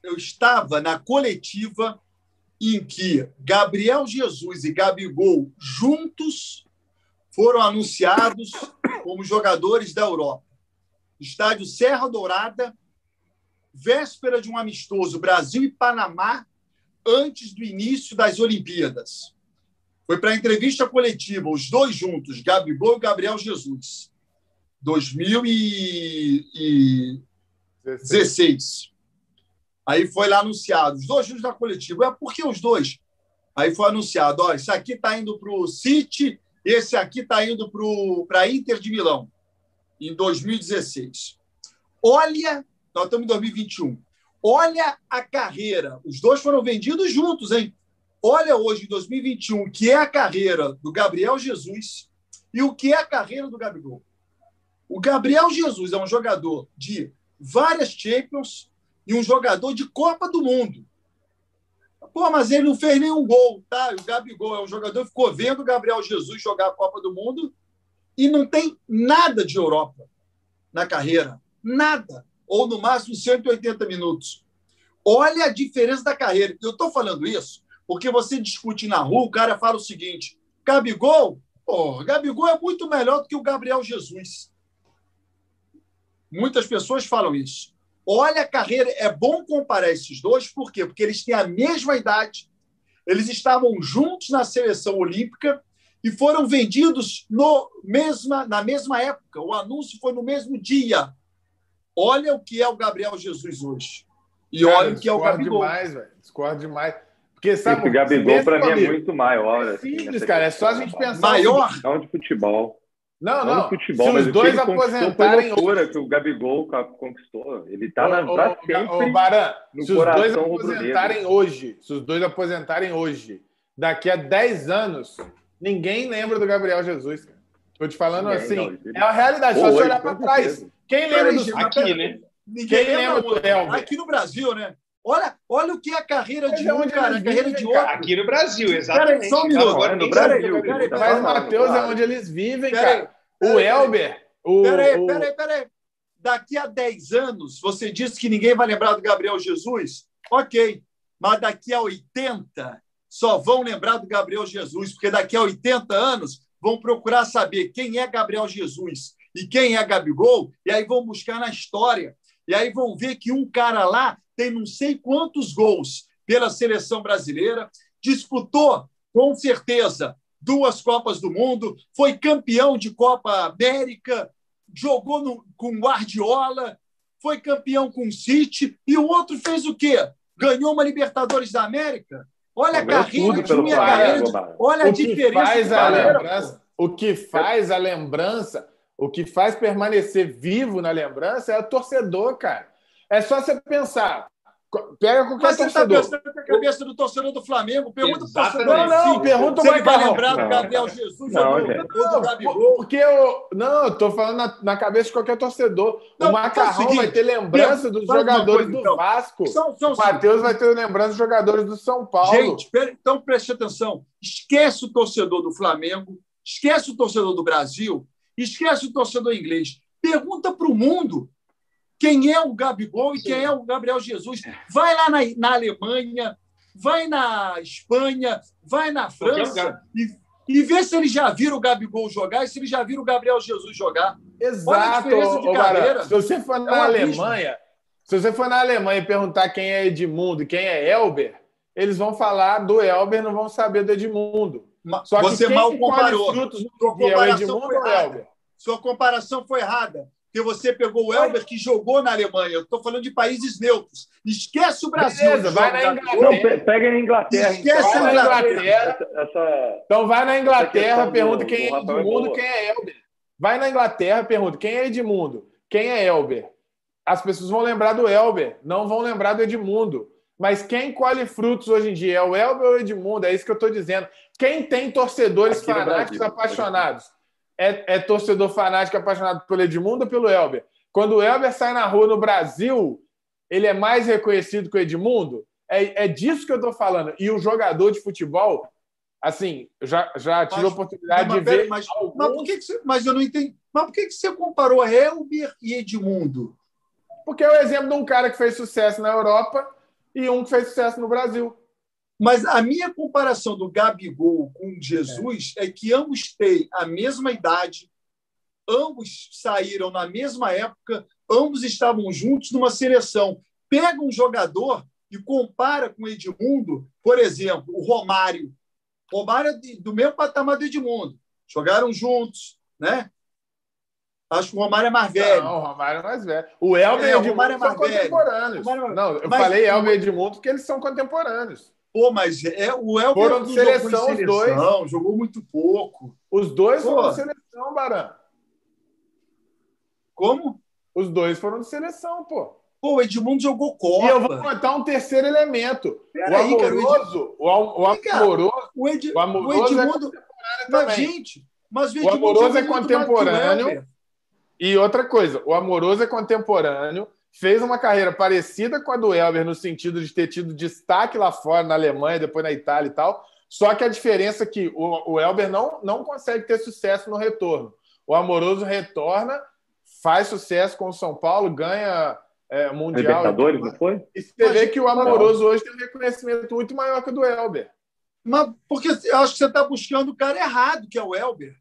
eu estava na coletiva em que Gabriel Jesus e Gabigol juntos foram anunciados como jogadores da Europa. Estádio Serra Dourada, véspera de um amistoso Brasil e Panamá, antes do início das Olimpíadas. Foi para a entrevista coletiva, os dois juntos, Gabigol e Gabriel Jesus. 2016. Aí foi lá anunciado, os dois juntos da coletiva. É por que os dois? Aí foi anunciado, ó, esse aqui está indo para o City, esse aqui está indo para a Inter de Milão, em 2016. Olha, nós estamos em 2021. Olha a carreira. Os dois foram vendidos juntos, hein? Olha hoje, em 2021, o que é a carreira do Gabriel Jesus e o que é a carreira do Gabigol. O Gabriel Jesus é um jogador de várias Champions e um jogador de Copa do Mundo. Pô, mas ele não fez nenhum gol, tá? O Gabigol é um jogador que ficou vendo o Gabriel Jesus jogar a Copa do Mundo e não tem nada de Europa na carreira. Nada. Ou no máximo 180 minutos. Olha a diferença da carreira. Eu estou falando isso porque você discute na rua, o cara fala o seguinte: Gabigol, pô, Gabigol é muito melhor do que o Gabriel Jesus. Muitas pessoas falam isso. Olha a carreira, é bom comparar esses dois, por quê? Porque eles têm a mesma idade, eles estavam juntos na seleção olímpica e foram vendidos no mesma, na mesma época. O anúncio foi no mesmo dia. Olha o que é o Gabriel Jesus hoje. E Cara, olha o que é o Gabigol. demais, velho. Discordo demais. Porque, sabe, Esse Gabigol, para mim, é muito maior. É simples, assim, cara. É só a gente pensar. Maior? Não de futebol. Não, não. não futebol, Se os dois aposentarem hoje. que o Gabigol conquistou. Ele está na pra sempre. Baran, se os dois aposentarem hoje, se os dois aposentarem hoje, daqui a 10 anos, ninguém lembra do Gabriel Jesus, cara. Tô te falando assim, não, é a realidade, só se olhar para trás. Quem lembra do aqui, né? Ninguém Quem lembra do Elber? Aqui no Brasil, né? Olha, olha o que é a carreira de um, cara, a carreira de outro. Aqui no Brasil, exatamente. Peraí, só um minuto. Agora, no Brasil. Mas, Matheus, é onde eles vivem, cara. O Elber... Peraí, peraí, peraí. Daqui a 10 anos, você disse que ninguém vai lembrar do Gabriel Jesus? Ok. Mas daqui a 80, só vão lembrar do Gabriel Jesus, porque daqui a 80 anos vão procurar saber quem é Gabriel Jesus e quem é Gabigol, e aí vão buscar na história. E aí vão ver que um cara lá tem não sei quantos gols pela seleção brasileira, disputou, com certeza, duas Copas do Mundo, foi campeão de Copa América, jogou no, com Guardiola, foi campeão com o City, e o outro fez o quê? Ganhou uma Libertadores da América? Olha a carreira de minha carreira. De... Olha o a diferença. Faz a lembrança, o que faz a lembrança, o que faz permanecer vivo na lembrança é o torcedor, cara. É só você pensar. Pega qualquer Mas você está torcedor. pensando a cabeça do torcedor do Flamengo. Pergunta Exatamente. torcedor. Não, não, pergunta Se o ele vai lembrar do. Gabriel Jesus Não, ou do Não, Gabigol. porque eu. Não, eu tô falando na, na cabeça de qualquer torcedor. Não, o Macarrão o seguinte, vai ter lembrança dos jogadores coisa, do então. Vasco. São, são O Matheus vai ter lembrança dos jogadores do São Paulo. Gente, então preste atenção. Esquece o torcedor do Flamengo, esquece o torcedor do Brasil, esquece o torcedor inglês. Pergunta para o mundo quem é o Gabigol e quem é o Gabriel Jesus. Vai lá na, na Alemanha, vai na Espanha, vai na França e, e vê se eles já viram o Gabigol jogar e se eles já viram o Gabriel Jesus jogar. Exato, ô, carreira. Se você for na um abismo. Alemanha, se você for na Alemanha e perguntar quem é Edmundo e quem é Elber, eles vão falar do Elber, não vão saber do Edmundo. Só que Você quem mal comparou. frutos Sua é comparação Edmundo foi o errada. Elber? Sua comparação foi errada. Porque você pegou o Elber que jogou na Alemanha. Eu estou falando de países neutros. Esquece o Brasil. Beleza, vai na Inglaterra. Não, pega a Inglaterra. Esquece então. a Essa- Inglaterra. Essa, essa- Então vai na Inglaterra, do- pergunta quem é é Edmundo, quem é Elber. Vai na Inglaterra, pergunta quem é Edmundo, quem é Elber. As pessoas vão lembrar do Elber, não vão lembrar do Edmundo. Mas quem colhe frutos hoje em dia é o Elber ou o Edmundo? É isso que eu estou dizendo. Quem tem torcedores Aqui fanáticos Brasil. apaixonados? É, é torcedor fanático apaixonado pelo Edmundo ou pelo Elber? Quando o Elber sai na rua no Brasil, ele é mais reconhecido que o Edmundo? É, é disso que eu estou falando. E o jogador de futebol, assim, já, já tive Mas- a oportunidade Mas, de ver. mas, alguns- mas por que, que você. Mas eu não entendi. Mas por que, que você comparou Elber e Edmundo? Porque é o exemplo de um cara que fez sucesso na Europa e um que fez sucesso no Brasil. Mas a minha comparação do Gabigol com Jesus é, que ambos têm a mesma idade, ambos saíram na mesma época, ambos estavam juntos numa seleção. Pega um jogador e compara com o Edmundo, por exemplo, o Romário. Romário é do mesmo patamar do Edmundo. Jogaram juntos, né? Acho que o Romário é mais velho. Não, o Romário é mais velho. O Elber É, e o o Edmundo Romário é são mais velho. contemporâneos. Romário é- Não, eu Mas- falei Elber e Edmundo porque eles são contemporâneos. Pô, mas é, o Elber Foram de em seleção os dois. seleção, jogou muito pouco. Os dois Pô. foram de seleção, Baran. Como? Os dois foram de seleção, pô. Pô, o Edmundo jogou Copa. E eu vou contar um terceiro elemento. O Peraí, cara, o Ed- amoroso, o, o cá. amoroso, O, Ed... o amoroso o Edmundo. é Mas, também. gente, mas o O Amoroso é o contemporâneo. E outra coisa, o Amoroso é contemporâneo, fez uma carreira parecida com a do Elber, no sentido de ter tido destaque lá fora, na Alemanha, depois na Itália e tal. Só que a diferença é que o, o Elber não, não consegue ter sucesso no retorno. O Amoroso retorna, faz sucesso com o São Paulo, ganha é, Mundial. Libertadores, não foi? E você vê que o Amoroso hoje tem um reconhecimento muito maior que o do Elber. Mas porque eu acho que você está buscando o cara errado, que é o Elber.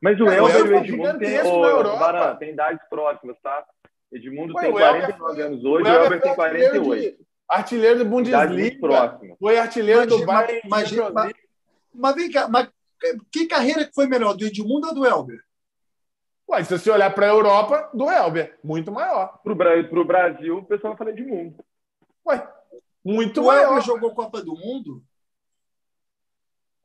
Mas o o Elber e o Elber é Edmundo Europa. Baran, tem idades próximas, tá? Edmundo Ué, tem o Elber 49 foi- anos hoje, o o Elber Elber tem foi artilheiro 48. de- Artilheiro do Bundesliga, próxima. foi artilheiro do Bayern mas- vem cá, mas que carreira que foi melhor, do Edmundo ou do Elber? Ué, se você olhar para a Europa, do Elber, muito maior. Bra pro Brasil, o pessoal fala Edmundo. Ué, muito O Elber maior. jogou Copa do Mundo?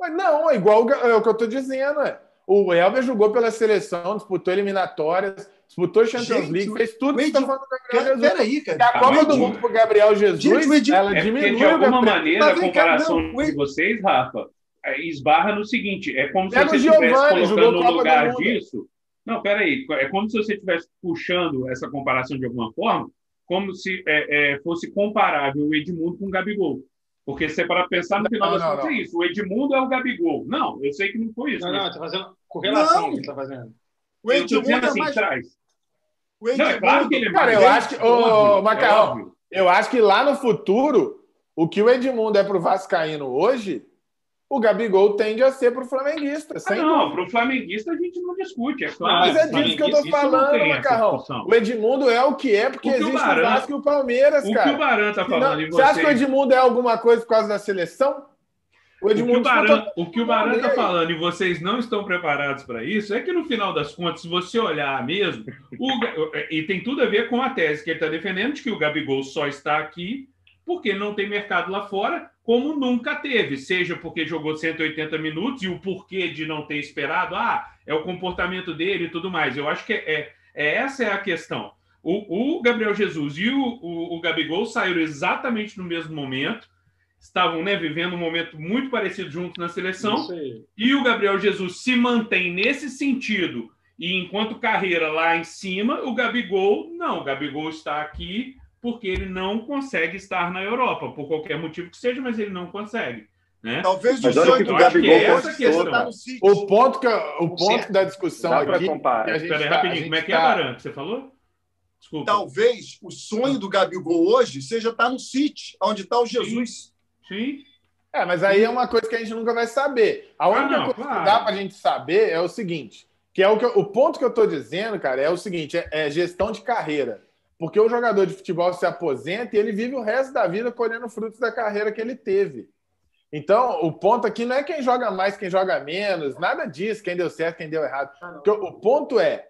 Ué, não, é igual o é o que eu estou dizendo. É. O Elber jogou pela seleção, disputou eliminatórias, disputou Champions Gente, League, fez tudo o que você está falando. Peraí, E cara. a Copa o do Mundo para Gabriel Jesus, Gente, o Ed- ela É porque, diminui de o alguma maneira, Mas a comparação não, o de vocês, Rafa, é, esbarra no seguinte: é como se Pega você o estivesse colocando no lugar disso. Não, peraí. É como se você estivesse puxando essa comparação de alguma forma, como se é, é, fosse comparável o Edmundo com o Gabigol. Porque se é para pensar no final das contas, é isso. O Edmundo é o Gabigol. Não, eu sei que não foi isso. Não, mas não, tá fazendo correlação Não. que ele tá fazendo. O eu tô Edmundo dizendo é assim, mais. traz. O Não, é claro que ele é Cara, eu acho que- ô, Macarrão, é óbvio. Eu acho que lá no futuro, o que o Edmundo é pro Vascaíno hoje, o Gabigol tende a ser pro Flamenguista. Ah, não, para o flamenguista a gente não discute, é claro. Mas é disso que eu tô não falando, Macarrão. O Edmundo é o que é porque O que o existe o, Baran- Vasco e o Palmeiras, O que cara. o Baran tá não- falando em você acha que o. Edmundo é alguma coisa por causa da seleção? O O que o Baran, o que o Baran tá aí. falando e vocês não estão preparados para isso é que no final das contas, se você olhar mesmo, o Ga- e tem tudo a ver com a tese que ele está defendendo de que o Gabigol só está aqui porque não tem mercado lá fora, como nunca teve, seja porque jogou 180 minutos e o porquê de não ter esperado, ah, é o comportamento dele e tudo mais. Eu acho que é, é- essa é a questão. O, o Gabriel Jesus e o, o, o, Gabigol saíram exatamente no mesmo momento, estavam né, vivendo um momento muito parecido juntos na seleção, e o Gabriel Jesus se mantém nesse sentido, e enquanto carreira lá em cima, o Gabigol, não, o Gabigol está aqui porque ele não consegue estar na Europa, por qualquer motivo que seja, mas ele não consegue. Né? Talvez o sonho do Gabigol é essa questão. Tá o ponto, que, o ponto da discussão Dá aqui. Espera aí, tá, rapidinho. Como é que é, tá... Baran, que você falou? Desculpa. Talvez o sonho do Gabigol hoje seja estar no City, onde está o Jesus. Sim. Sim. É, mas aí é uma coisa que a gente nunca vai saber. A única ah, não, coisa claro. que dá para a gente saber é o seguinte: que é o, que eu, o ponto que eu estou dizendo, cara, é o seguinte: é, é, gestão de carreira. Porque o jogador de futebol se aposenta e ele vive o resto da vida colhendo frutos da carreira que ele teve. Então, o ponto aqui não é quem joga mais, quem joga menos, nada disso, quem deu certo, quem deu errado. Ah, o ponto é,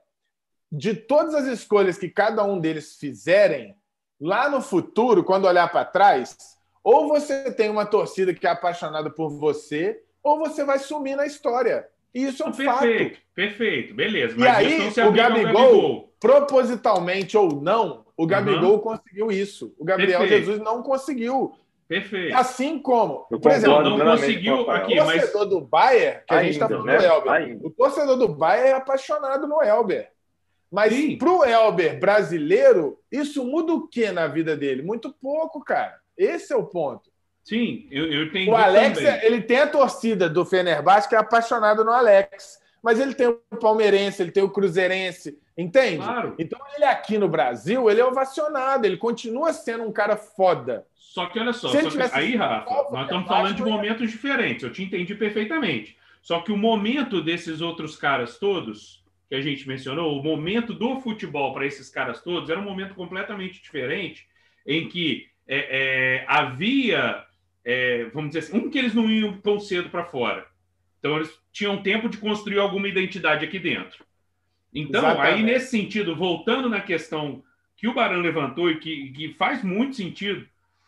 de todas as escolhas que cada um deles fizerem, lá no futuro, quando olhar para trás, ou você tem uma torcida que é apaixonada por você, ou você vai sumir na história. E isso é um perfeito, fato. Perfeito, beleza. Mas e aí, o Gabigol, Gabigol, propositalmente ou não, o Gabigol uhum. conseguiu isso. O Gabriel perfeito. Jesus não conseguiu. Perfeito. Assim como, por exemplo, não conseguiu aqui, o torcedor mas... do Bayern, que ainda, a gente está falando né? do Elber, ainda. o torcedor do Bayern é apaixonado no Elber. Mas para o Elber brasileiro, isso muda o que na vida dele? Muito pouco, cara. Esse é o ponto. Sim, eu, eu tenho. O Alex, também. ele tem a torcida do Fenerbahçe que é apaixonado no Alex. Mas ele tem o palmeirense, ele tem o cruzeirense, entende? Claro. Então ele aqui no Brasil, ele é ovacionado, ele continua sendo um cara foda. Só que olha só, só que, aí, Rafa, nós estamos falando de momentos diferentes, eu te entendi perfeitamente. Só que o momento desses outros caras todos, que a gente mencionou, o momento do futebol para esses caras todos era um momento completamente diferente, em que é, é, havia, é, vamos dizer assim, um que eles não iam tão cedo para fora. Então eles tinham tempo de construir alguma identidade aqui dentro. Então, Exatamente. aí nesse sentido, voltando na questão que o Barão levantou e que, que faz muito sentido,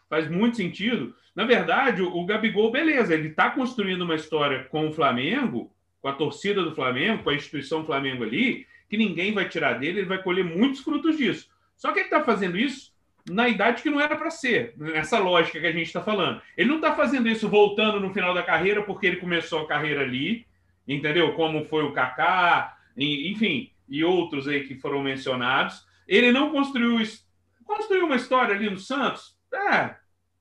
faz muito sentido. Na verdade, o, o Gabigol, beleza, ele está construindo uma história com o Flamengo, com a torcida do Flamengo, com a instituição Flamengo ali, que ninguém vai tirar dele, ele vai colher muitos frutos disso. Só que ele está fazendo isso na idade que não era para ser, nessa lógica que a gente está falando. Ele não está fazendo isso voltando no final da carreira porque ele começou a carreira ali, entendeu? Como foi o Kaká, enfim, e outros aí que foram mencionados. Ele não construiu construiu uma história ali no Santos, é,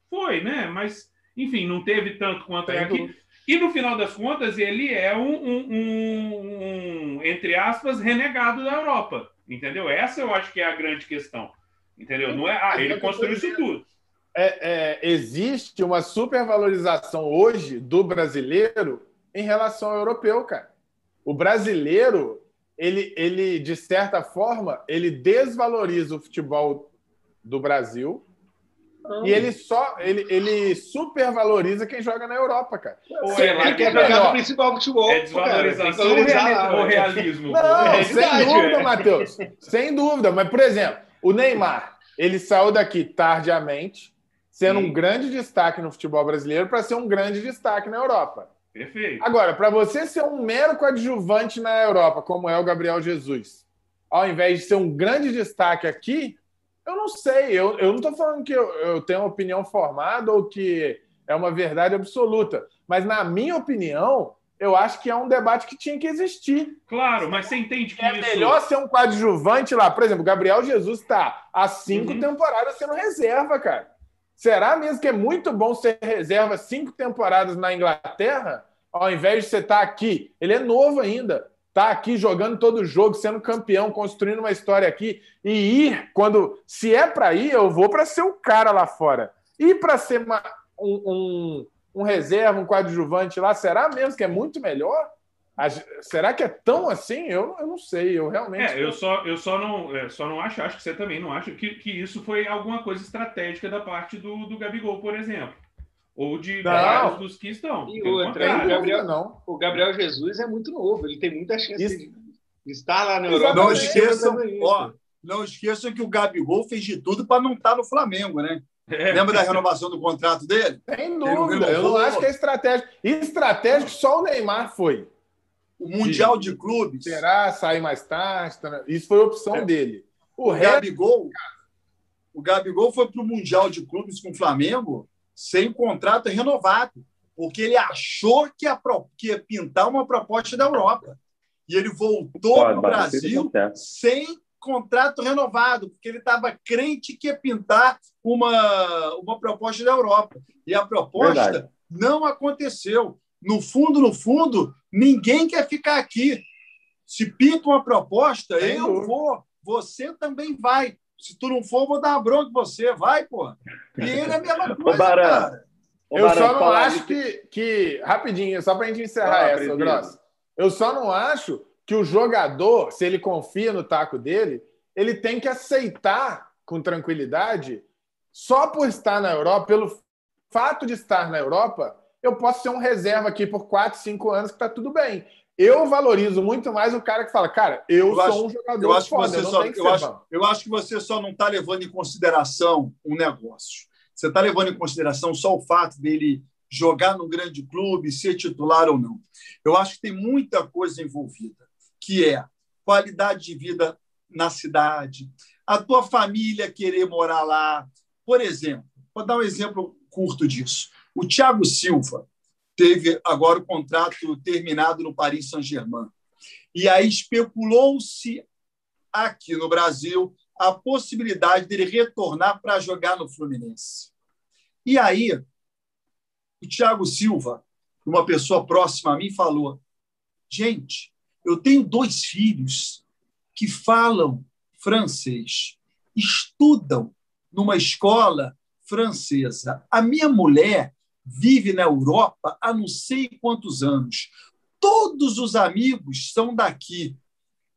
foi, né? Mas, enfim, não teve tanto quanto é aqui. E no final das contas, ele é um, um, um, um, entre aspas, renegado da Europa. Entendeu? Essa eu acho que é a grande questão. Entendeu? Não é, ah, ele construiu isso tudo. É, é, existe uma supervalorização hoje do brasileiro em relação ao europeu, cara. O brasileiro, ele, ele de certa forma, ele desvaloriza o futebol do Brasil e ele só ele, ele supervaloriza quem joga na Europa, cara. Ou Sei lá, que é jogar principal futebol. É desvalorização ou realismo? Não, é sem dúvida, Matheus. Sem dúvida. Mas, por exemplo, o Neymar, ele saiu daqui tardiamente, sendo Sim. um grande destaque no futebol brasileiro, para ser um grande destaque na Europa. Perfeito. Agora, para você ser um mero coadjuvante na Europa, como é o Gabriel Jesus, ao invés de ser um grande destaque aqui, eu não sei, eu, eu não estou falando que eu, eu tenho uma opinião formada ou que é uma verdade absoluta, mas na minha opinião, eu acho que é um debate que tinha que existir. Claro, mas você entende que é isso... melhor ser um coadjuvante lá. Por exemplo, Gabriel Jesus está há cinco uhum. temporadas sendo reserva, cara. Será mesmo que é muito bom ser reserva cinco temporadas na Inglaterra, ao invés de você estar tá aqui? Ele é novo ainda tá aqui jogando todo o jogo, sendo campeão, construindo uma história aqui e ir quando se é para ir, eu vou para ser o cara lá fora. E para ser uma, um, um, um, reserva, um coadjuvante lá, será mesmo que é muito melhor? Será que é tão assim? Eu, eu não sei, eu realmente. É, eu só, eu só não, é, só não acho, acho que você também não acha que, que isso foi alguma coisa estratégica da parte do, do Gabigol, por exemplo ou de vários dos que estão. E outra, o Gabriel, não. o Gabriel Jesus é muito novo, ele tem muita chance Isso. de estar lá na Europa. Não esqueçam, ó, não esqueçam que o Gabigol fez de tudo para não estar no Flamengo, né? É. Lembra da renovação do contrato dele? Sem dúvida. Eu não acho que é estratégico. Estratégico só o Neymar foi. O Mundial de, de Clubes. Será sair mais tarde? Tá? Isso foi opção é. dele. O, o resto... Gabigol, o Gabigol foi para o Mundial de Clubes com o Flamengo sem contrato renovado, porque ele achou que, a, que ia pintar uma proposta da Europa. E ele voltou para o Brasil sem contrato renovado, porque ele estava crente que ia pintar uma, uma proposta da Europa. E a proposta Verdade. não aconteceu. No fundo, no fundo, ninguém quer ficar aqui. Se pinta uma proposta, eu vou, você também vai. Se tu não for, vou dar uma bronca em você. Vai, pô. E ele é a mesma coisa, cara. eu só não acho que, que. Rapidinho, só para a gente encerrar ah, essa, Grosso. Eu só não acho que o jogador, se ele confia no taco dele, ele tem que aceitar com tranquilidade, só por estar na Europa, pelo fato de estar na Europa, eu posso ser um reserva aqui por 4, 5 anos que está tudo bem. Eu valorizo muito mais o cara que fala, cara, eu, eu sou acho, um jogador eu acho foda, que você só, eu, acho, eu acho que você só não está levando em consideração um negócio. Você está levando em consideração só o fato dele jogar no grande clube, ser titular ou não. Eu acho que tem muita coisa envolvida que é qualidade de vida na cidade, a tua família querer morar lá. Por exemplo, vou dar um exemplo curto disso. O Thiago Silva teve agora o contrato terminado no Paris Saint-Germain. E aí especulou-se aqui no Brasil a possibilidade dele retornar para jogar no Fluminense. E aí, o Thiago Silva, uma pessoa próxima a mim, falou: gente, eu tenho dois filhos que falam francês, estudam numa escola francesa. A minha mulher vive na Europa há não sei quantos anos. Todos os amigos são daqui.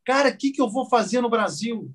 Cara, o que, que eu vou fazer no Brasil?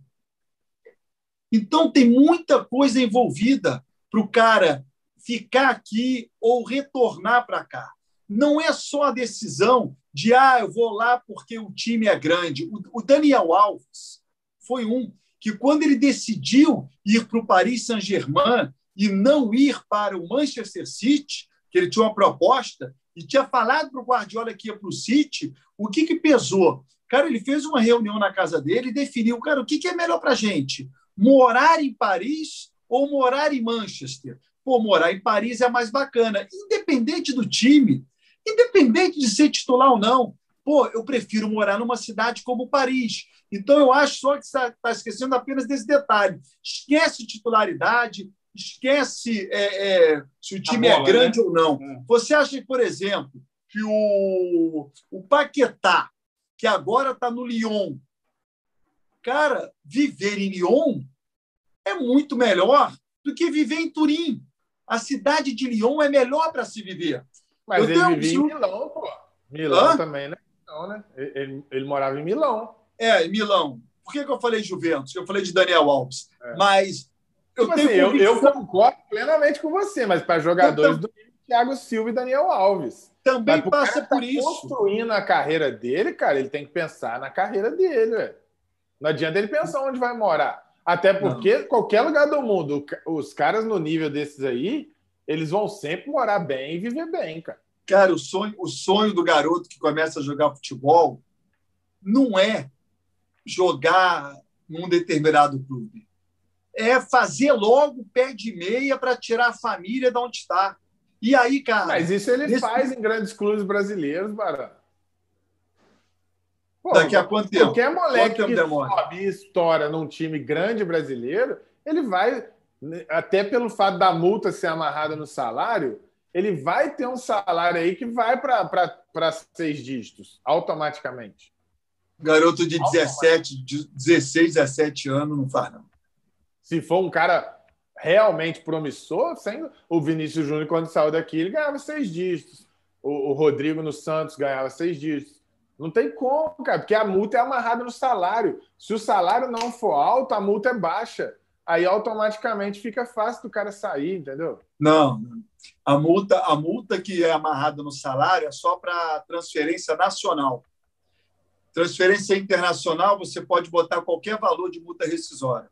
Então, tem muita coisa envolvida para o cara ficar aqui ou retornar para cá. Não é só a decisão de ah, eu vou lá porque o time é grande. O, Daniel Alves foi um que, quando ele decidiu ir para o Paris Saint-Germain e não ir para o Manchester City, que ele tinha uma proposta e tinha falado para o Guardiola que ia para o City, o que, que pesou? Cara, ele fez uma reunião na casa dele e definiu, cara, o que, que é melhor para a gente? Morar em Paris ou morar em Manchester? Pô, morar em Paris é mais bacana. Independente do time, independente de ser titular ou não. Pô, eu prefiro morar numa cidade como Paris. Então, eu acho só que está tá esquecendo apenas desse detalhe. Esquece titularidade, esquece é, é, se o time é bola, é grande né? ou não. É. Você acha, por exemplo, que o, o Paquetá, que agora está no Lyon, cara, viver em Lyon é muito melhor do que viver em Turim. A cidade de Lyon é melhor para se viver. Mas eu ele vivia em Milão, pô. Milão Hã? também, né? Não, né? Ele, ele, morava em Milão. É, em Milão. Por que, que eu falei Juventus? Eu falei de Daniel Alves. É. Mas eu tipo assim, eu, eu, concordo plenamente com você, mas para jogadores então, do Thiago Silva e Daniel Alves. Também passa por tá isso. construindo a carreira dele, cara, ele tem que pensar na carreira dele, velho. Não adianta ele pensar onde vai morar. Até porque Não. qualquer lugar do mundo, os caras no nível desses aí, eles vão sempre morar bem e viver bem, cara. Cara, o sonho, o sonho do garoto que começa a jogar futebol não é jogar num determinado clube. É fazer logo pé de meia para tirar a família de onde está. E aí, cara. Mas isso ele nesse... faz em grandes clubes brasileiros, Barão. Daqui a quanto tempo? Qualquer moleque que sobe e estoura num time grande brasileiro, ele vai até pelo fato da multa ser amarrada no salário, ele vai ter um salário aí que vai para seis dígitos, automaticamente. Garoto de 17, 16, 17 anos não faz, não. Se for um cara realmente promissor, sem o Vinícius Júnior, quando saiu daqui, ele ganhava seis dígitos. O, o Rodrigo no Santos ganhava seis dígitos. Não tem como, cara, porque a multa é amarrada no salário. Se o salário não for alto, a multa é baixa aí automaticamente fica fácil do cara sair, entendeu? Não, a multa, a multa que é amarrada no salário é só para transferência nacional. Transferência internacional, você pode botar qualquer valor de multa rescisória.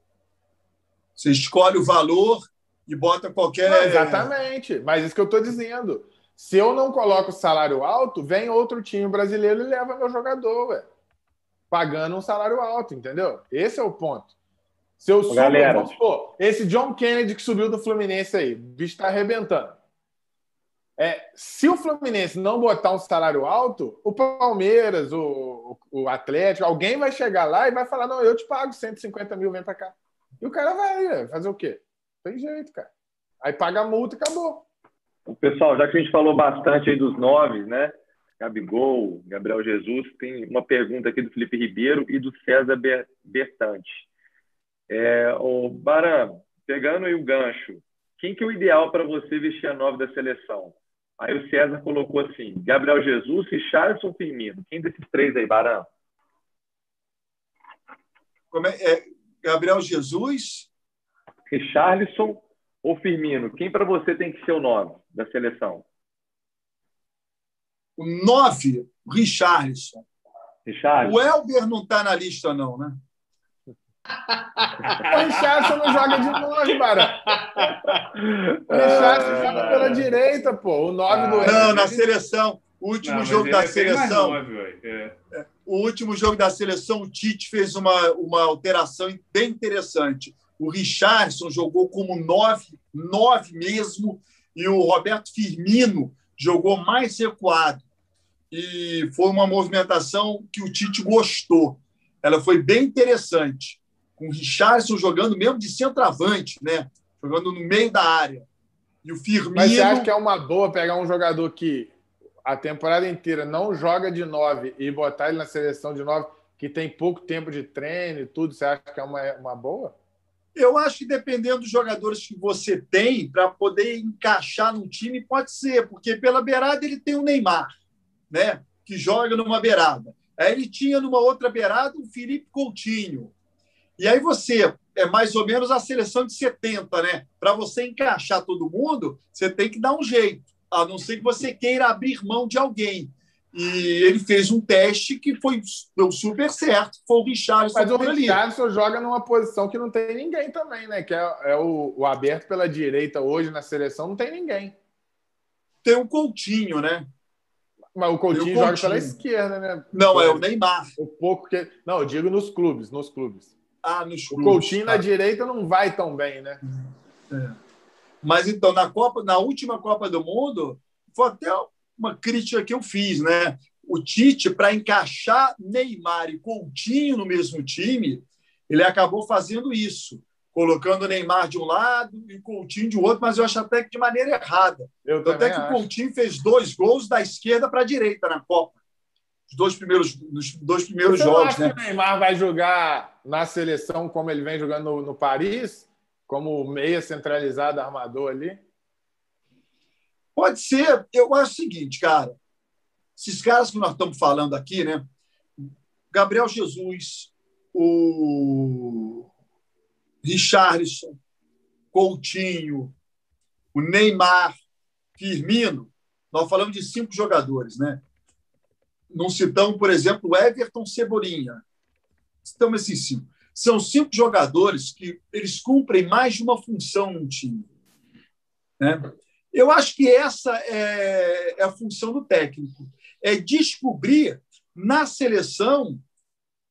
Você escolhe o valor e bota qualquer. Não, exatamente, mas isso que eu estou dizendo. Se eu não coloco salário alto, vem outro time brasileiro e leva meu jogador, ué, pagando um salário alto, entendeu? Esse é o ponto. Se eu subo, Galera. vamos esse John Kennedy que subiu do Fluminense aí, o bicho está arrebentando. É, se o Fluminense não botar um salário alto, o Palmeiras, o, o Atlético, alguém vai chegar lá e vai falar: não, eu te pago 150 mil, vem para cá. E o cara vai fazer o quê? Tem jeito, cara. Aí paga a multa e acabou. Pessoal, já que a gente falou bastante aí dos nove, né? Gabigol, Gabriel Jesus, tem uma pergunta aqui do Felipe Ribeiro e do César Bertante. É, o Baran, pegando aí o gancho, quem que é o ideal para você vestir a nove da seleção? Aí o César colocou assim: Gabriel Jesus e Charleston Firmino. Quem desses três aí, Baran? Como é, é Gabriel Jesus? Richarlison ou Firmino? Quem para você tem que ser o nove da seleção? O nove, Richarlison. Richarlison. O Elber não está na lista, não, né? O Richardson não joga de nove, Bara. O Richardson joga pela direita, pô. O nove do Não, na seleção. O último não, jogo da é seleção. Nove, é. O último jogo da seleção, o Tite fez uma, uma alteração bem interessante. O Richardson jogou como nove, nove mesmo, e o Roberto Firmino jogou mais recuado. E foi uma movimentação que o Tite gostou. Ela foi bem interessante com o Richardson jogando mesmo de centroavante, né? Jogando no meio da área. E o Firmino. Mas você acha que é uma boa pegar um jogador que a temporada inteira não joga de nove e botar ele na seleção de nove, que tem pouco tempo de treino e tudo? Você acha que é uma, uma boa? Eu acho que dependendo dos jogadores que você tem para poder encaixar num time, pode ser, porque pela beirada ele tem o Neymar, né? Que joga numa beirada. Aí ele tinha numa outra beirada o Felipe Coutinho. E aí você é mais ou menos a seleção de 70, né? Para você encaixar todo mundo, você tem que dar um jeito, a não ser que você queira abrir mão de alguém. E ele fez um teste que foi deu super certo, foi o Richardson. Mas o Richardson joga numa posição que não tem ninguém também, né? Que é, é o, o, aberto pela direita hoje na seleção, não tem ninguém. Tem um Coutinho, né? Mas o Coutinho, o Coutinho. joga pela esquerda, né? Não, é o Neymar. O pouco que. Não, eu digo nos clubes, nos clubes. Ah, nos clubes. O Coutinho tá. na direita não vai tão bem, né? É. Mas então, na Copa, na última Copa do Mundo, foi até uma crítica que eu fiz, né? O Tite, para encaixar Neymar e Coutinho no mesmo time, ele acabou fazendo isso, colocando o Neymar de um lado e o Coutinho de outro, mas eu acho até que de maneira errada. Eu até que acho. o Coutinho fez dois gols da esquerda para a direita na Copa dois primeiros, nos dois primeiros Você jogos. Né? que o Neymar vai jogar na seleção como ele vem jogando no, no Paris, como meia centralizado armador ali? Pode ser. Eu acho o seguinte, cara. Esses caras que nós estamos falando aqui, né? Gabriel Jesus, o Richarlison, Coutinho, o Neymar, Firmino, nós falamos de cinco jogadores, né? Não citamos, por exemplo, Everton Cebolinha. Citamos esses cinco. São cinco jogadores que eles cumprem mais de uma função no time. Né? Eu acho que essa é, é a função do técnico. É descobrir na seleção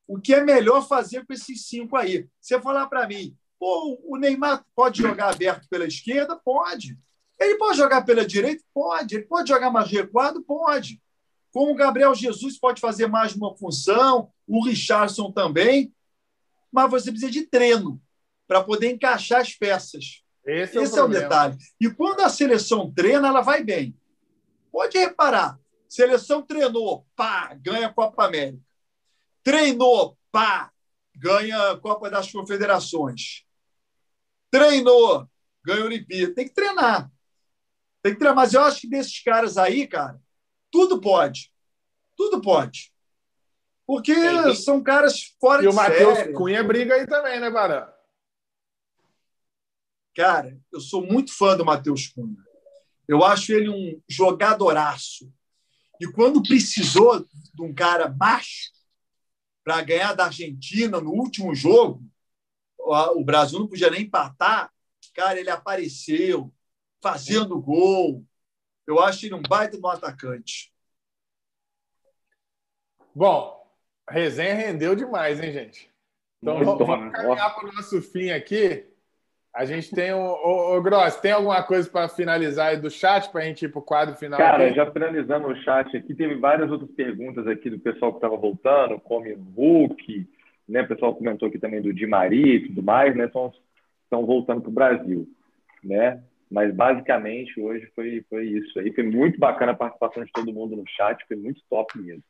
o que é melhor fazer com esses cinco aí. Você falar para mim, pô, o Neymar pode jogar aberto pela esquerda? Pode. Ele pode jogar pela direita? Pode. Ele pode jogar mais recuado? Pode. Como o Gabriel Jesus pode fazer mais uma função, o Richardson também, mas você precisa de treino para poder encaixar as peças. Esse, é, Esse o, é o detalhe. E quando a seleção treina, ela vai bem. Pode reparar. Seleção treinou, pá, ganha a Copa América. Treinou, pá, ganha a Copa das Confederações. Treinou, ganha a Olimpíada. Tem que treinar. Tem que treinar. Mas eu acho que desses caras aí, cara, tudo pode. Tudo pode. Porque Sim. são caras fora e de série. E o Matheus Cunha briga aí também, né, Barão? Cara, eu sou muito fã do Matheus Cunha. Eu acho ele um jogadoraço. E quando precisou de um cara baixo para ganhar da Argentina no último jogo, o Brasil não podia nem empatar, cara, ele apareceu fazendo gol, eu acho ele um baita no atacante. Bom, resenha rendeu demais, hein, gente? Então vamos, vamos caminhar para o nosso fim aqui. A gente tem o, o, o Gross, tem alguma coisa para finalizar aí do chat para a gente ir para o quadro final? Cara, aqui? já finalizando o chat aqui, teve várias outras perguntas aqui do pessoal que estava voltando, como o Hulk, né? O pessoal comentou aqui também do Di Maria e tudo mais, né? Estão, estão voltando para o Brasil, né? Mas basicamente hoje foi, foi isso aí. Foi muito bacana a participação de todo mundo no chat, foi muito top mesmo.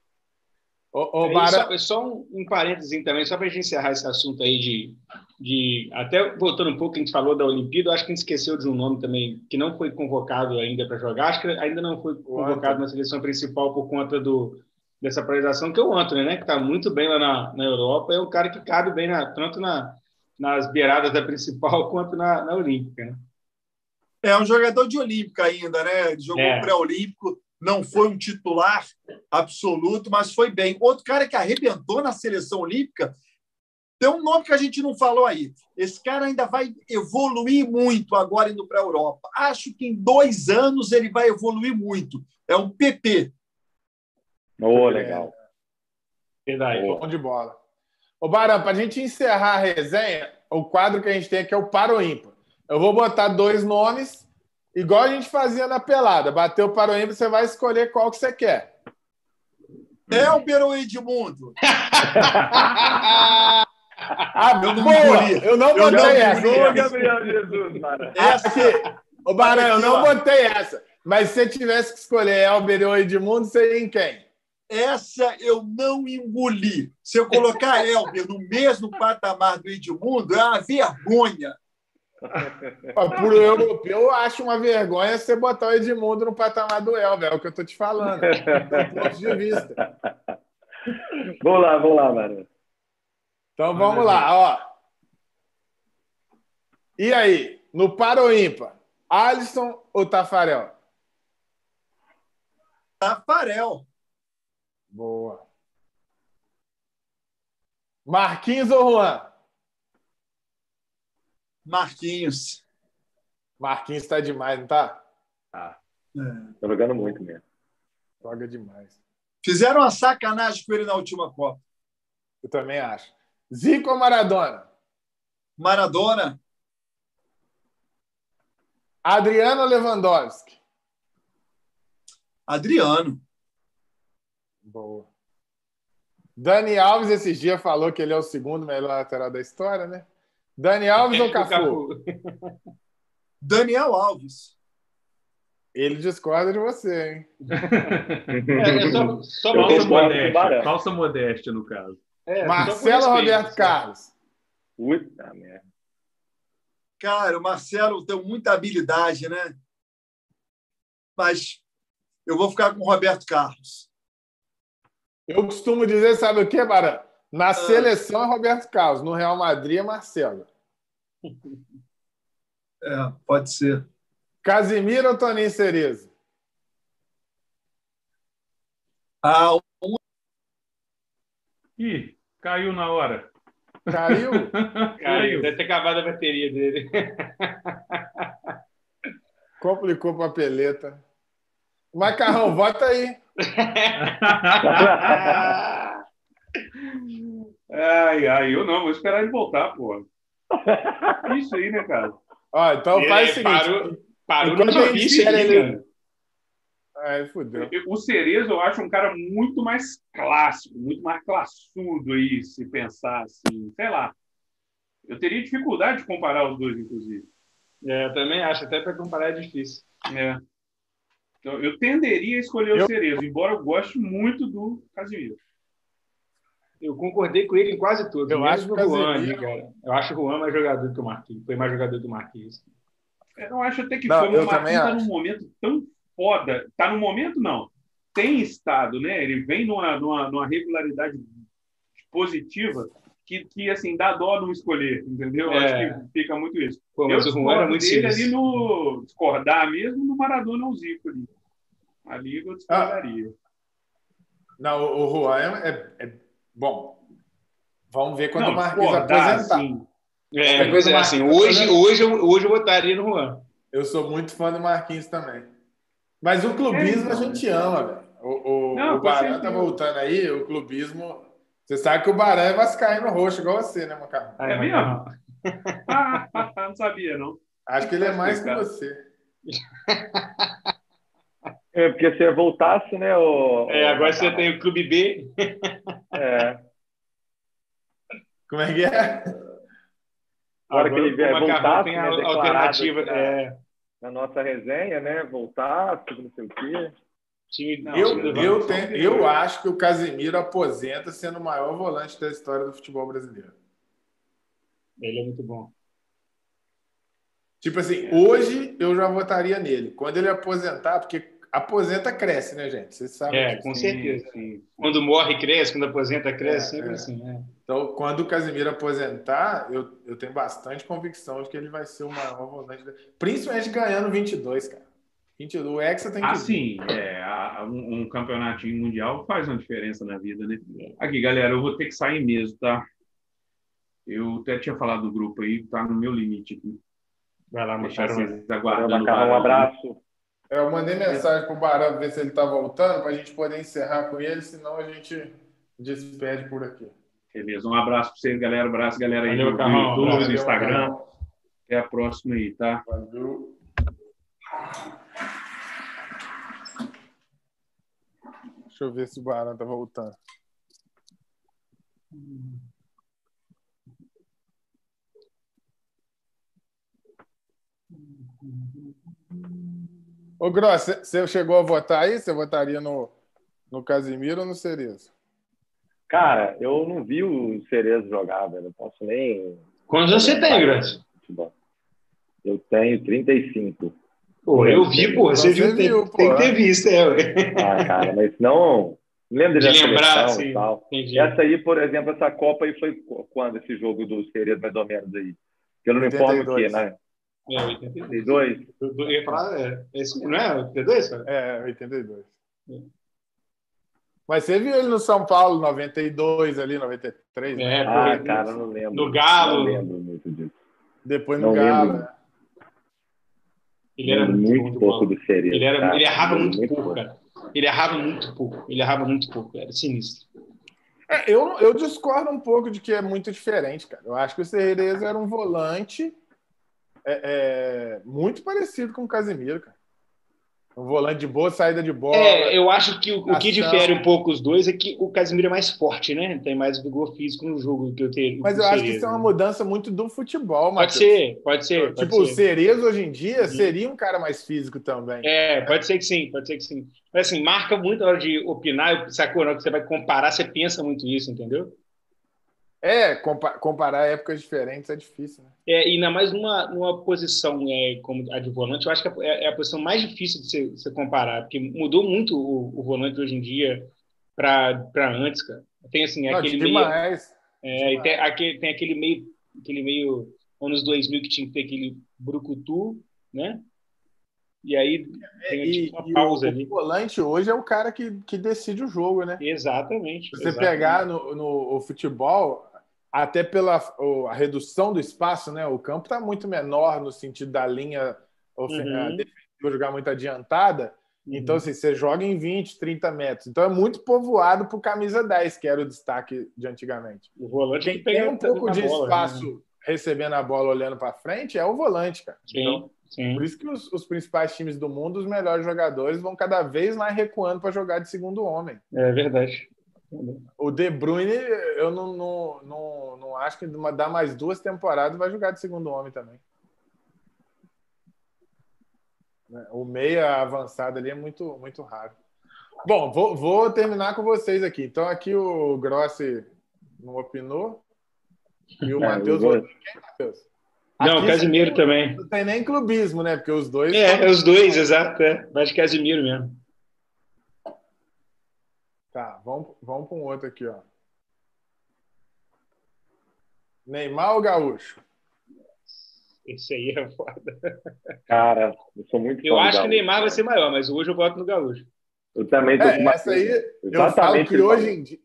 Ô, ô, Bara... só, só um, um parênteses também, só para a gente encerrar esse assunto aí de, de. Até voltando um pouco, a gente falou da Olimpíada, acho que a gente esqueceu de um nome também, que não foi convocado ainda para jogar, acho que ainda não foi convocado na seleção principal por conta do, dessa paralisação, que é o Anthony, né? Que está muito bem lá na, na Europa, é um cara que cabe bem na, tanto na, nas beiradas da principal quanto na, na Olímpica, né? É um jogador de Olímpica ainda, né? Ele jogou é. pré-olímpico não foi um titular absoluto, mas foi bem. Outro cara que arrebentou na seleção olímpica tem um nome que a gente não falou aí. Esse cara ainda vai evoluir muito agora indo para a Europa. Acho que em dois anos ele vai evoluir muito. É um PP. Oh, legal. Verdade. Bom de bola. Ô, Barão, para a gente encerrar a resenha, o quadro que a gente tem aqui é o Paro Ímpar. Eu vou botar dois nomes Igual a gente fazia na pelada. Bateu para o ímpar, você vai escolher qual que você quer. Elber ou Edmundo? ah, eu não boa! Eu não eu botei essa. Gabriel Jesus. Essa aqui. Ô, Barão, eu não botei essa. Mas se você tivesse que escolher Elber ou Edmundo, seria em quem? Essa eu não engoli. Se eu colocar Elber no mesmo patamar do Edmundo, é uma vergonha. Por europeu, eu acho uma vergonha você botar o Edmundo no patamar do Elber, é o que eu estou te falando. Do ponto de vista. Vamos lá, vamos lá, mano. Então vamos lá, ó. E aí, no Paro ímpar, Alisson ou Tafarel? Tafarel. Boa. Marquinhos ou Juan? Marquinhos. Marquinhos está demais, não tá? Tá. É. Tá jogando muito mesmo. Joga demais. Fizeram uma sacanagem com ele na última Copa. Eu também acho. Zico ou Maradona? Maradona. Adriano ou Lewandowski? Adriano. Boa. Dani Alves, esses dias, falou que ele é o segundo melhor lateral da história, né? Dani Alves ou Cafu? Daniel Alves. Ele discorda de você, hein? É, é só, só falsa modéstia. Falsa modéstia, no caso. É, Marcelo Roberto Carlos. Puta merda. Cara, o Marcelo tem muita habilidade, né? Mas eu vou ficar com o Roberto Carlos. Eu costumo dizer, sabe o que, Barão? Na ah. seleção é Roberto Carlos, no Real Madrid é Marcelo. É, pode ser. Casimiro ou Toninho Cerezo? Ah, um... Ih, caiu na hora. Caiu? caiu. Deve ter acabado a bateria dele. Complicou a papeleta. Macarrão, vota aí. Ai, ai, eu não, vou esperar ele voltar, pô. Isso aí, né, cara? Ó, então é, faz o seguinte. Parou, parou no difícil ele... cara. É, fudeu. O Cerezo eu acho um cara muito mais clássico, muito mais classudo aí, se pensar assim, sei lá. Eu teria dificuldade de comparar os dois, inclusive. É, eu também acho, até para comparar é difícil. É. Então, eu tenderia a escolher eu... o Cerezo, embora eu goste muito do Casimiro. Eu concordei com ele em quase tudo. Eu acho o Juan, cara. Eu acho o Juan mais jogador que o Marquinhos. Foi mais jogador que o Marquinhos. Eu acho até que não, foi. O Marquinhos está num momento tão foda. Está no momento, não. Tem estado, né? Ele vem numa, numa, numa regularidade positiva que, que, assim, dá dó não escolher, entendeu? É. Acho que fica muito isso. Pô, mas eu o Juan era muito dele ali no discordar mesmo no Maradona ou Zico ali. Ali eu discordaria. Ah. Não, o Juan é, é, é Bom, vamos ver quando não, o Marquinhos pô, aposentar. Assim, é, pois é, assim, hoje, hoje, eu, hoje eu votaria no Juan. Eu sou muito fã do Marquinhos também. Mas o clubismo é, a gente ama, velho. O, o, não, o Barão tá voltando aí, o clubismo Você sabe que o Barão é vascaíno roxo, igual você, né, Macarrão? É mesmo? Ah, não sabia, não. Acho que ele é mais que você. É, porque se voltasse, né? O, É, agora você tem o Clube B. É, Como é que é? Agora que ele vier, Macarrão voltasse, tem né, alternativa. na- É, na nossa resenha, né? Voltasse, não sei o quê. não, Eu, do eu, tenho, eu acho que o Casimiro aposenta sendo o maior volante da história do futebol brasileiro. Ele é muito bom. Tipo assim, hoje eu já votaria nele. Quando ele aposentar, porque aposenta cresce, né, gente? Vocês sabem É, disso. com certeza. Quando morre, cresce. Quando aposenta, cresce. É, sempre é. assim, né? Então, quando o Casimiro aposentar, eu, eu tenho bastante convicção de que ele vai ser o maior volante. Principalmente ganhando 22, cara. 22, o Hexa tem que. Ah, sim. É, um, um campeonatinho mundial faz uma diferença na vida, né? Aqui, galera, eu vou ter que sair mesmo, tá? Eu até tinha falado do grupo aí, tá no meu limite aqui. Vai lá, Deixar Macarrão. vocês Valeu, aguardando. o Macarrão, um abraço. É, Eu mandei mensagem pro Barão ver se ele tá voltando, pra gente poder encerrar com ele, senão a gente despede por aqui. Beleza, um abraço pra vocês, galera. Abraço, galera aí Valeu, do Carrão. YouTube, Valeu, do Instagram. Carrão. Até a próxima aí, tá? Valeu. Deixa eu ver se o Barão tá voltando. Ô, Gross, você- você chegou a votar aí? Você votaria no, no Casimiro ou no Cerezo? Cara, eu não vi o Cerezo jogar, velho. Não posso nem. Quantos anos você tem? Futebol. Eu tenho 35. Pô, eu vi, pô. Você Você viu, tem, viu, pô. tem que ter visto, é. ué. Ah, cara, mas não. Lembro De lembrar, assim. e tal. Entendi. Essa aí, por exemplo, essa Copa aí foi qu- quando esse jogo do Cerezo, mais ou menos aí? Pelo uniforme o quê, 82. né? É, 82. 82? Eu eu ia falar, é, esse, não é 82, cara? É, 82. Mas você viu ele no São Paulo, 92 ali, 93, né? É, Ah, pô, cara, não lembro. No Galo. Não lembro muito disso. Depois no Não Galo. lembro. né? ele era muito, muito pouco do Cerezo. Ele, era, ele errava Lembro muito, pouco, pouco. cara. Ele errava muito pouco. Ele errava muito pouco. Era sinistro. É, eu, eu discordo um pouco de que é muito diferente, cara. Eu acho que o Cerezo era um volante é, é, muito parecido com o Casimiro, cara. Um volante de boa saída de bola. É, eu acho que o, o que difere um pouco os dois é que o Casimiro é mais forte, né? Tem mais vigor físico no jogo do que eu tenho. Mas eu acho que isso é uma mudança muito do futebol, Pode ser, pode ser. Tipo, pode o ser. Cerezo hoje em dia seria um cara mais físico também. É, pode ser que sim, pode ser que sim. Mas assim, marca muito a hora de opinar, sacou? Na hora que você vai comparar, você pensa muito isso, entendeu? É, compa- comparar épocas diferentes é difícil, né? É, e ainda mais numa, numa posição é, como a de volante, eu acho que é, é a posição mais difícil de você, você comparar, porque mudou muito o, o volante hoje em dia para antes, cara. Tem assim, Não, aquele meio. É, tem aquele, tem aquele meio, aquele meio anos 2000 que tinha que ter aquele brucutu, né? E aí tem E, tipo, uma e pausa o, ali. o volante hoje é o cara que, que decide o jogo, né? Exatamente. Se você exatamente. pegar no, no futebol, até pela o- a redução do espaço, né? O campo está muito menor no sentido da linha Uhum. defensiva jogar muito adiantada. Uhum. Então, assim, você joga em 20, 30 metros. Então, é muito povoado por camisa 10, que era o destaque de antigamente. o volante Quem que tem um pouco de bola, espaço né? recebendo a bola, olhando para frente, é o volante, cara. Sim, Então, sim. por isso que os, os principais times do mundo, os melhores jogadores, vão cada vez mais recuando para jogar de segundo homem. É verdade. O De Bruyne, eu não, não, não, não acho que dá mais duas temporadas vai jogar de segundo homem também. Né? O meia avançado ali é muito, muito raro. Bom, vou, vou terminar com vocês aqui. Então, aqui o Grossi não opinou. E o É, Matheus vou- Matheus? Não, Aqui Casimiro também. Não tem nem clubismo, né? Porque os dois. É, é os dois, exato. É. Mas Casimiro mesmo. Tá, vamos, vamos para um outro aqui, ó. Neymar ou Gaúcho? Esse aí é foda. Cara, eu sou muito Eu acho que o Neymar vai ser maior, mas hoje eu voto no Gaúcho. Eu também tô É, com essa aí, eu Exatamente falo que hoje em, dia,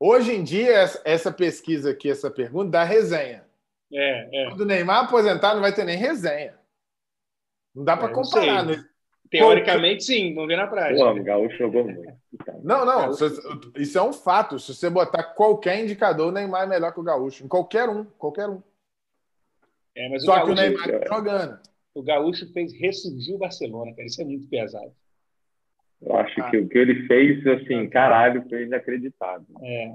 hoje em dia, essa, pesquisa aqui, essa pergunta, dá resenha. É, é. Quando o Neymar aposentar, não vai ter nem resenha. Não dá para É, não comparar. sei. né? Teoricamente, sim, não vê na prática. Pô, o Gaúcho jogou muito. Não, não, isso é um fato. Se você botar qualquer indicador, o Neymar é melhor que o Gaúcho. Em qualquer um, qualquer um. É, Só o que o Neymar tá jogando. O Gaúcho fez ressurgir o Barcelona, cara. Isso é muito pesado. Eu acho ah. que o que ele fez, assim, caralho, foi inacreditável. É.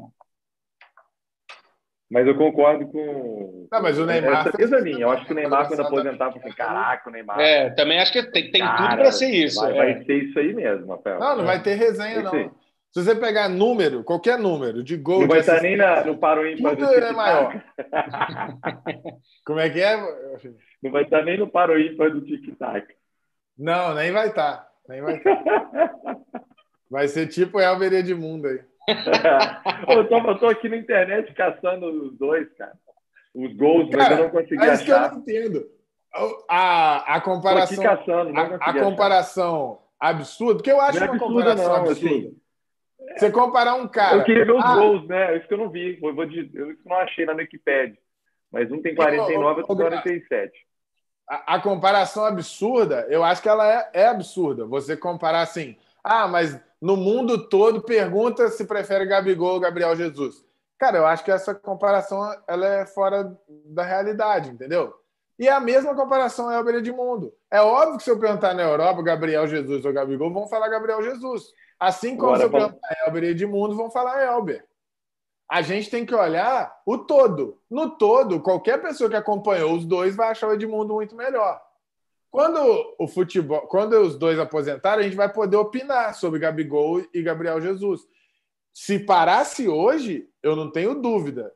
Mas eu concordo com. Não, mas o Neymar. É certeza minha. Eu acho que o Neymar, quando aposentar, foi assim: caraca, o Neymar. É, também acho que tem, tem Cara, tudo para ser isso. Vai, é. vai, ser isso aí mesmo, Rafael. Não, não vai ter resenha, não. Se você pegar número, qualquer número de gol. Não vai estar nem na, no paro ímpar do é maior. Como é que é? Não vai estar nem no paro ímpar do tic-tac. Não, nem vai estar. Nem vai estar. Vai ser tipo Elber Edmundo aí. eu, tô, eu tô aqui na internet caçando os dois, cara. Os gols, cara, mas eu não consegui é isso que eu não entendo. A, a comparação. Caçando, a, a, comparação absurda, porque eu acho não é uma comparação não, absurda. Assim, Você comparar um cara. Eu queria ver os ah, gols, né? Isso que eu não vi. Eu, vou, eu não achei na Wikipedia. Mas um tem 49 e outro 47. A, a comparação absurda, eu acho que ela é, é absurda. Você comparar assim, ah, mas no mundo todo pergunta se prefere Gabigol ou Gabriel Jesus. Cara, eu acho que essa comparação ela é fora da realidade, entendeu? E a mesma comparação é Elber Edmundo. É óbvio que se eu perguntar na Europa Gabriel Jesus ou Gabigol, vão falar Gabriel Jesus. Assim como Agora, se eu perguntar Elber Edmundo, vão falar Elber. A gente tem que olhar o todo. No todo, qualquer pessoa que acompanhou os dois vai achar o Edmundo muito melhor. Quando o futebol, quando os dois aposentarem, a gente vai poder opinar sobre Gabigol e Gabriel Jesus. Se parasse hoje, eu não tenho dúvida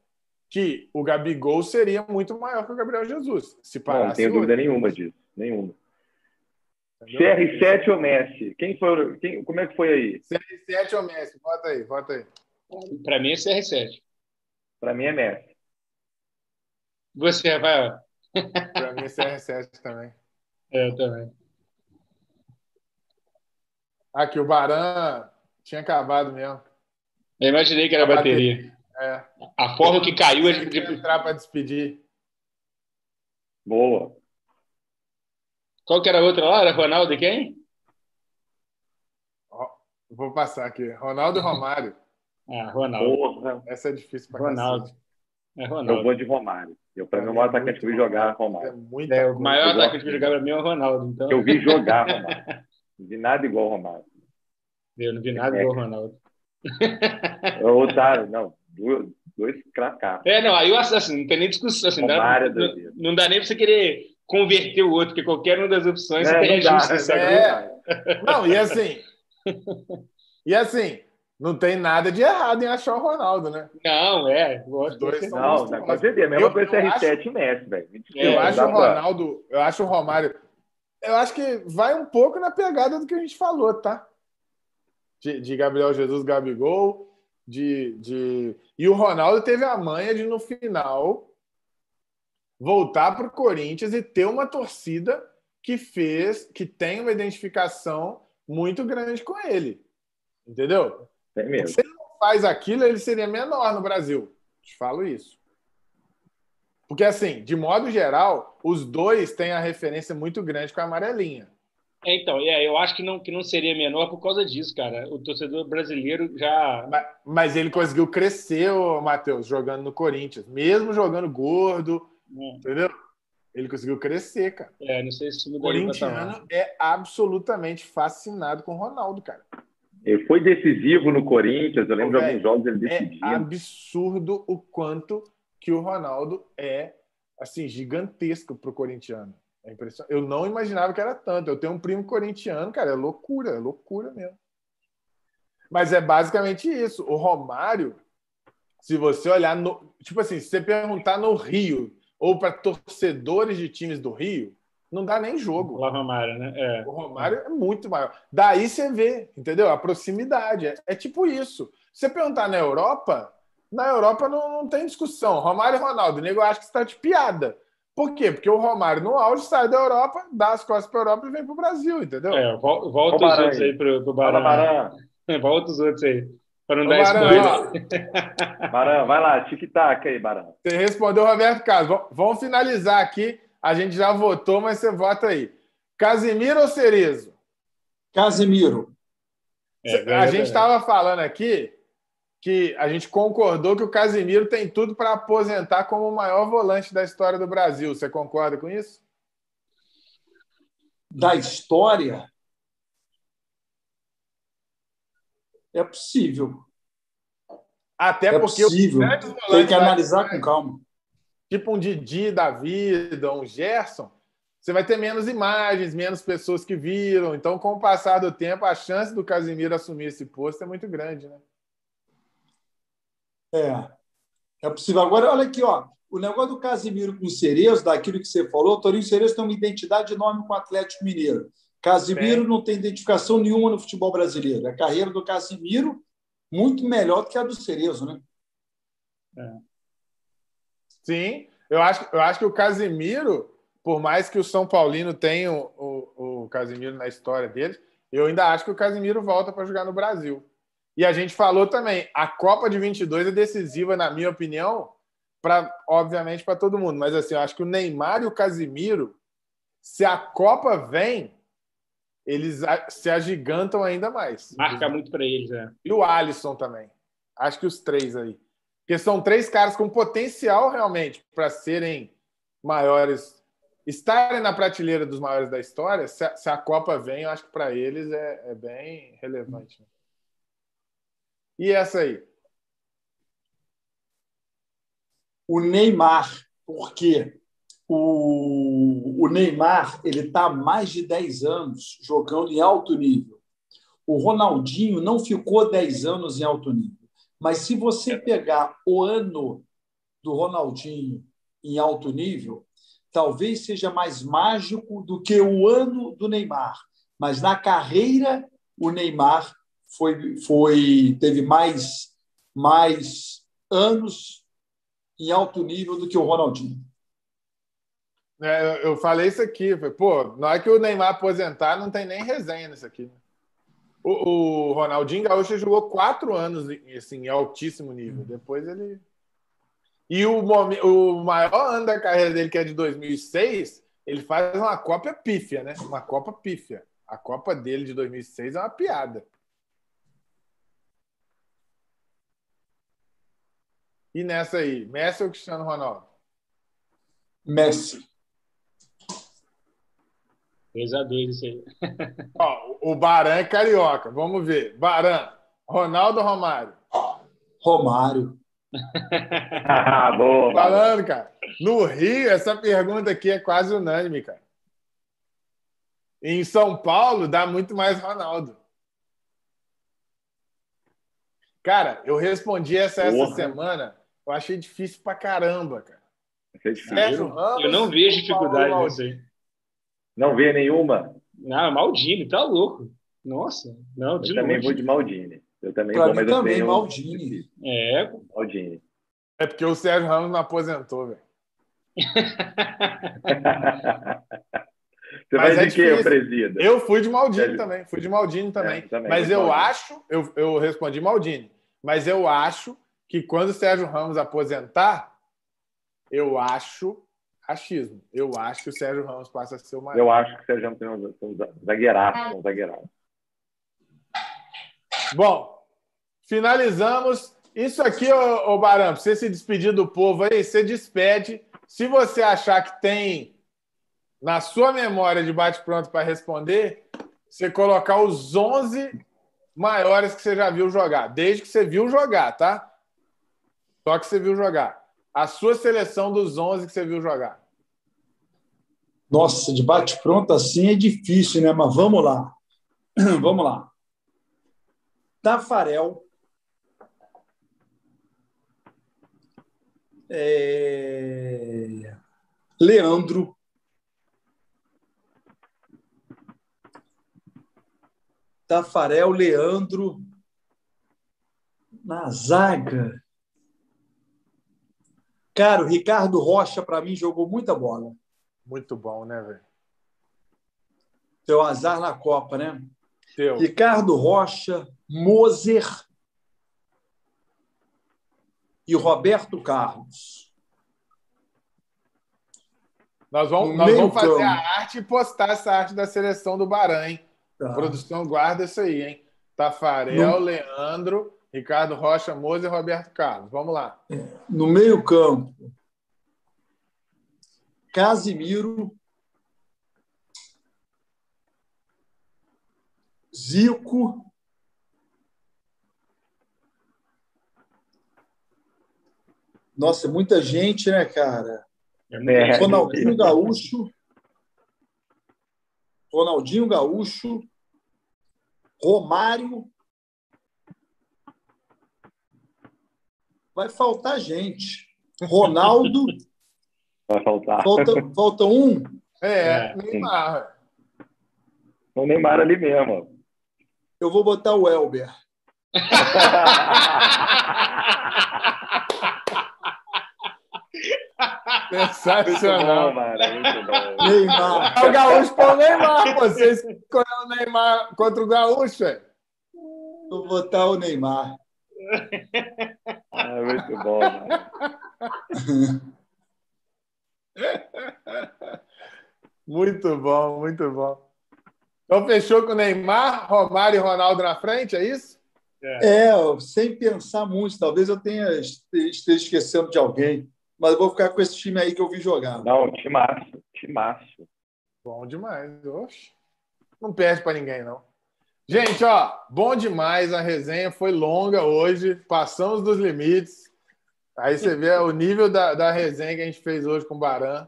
que o Gabigol seria muito maior que o Gabriel Jesus. Se parasse não, tenho hoje. dúvida nenhuma disso, nenhuma. CR7 ou Messi? Quem foi? Quem, como é que foi aí? CR7 ou Messi? Bota aí, bota aí. Para mim é CR7. Para mim é Messi. Você, Rafael? Para mim é CR7 também. É, eu também. Aqui, o Baran tinha acabado mesmo. Eu imaginei que era a bateria. bateria. É. A forma que caiu... A gente... entrar para despedir. Boa. Qual que era a outra lá? Era Ronaldo e quem? Vou passar aqui. Ronaldo e Romário. ah, Ronaldo. Porra. Essa é difícil para Ronaldo. Cacete. É Ronaldo. Eu vou de Romário. Eu, para mim, o maior atacante que eu vi jogar é Romário. É, é o maior atacante que eu jogar para mim é o Ronaldo. Então... Eu vi jogar Romário. Não vi nada igual ao Romário. Eu não vi nada é. igual ao Ronaldo. É otário, não. Dois, dois cracados. É, não, aí eu assim, não tem nem discussão. Assim, dá, não, não, dá nem para você querer converter o outro, porque qualquer uma das opções é, tem justa. É. Não, e assim. E assim, não tem nada de errado em achar o Ronaldo, né? Não, é. Os dois são não, não, com certeza. Mesma coisa CR7 e Messi, velho. Eu é, acho o Ronaldo, eu acho o Romário. Eu acho que vai um pouco na pegada do que a gente falou, tá? De, de Gabriel Jesus, Gabigol, de, de. E o Ronaldo teve a manha de, no final, voltar para o Corinthians e ter uma torcida que fez, que tem uma identificação muito grande com ele. Entendeu? É mesmo. Se ele não faz aquilo, ele seria menor no Brasil. Te falo isso. Porque, assim, de modo geral, os dois têm a referência muito grande com a amarelinha. É, então, é, eu acho que não, que não seria menor por causa disso, cara. O torcedor brasileiro já. Mas, mas ele conseguiu crescer, Matheus, jogando no Corinthians. Mesmo jogando gordo, é. entendeu? Ele conseguiu crescer, cara. É, não sei se O corintiano é absolutamente fascinado com o Ronaldo, cara. Ele foi decisivo no Corinthians, eu lembro de alguns jogos ele decidiu. É absurdo o quanto que o Ronaldo é assim gigantesco para o corintiano. É impressionante. Eu não imaginava que era tanto. Eu tenho um primo corintiano, cara, é loucura, é loucura mesmo. Mas é basicamente isso. O Romário, se você olhar no, tipo assim, se você perguntar no Rio ou para torcedores de times do Rio, não dá nem jogo. O Romário, né? É. O Romário é muito maior. Daí você vê, entendeu? A proximidade. É, é tipo isso. Se você perguntar na Europa, na Europa não, não tem discussão. Romário e Ronaldo, o nego acha que está de piada. Por quê? Porque o Romário, no auge, sai da Europa, dá as costas para a Europa e vem para o Brasil, entendeu? É, volta os outros aí para o Barão. Volta os outros aí. Para não dar spoiler. Barão, vai lá, tic-tac aí, Barão. Você respondeu o Roberto Carlos. Vamos finalizar aqui a gente já votou, mas você vota aí. Casimiro ou Cerezo? Casemiro. É, a gente estava falando aqui que a gente concordou que o Casemiro tem tudo para aposentar como o maior volante da história do Brasil. Você concorda com isso? Da história? É possível. Até é porque possível. tem que analisar com calma. Tipo um Didi da vida, um Gerson, você vai ter menos imagens, menos pessoas que viram. Então, com o passar do tempo, a chance do Casimiro assumir esse posto é muito grande, né? É. É possível. Agora, olha aqui, ó. O negócio do Casimiro com o Cerezo, daquilo que você falou, o Torinho Cerezo tem uma identidade enorme com o Atlético Mineiro. Casimiro não tem identificação nenhuma no futebol brasileiro. A carreira do Casimiro muito melhor do que a do Cerezo, né? É. Sim, eu acho, eu acho que o Casimiro, por mais que o São Paulino tenha o, o, o Casimiro na história dele, eu ainda acho que o Casimiro volta para jogar no Brasil. E a gente falou também, a Copa de 22 é decisiva, na minha opinião, para obviamente para todo mundo. Mas assim, eu acho que o Neymar e o Casimiro, se a Copa vem, eles se agigantam ainda mais. Marca muito para eles, é. E o Alisson também. Acho que os três aí. Porque são três caras com potencial realmente para serem maiores, estarem na prateleira dos maiores da história. Se a, se a Copa vem, eu acho que para eles é, é, bem relevante. Né? E essa aí? O Neymar, porque o, o Neymar ele está há mais de 10 anos jogando em alto nível. O Ronaldinho não ficou 10 anos em alto nível. Mas se você pegar o ano do Ronaldinho em alto nível, talvez seja mais mágico do que o ano do Neymar. Mas na carreira, o Neymar foi, foi teve mais, mais anos em alto nível do que o Ronaldinho. É, eu falei isso aqui, pô, na hora que o Neymar aposentar, não tem nem resenha nisso aqui. O, o Ronaldinho Gaúcho jogou quatro anos assim, em altíssimo nível. Depois ele. E o, o maior ano da carreira dele, que é de 2006, ele faz uma Copa pífia, né? Uma Copa pífia. A Copa dele de 2006 é uma piada. E nessa aí, Messi ou Cristiano Ronaldo? Messi. 2x2 isso aí. Ó, o Baran é carioca. Vamos ver. Baran, Ronaldo ou Romário? Romário. ah, boa. Falando, cara. No Rio, essa pergunta aqui é quase unânime, cara. Em São Paulo, dá muito mais Ronaldo. Cara, eu respondi essa Porra. essa semana. Eu achei difícil pra caramba, cara. Sérgio Ramos, eu não vejo dificuldade nisso aí. Não vê nenhuma? Não, Maldini, tá louco. Nossa, não, de Eu também vou de Maldini. Eu também pra vou, mas também, eu tenho... Maldini. É. Maldini. É porque o Sérgio Ramos não aposentou, velho. Você mas vai é de quê, presida? Eu fui de Maldini também, fui de Maldini também. É, também mas eu Maldini. acho, eu, eu respondi Maldini, mas eu acho que quando o Sérgio Ramos aposentar, eu acho achismo. Eu acho que o Sérgio Ramos passa a ser o maior. Eu acho que o Sérgio Ramos tem um, zagueiraço, um zagueiraço. Bom, finalizamos. Isso aqui, ô, ô Barão, você se despedir do povo aí, você despede. Se você achar que tem na sua memória de bate-pronto para responder, você colocar os 11 maiores que você já viu jogar, desde que você viu jogar, tá? Só que você viu jogar a sua seleção dos 11 que você viu jogar. Nossa, de bate-pronto assim é difícil, né? Mas vamos lá. vamos lá. Tafarel. É... Leandro. Tafarel, Leandro. Na zaga. Cara, o Ricardo Rocha, para mim, jogou muita bola. Muito bom, né, velho? Teu azar na Copa, né? Teu. Ricardo Rocha, Moser e Roberto Carlos. Nós vamos, nós vamos fazer a arte e postar essa arte da seleção do Bahrein. Tá. A produção guarda isso aí, hein? Tafarel, no... Leandro, Ricardo Rocha, Moza e Roberto Carlos. Vamos lá. No meio-campo, Casimiro, Zico, Nossa, muita gente, né, cara? É. Ronaldinho Gaúcho. Ronaldinho Gaúcho. Romário. Vai faltar gente. Ronaldo. Vai faltar. Falta, falta um. É, é. Neymar. O Neymar ali mesmo. Eu vou botar o Elber. Sensacional. Muito bom, mano, muito bom. Neymar. É o Gaúcho para o Neymar. Você escolheu o Neymar contra o Gaúcho, é? Vou botar o Neymar. Ah, muito bom. Muito bom, muito bom. Então fechou com o Neymar, Romário e Ronaldo na frente, é isso? É, é sem pensar muito. Talvez eu tenha esteja esquecendo de alguém mas eu vou ficar com esse time aí que eu vi jogar. Não, timaço, timaço. Bom demais. Oxe. Não perde para ninguém, não. Gente, ó, bom demais. A resenha foi longa hoje. Passamos dos limites. Aí você vê o nível da, da resenha que a gente fez hoje com o Baran.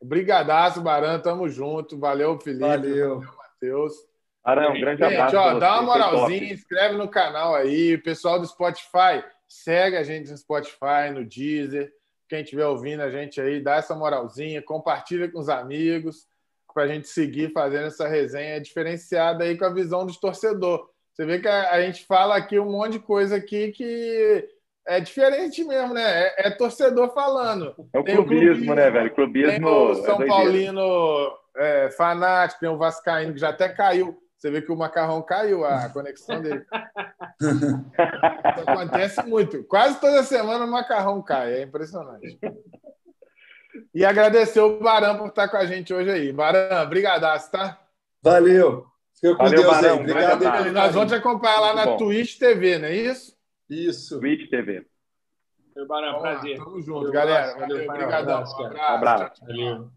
Obrigadaço, Baran. Tamo junto. Valeu, Felipe. Valeu. Valeu, Matheus. Baran, um grande gente, abraço. Gente, ó, dá uma moralzinha, inscreve no canal aí. O pessoal do Spotify, segue a gente no Spotify, no Deezer quem estiver ouvindo a gente aí, dá essa moralzinha, compartilha com os amigos, para a gente seguir fazendo essa resenha diferenciada aí com a visão dos torcedor. Você vê que a, a, gente fala aqui um monte de coisa aqui que é diferente mesmo, né? É, é torcedor falando. É o clubismo, clubismo, né, velho? Clubismo. Tem o São é Paulino é, fanático, tem o Vascaíno que já até caiu você vê que o macarrão caiu, a conexão dele. Isso acontece muito. Quase toda semana o macarrão cai, é impressionante. E agradecer o Barão por estar com a gente hoje aí. Barão, brigadaço, tá? Valeu. Fica com Valeu, Deus Barão, aí. Obrigado aí. Nós vamos te acompanhar lá na Twitch TV, não é isso? Isso. Twitch TV. Meu Barão, prazer. Tamo junto, galera. Valeu, obrigado. Um abraço. Um abraço. Valeu.